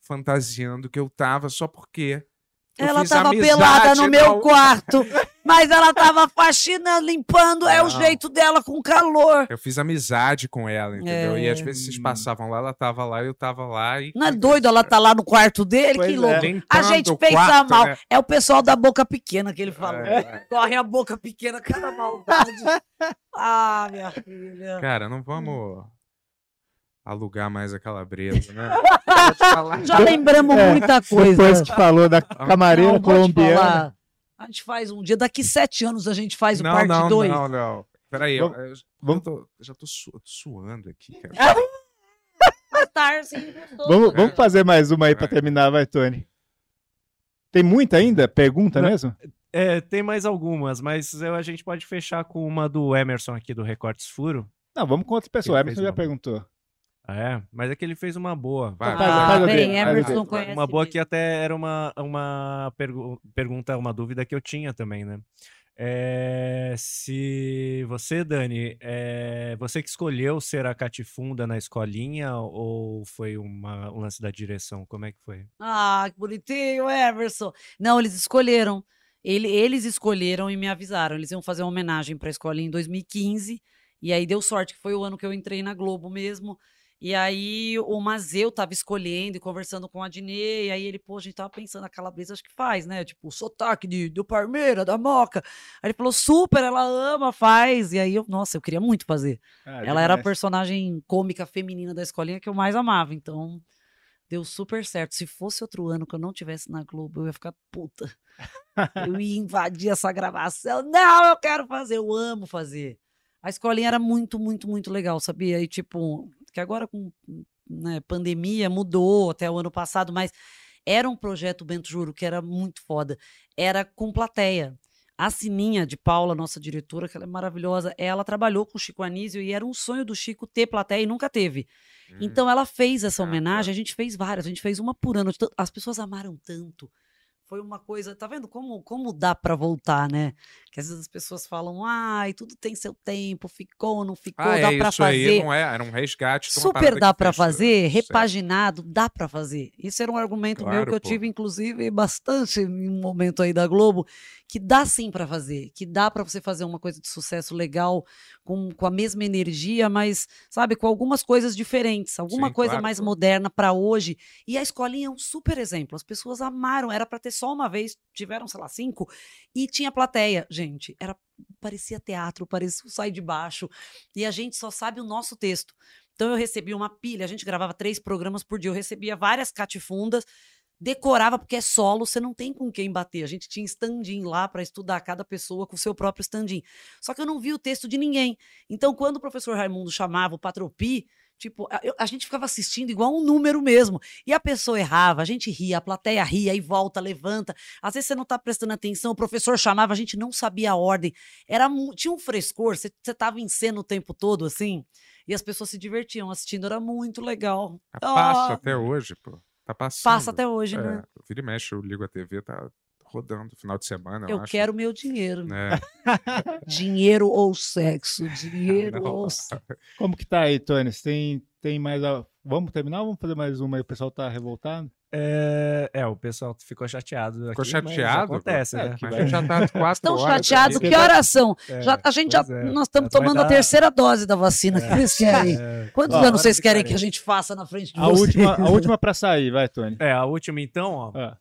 S3: fantasiando que eu tava só porque. Eu
S4: Ela
S3: fiz
S4: tava
S3: amizade,
S4: pelada no meu
S3: não-
S4: quarto, mas ela tava faxinando, limpando, é o
S3: Não.
S4: jeito dela com calor.
S3: Eu fiz amizade com ela, entendeu? E às
S4: É.
S3: vezes vocês passavam lá, ela tava lá, eu tava lá e.
S4: Não é doido ela tá lá no quarto dele?
S3: Pois
S4: que
S3: é.
S4: louco. A
S3: Limpando
S4: gente pensa
S3: quarto,
S4: mal.
S3: né?
S4: É o pessoal da boca pequena que ele falou.
S3: É.
S4: Corre a boca pequena, cada maldade. (laughs) ah, minha filha.
S3: Cara, não vamos alugar mais a calabresa, né? (laughs)
S4: Já lembramos
S5: É,
S4: muita coisa.
S5: Depois que falou da camareira
S4: Não,
S5: colombiana.
S4: A gente faz um dia. Daqui sete anos a gente faz o
S3: não,
S4: parte
S3: não,
S4: 2.
S3: não, não. Peraí, eu,
S5: Vamos-
S3: eu-
S5: vamos-
S3: eu tô- eu já tô su- tô suando aqui, cara. (laughs)
S5: Vamos, vamos fazer mais uma aí pra terminar, vai, Tony. Tem muita ainda? Pergunta
S2: Não.
S5: mesmo?
S2: É, tem mais algumas, mas eu- a gente pode fechar com uma do Emerson aqui do Recortes Furo.
S5: Não, vamos com outra pessoa.
S2: Ele
S5: Emerson já perguntou.
S2: Ah, é? Mas é que ele fez uma boa.
S3: Vai,
S5: Faz- faz o
S4: bem, Emerson conhece
S2: Uma boa que até era uma, uma pergu- pergunta, uma dúvida que eu tinha também, né? É, se você, Dani, é, você que escolheu ser a catifunda na escolinha ou foi uma, um lance da direção? Como é que foi?
S4: Ah, que bonitinho, Emerson. Não, eles escolheram. Ele- eles escolheram e me avisaram. Eles iam fazer uma homenagem para a escolinha em 2015. E aí deu sorte, que foi o ano que eu entrei na Globo mesmo. E aí o Mazeu tava escolhendo e conversando com a Dinê. E aí ele, pô, a gente tava pensando, a calabresa acho que faz, né? Tipo, o sotaque de, do Parmeira, da Moca. Aí ele falou, super, ela ama, faz. E aí eu, nossa, eu queria muito fazer.
S5: Ah,
S4: ela era a personagem cômica feminina da escolinha que eu mais amava. Então, deu super certo. Se fosse outro ano que eu não tivesse na Globo, eu ia ficar puta. Eu ia invadir essa gravação. Não, eu quero fazer, eu amo fazer. A escolinha era muito, muito, muito legal, sabia? E tipo, que agora com né, pandemia mudou até o ano passado, mas era um projeto, Bento Juro, que era muito foda. Era com plateia. A Sininha de Paula, nossa diretora, que ela é maravilhosa, ela trabalhou com o Chico Anísio e era um sonho do Chico ter plateia e nunca teve. Então ela fez essa homenagem, a gente fez várias, a gente fez uma por ano. As pessoas amaram tanto. Foi uma coisa, tá vendo como, como dá pra voltar, né? Que às vezes as pessoas falam, ai, tudo tem seu tempo, ficou, não ficou,
S3: Ah,
S4: dá
S3: é, isso
S4: fazer.
S3: aí não é, era um resgate
S4: Super dá pra
S3: fez,
S4: fazer,
S3: certo.
S4: repaginado, dá pra fazer. Isso era um argumento meu
S3: Claro,
S4: que eu
S3: pô.
S4: tive, inclusive, bastante em um momento aí da Globo, que dá sim pra fazer, que dá pra você fazer uma coisa de sucesso legal, com, com a mesma energia, mas, sabe, com algumas coisas diferentes, alguma
S3: Sim,
S4: coisa
S3: claro,
S4: mais
S3: pô.
S4: moderna pra hoje. E a escolinha é um super exemplo. As pessoas amaram, era pra ter só uma vez, tiveram, sei lá, cinco, e tinha plateia, gente. Era parecia teatro, parecia o sai de baixo. E a gente só sabe o nosso texto. Então eu recebi uma pilha, a gente gravava três programas por dia, eu recebia várias catifundas, decorava, porque é solo, você não tem com quem bater. A gente tinha stand-in lá para estudar cada pessoa com o seu próprio stand-in. Só que eu não vi o texto de ninguém. Então, quando o professor Raimundo chamava o Patropi, Tipo, a, eu- a gente ficava assistindo igual um número mesmo. E a pessoa errava, a gente ria, a plateia ria, e volta, levanta. Às vezes você não tá prestando atenção, o professor chamava, a gente não sabia a ordem. Era Tinha um frescor, você, você tava em cena o tempo todo, assim. E as pessoas se divertiam assistindo, era muito legal.
S3: Passa
S4: Ah,
S3: até hoje, pô. Tá passando.
S4: Passa até hoje,
S3: é,
S4: né?
S3: Vira e mexe, eu ligo a TV, tá rodando final de semana, eu,
S4: Eu
S3: acho.
S4: quero meu dinheiro.
S3: É. (laughs)
S4: Dinheiro ou sexo? Dinheiro
S3: Não.
S4: ou sexo? (laughs)
S5: Como que tá aí, Tony? Você tem, tem mais. a- Vamos terminar ou vamos fazer mais uma aí? O pessoal tá revoltado?
S2: É, é, o pessoal ficou chateado.
S3: Ficou
S2: aqui, mas
S3: chateado?
S2: Acontece,
S3: É,
S2: né?
S3: vai- já tá (laughs) quatro
S4: Estão chateados? Que horas são?
S2: É,
S4: Já, a gente já,
S2: é.
S4: nós estamos tomando a
S2: dar-
S4: terceira dose da vacina. O que vocês querem?
S2: É.
S4: Quantos
S2: Ó,
S4: anos vocês querem que a gente faça na frente de
S5: A
S4: vocês?
S5: última, a última pra sair, vai, Tony.
S2: É, a última então, ó.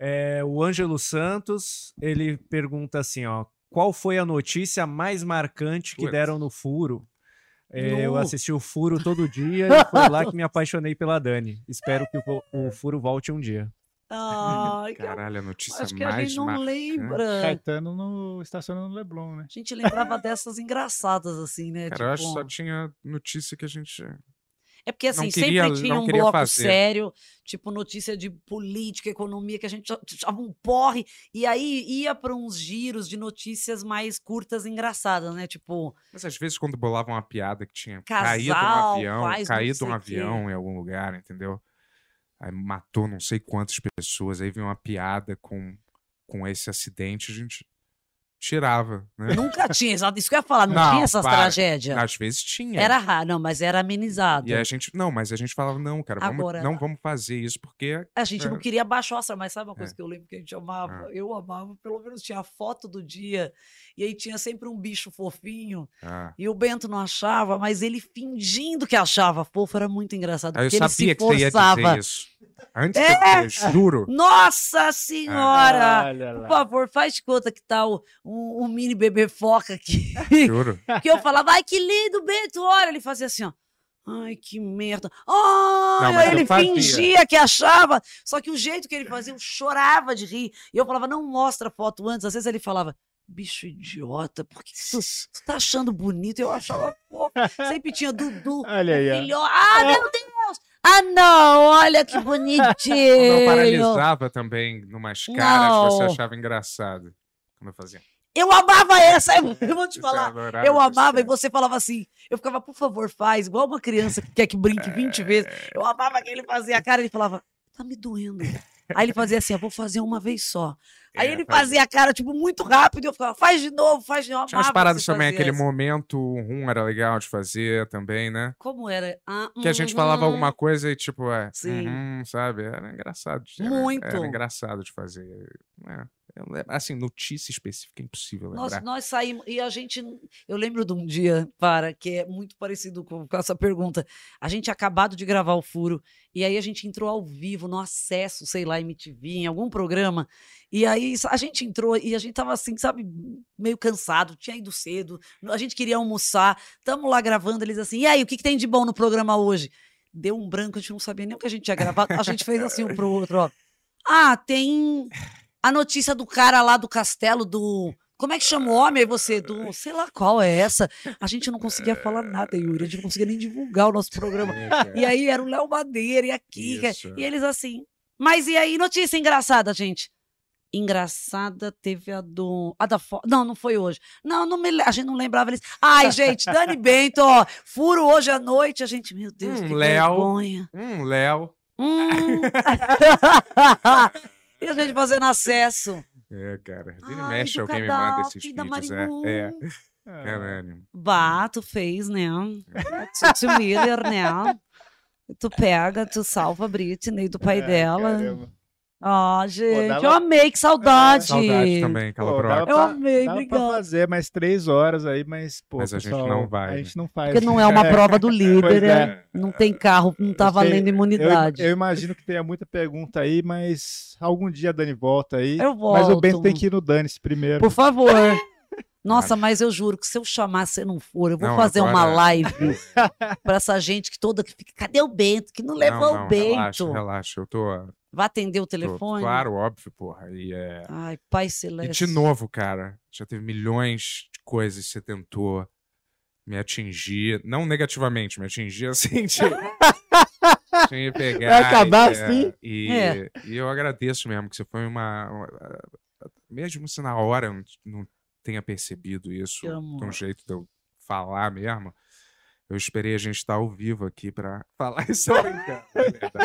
S5: Ah.
S2: É, o Ângelo Santos, ele pergunta assim, ó. Qual foi a notícia mais marcante que deram no Furo? É, eu
S4: No.
S2: assisti o Furo todo dia e foi lá que me apaixonei pela Dani. Espero que o, o (laughs) Furo volte um dia.
S4: Ai, que-
S3: Caralho, a notícia
S4: acho que a
S3: mais
S4: gente não
S3: marcante.
S4: lembra.
S5: Caetano no estacionando no Leblon, né?
S4: A gente lembrava dessas engraçadas, assim, né?
S3: Cara, eu acho que
S4: Tipo,
S3: só tinha notícia que a gente.
S4: É porque, assim,
S3: queria-
S4: sempre tinha um bloco
S3: fazer.
S4: sério, tipo notícia de política, economia, que a gente achava um porre, e aí ia para uns giros de notícias mais curtas e engraçadas, né? Tipo,
S3: Mas às vezes, quando bolavam uma piada que tinha
S4: Casal,
S3: caído um avião, caído um avião em algum lugar, entendeu? Aí matou não sei quantas pessoas, aí vinha uma piada com, com esse acidente, a gente tirava, né?
S4: nunca tinha, exato, isso que eu ia falar, não, tinha essas
S3: para.
S4: tragédias.
S3: Às vezes tinha.
S4: Era raro, não, mas era amenizado.
S3: E a gente, não, mas a gente falava, não, cara, vamos,
S4: Agora-
S3: não vamos fazer isso, porque...
S4: A gente
S3: é,
S4: não queria baixar o astral, mas sabe uma coisa
S3: É.
S4: que eu lembro que a gente amava?
S3: Ah.
S4: Eu amava, pelo menos tinha a foto do dia, e aí tinha sempre um bicho fofinho,
S3: ah.
S4: e o Bento não achava, mas ele fingindo que achava fofo, era muito engraçado,
S3: Aí eu
S4: porque ele
S3: sabia
S4: se
S3: que você ia
S4: forçava.
S3: dizer isso. Antes,
S4: É!
S3: eu, eu juro.
S4: Nossa senhora!
S5: Olha
S4: Por favor, faz de conta que tá o, um, um mini bebê foca aqui. (laughs)
S3: Juro. (laughs)
S4: que eu falava, ai, que lindo, Bento, olha. Ele fazia assim, ó. Ai, que merda. Ai,
S3: Não, eu
S4: ele fingia que achava. Só que o jeito que ele fazia, eu chorava de rir. E eu falava, não mostra foto antes. Às vezes ele falava, bicho idiota, por que tu, tu tá achando bonito? Eu achava fofo. Sempre tinha Dudu, (laughs)
S5: Olha aí, ó.
S4: filho. Ah, meu Deus! Ah, não, olha que bonitinho.
S3: Não paralisava também numas caras que você
S4: Não.
S3: achava engraçado. Quando eu fazia.
S4: Eu amava essa, eu (laughs) vou te falar. Eu amava e você falava assim. Eu ficava, por favor, faz, igual uma criança que quer que brinque 20 vezes. Eu amava que ele fazia a cara, ele falava, tá me doendo. Aí ele fazia assim, eu vou fazer uma vez só. Aí
S3: É,
S4: ele
S3: fazia.
S4: a cara, tipo, muito rápido, e eu ficava, faz de novo, faz de novo.
S3: Tinha umas paradas também, aquele momento rum era legal de fazer também, né?
S4: Como era? Ah,
S3: Que a gente falava
S4: uhum.
S3: alguma coisa e tipo, é,
S4: Sim.
S3: uhum, sabe? Era engraçado. Era,
S4: Muito.
S3: Era engraçado de fazer. É, assim, notícia específica é impossível
S4: Nós,
S3: lembrar.
S4: nós saímos, e a gente. Eu lembro de um dia, para, que é muito parecido com, com essa pergunta. A gente acabado de gravar o furo, e aí a gente entrou ao vivo, no acesso, sei lá, MTV, em algum programa. E aí a gente entrou e a gente tava assim, sabe, meio cansado, tinha ido cedo, a gente queria almoçar, tamo lá gravando, eles assim, e aí, o que, que tem de bom no programa hoje? Deu um branco, a gente não sabia nem o que a gente tinha gravado, a gente fez assim um pro outro, ó. Ah, tem a notícia do cara lá do castelo do. Como é que chama o homem? Aí você, do. Sei lá qual é essa. A gente não conseguia falar nada, Yuri. A gente não conseguia nem divulgar o nosso programa. E aí era o Léo Madeira e a Kika.
S3: Isso.
S4: E eles assim. Mas e aí, notícia engraçada, gente? Engraçada teve a do. A da fo... Não, não foi hoje. Não, não me... a gente não lembrava eles. Ai, (laughs) gente, Dani Bento, ó. Furo hoje à noite. A gente, meu Deus,
S3: Hum,
S4: que
S3: Léo.
S4: vergonha.
S3: Hum, Léo.
S4: Hum. (laughs) (laughs) e a gente fazendo acesso.
S3: É, cara. Vira e
S4: Ai,
S3: mexe
S4: do
S3: alguém me manda esses vídeos. É, é. Caralho.
S4: Bah, tu fez, né? Tu, tu Miller, né? Tu pega, tu salva a Britney do pai
S5: É,
S4: dela.
S5: caramba.
S4: Ó, gente,
S5: dava-
S4: eu amei, que saudade.
S3: Saudade também, aquela
S5: Pô, dava
S4: Eu
S5: pra-
S4: amei,
S5: dava
S4: obrigada.
S5: pra fazer mais três horas aí, mas, pô,
S3: Mas a gente
S5: pessoal,
S3: não vai,
S5: A
S3: né?
S5: gente não faz.
S4: Porque não é uma (laughs) prova do líder, né?
S5: é.
S4: Não tem carro, não tá
S5: Eu sei-
S4: valendo
S5: eu-
S4: imunidade.
S5: Eu, imagino que tenha muita pergunta aí, mas algum dia a Dani volta aí.
S4: Eu
S5: Mas o Bento
S4: volto.
S5: tem que ir no Dane-se primeiro.
S4: Por favor. (laughs) Nossa, mas eu juro que se eu chamar, você não for, eu vou
S3: Não,
S4: fazer uma live (laughs) pra essa gente que toda que fica. Cadê o Bento? Que não levou
S3: não, não,
S4: o Bento.
S3: Relaxa, relaxa. Eu tô.
S4: Vai atender o telefone?
S3: claro, óbvio, porra. E, é...
S4: Ai, Pai
S3: e
S4: Celeste.
S3: de novo, cara. Já teve milhões de coisas que você tentou. me atingir, não negativamente, me atingir assim de, de pegar.
S5: Vai acabar
S3: e,
S5: assim?
S3: E,
S4: É.
S3: e eu agradeço mesmo que você foi uma. uma- mesmo se na hora eu não, tenha percebido isso, de um jeito de eu falar mesmo, eu esperei a gente estar ao vivo aqui pra (laughs) falar isso. É.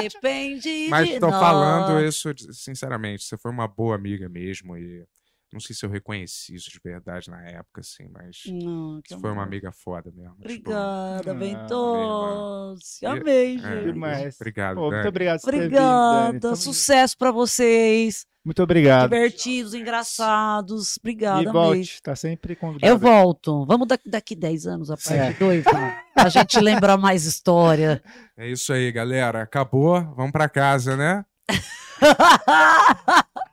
S4: Depende
S3: Mas
S4: de
S3: tô
S4: nós.
S3: falando isso sinceramente. Você foi uma boa amiga mesmo e não sei se eu reconheci isso de verdade na época, assim, mas
S4: Não,
S3: foi uma amiga foda mesmo. tipo,
S4: Obrigada,
S5: Ah,
S4: Bentos.
S3: E-
S4: Amei,
S3: é,
S4: gente.
S5: Demais.
S3: Obrigado,
S5: Pô, muito obrigado vindo,
S4: Obrigada.
S5: Tamo-
S4: Sucesso pra vocês.
S5: Muito obrigado.
S4: Divertidos, engraçados.
S5: E
S4: Obrigada, amei.
S5: volte, tá sempre convidado.
S4: Eu volto. Vamos daqui, daqui 10 anos, a parte
S5: É.
S4: 2, a gente lembrar mais história. (laughs)
S3: É isso aí, galera. Acabou. Vamos pra casa, né? (laughs)